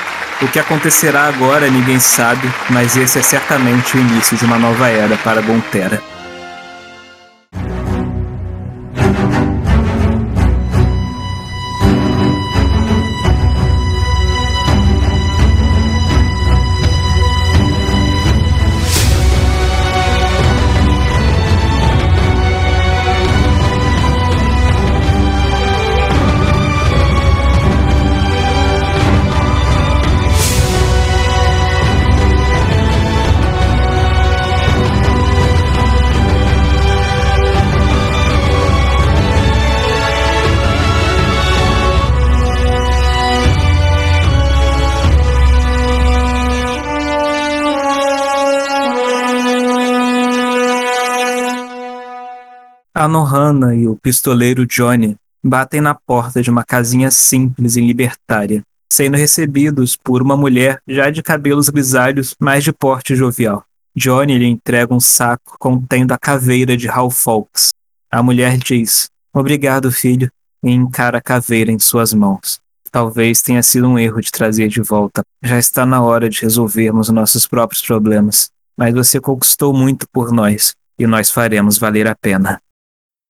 O que acontecerá agora ninguém sabe, mas esse é certamente o início de uma nova era para Gontera. Pistoleiro Johnny batem na porta de uma casinha simples e libertária, sendo recebidos por uma mulher já de cabelos grisalhos, mas de porte jovial. Johnny lhe entrega um saco contendo a caveira de Hal Fawkes. A mulher diz: Obrigado, filho, e encara a caveira em suas mãos. Talvez tenha sido um erro de trazer de volta. Já está na hora de resolvermos nossos próprios problemas. Mas você conquistou muito por nós, e nós faremos valer a pena.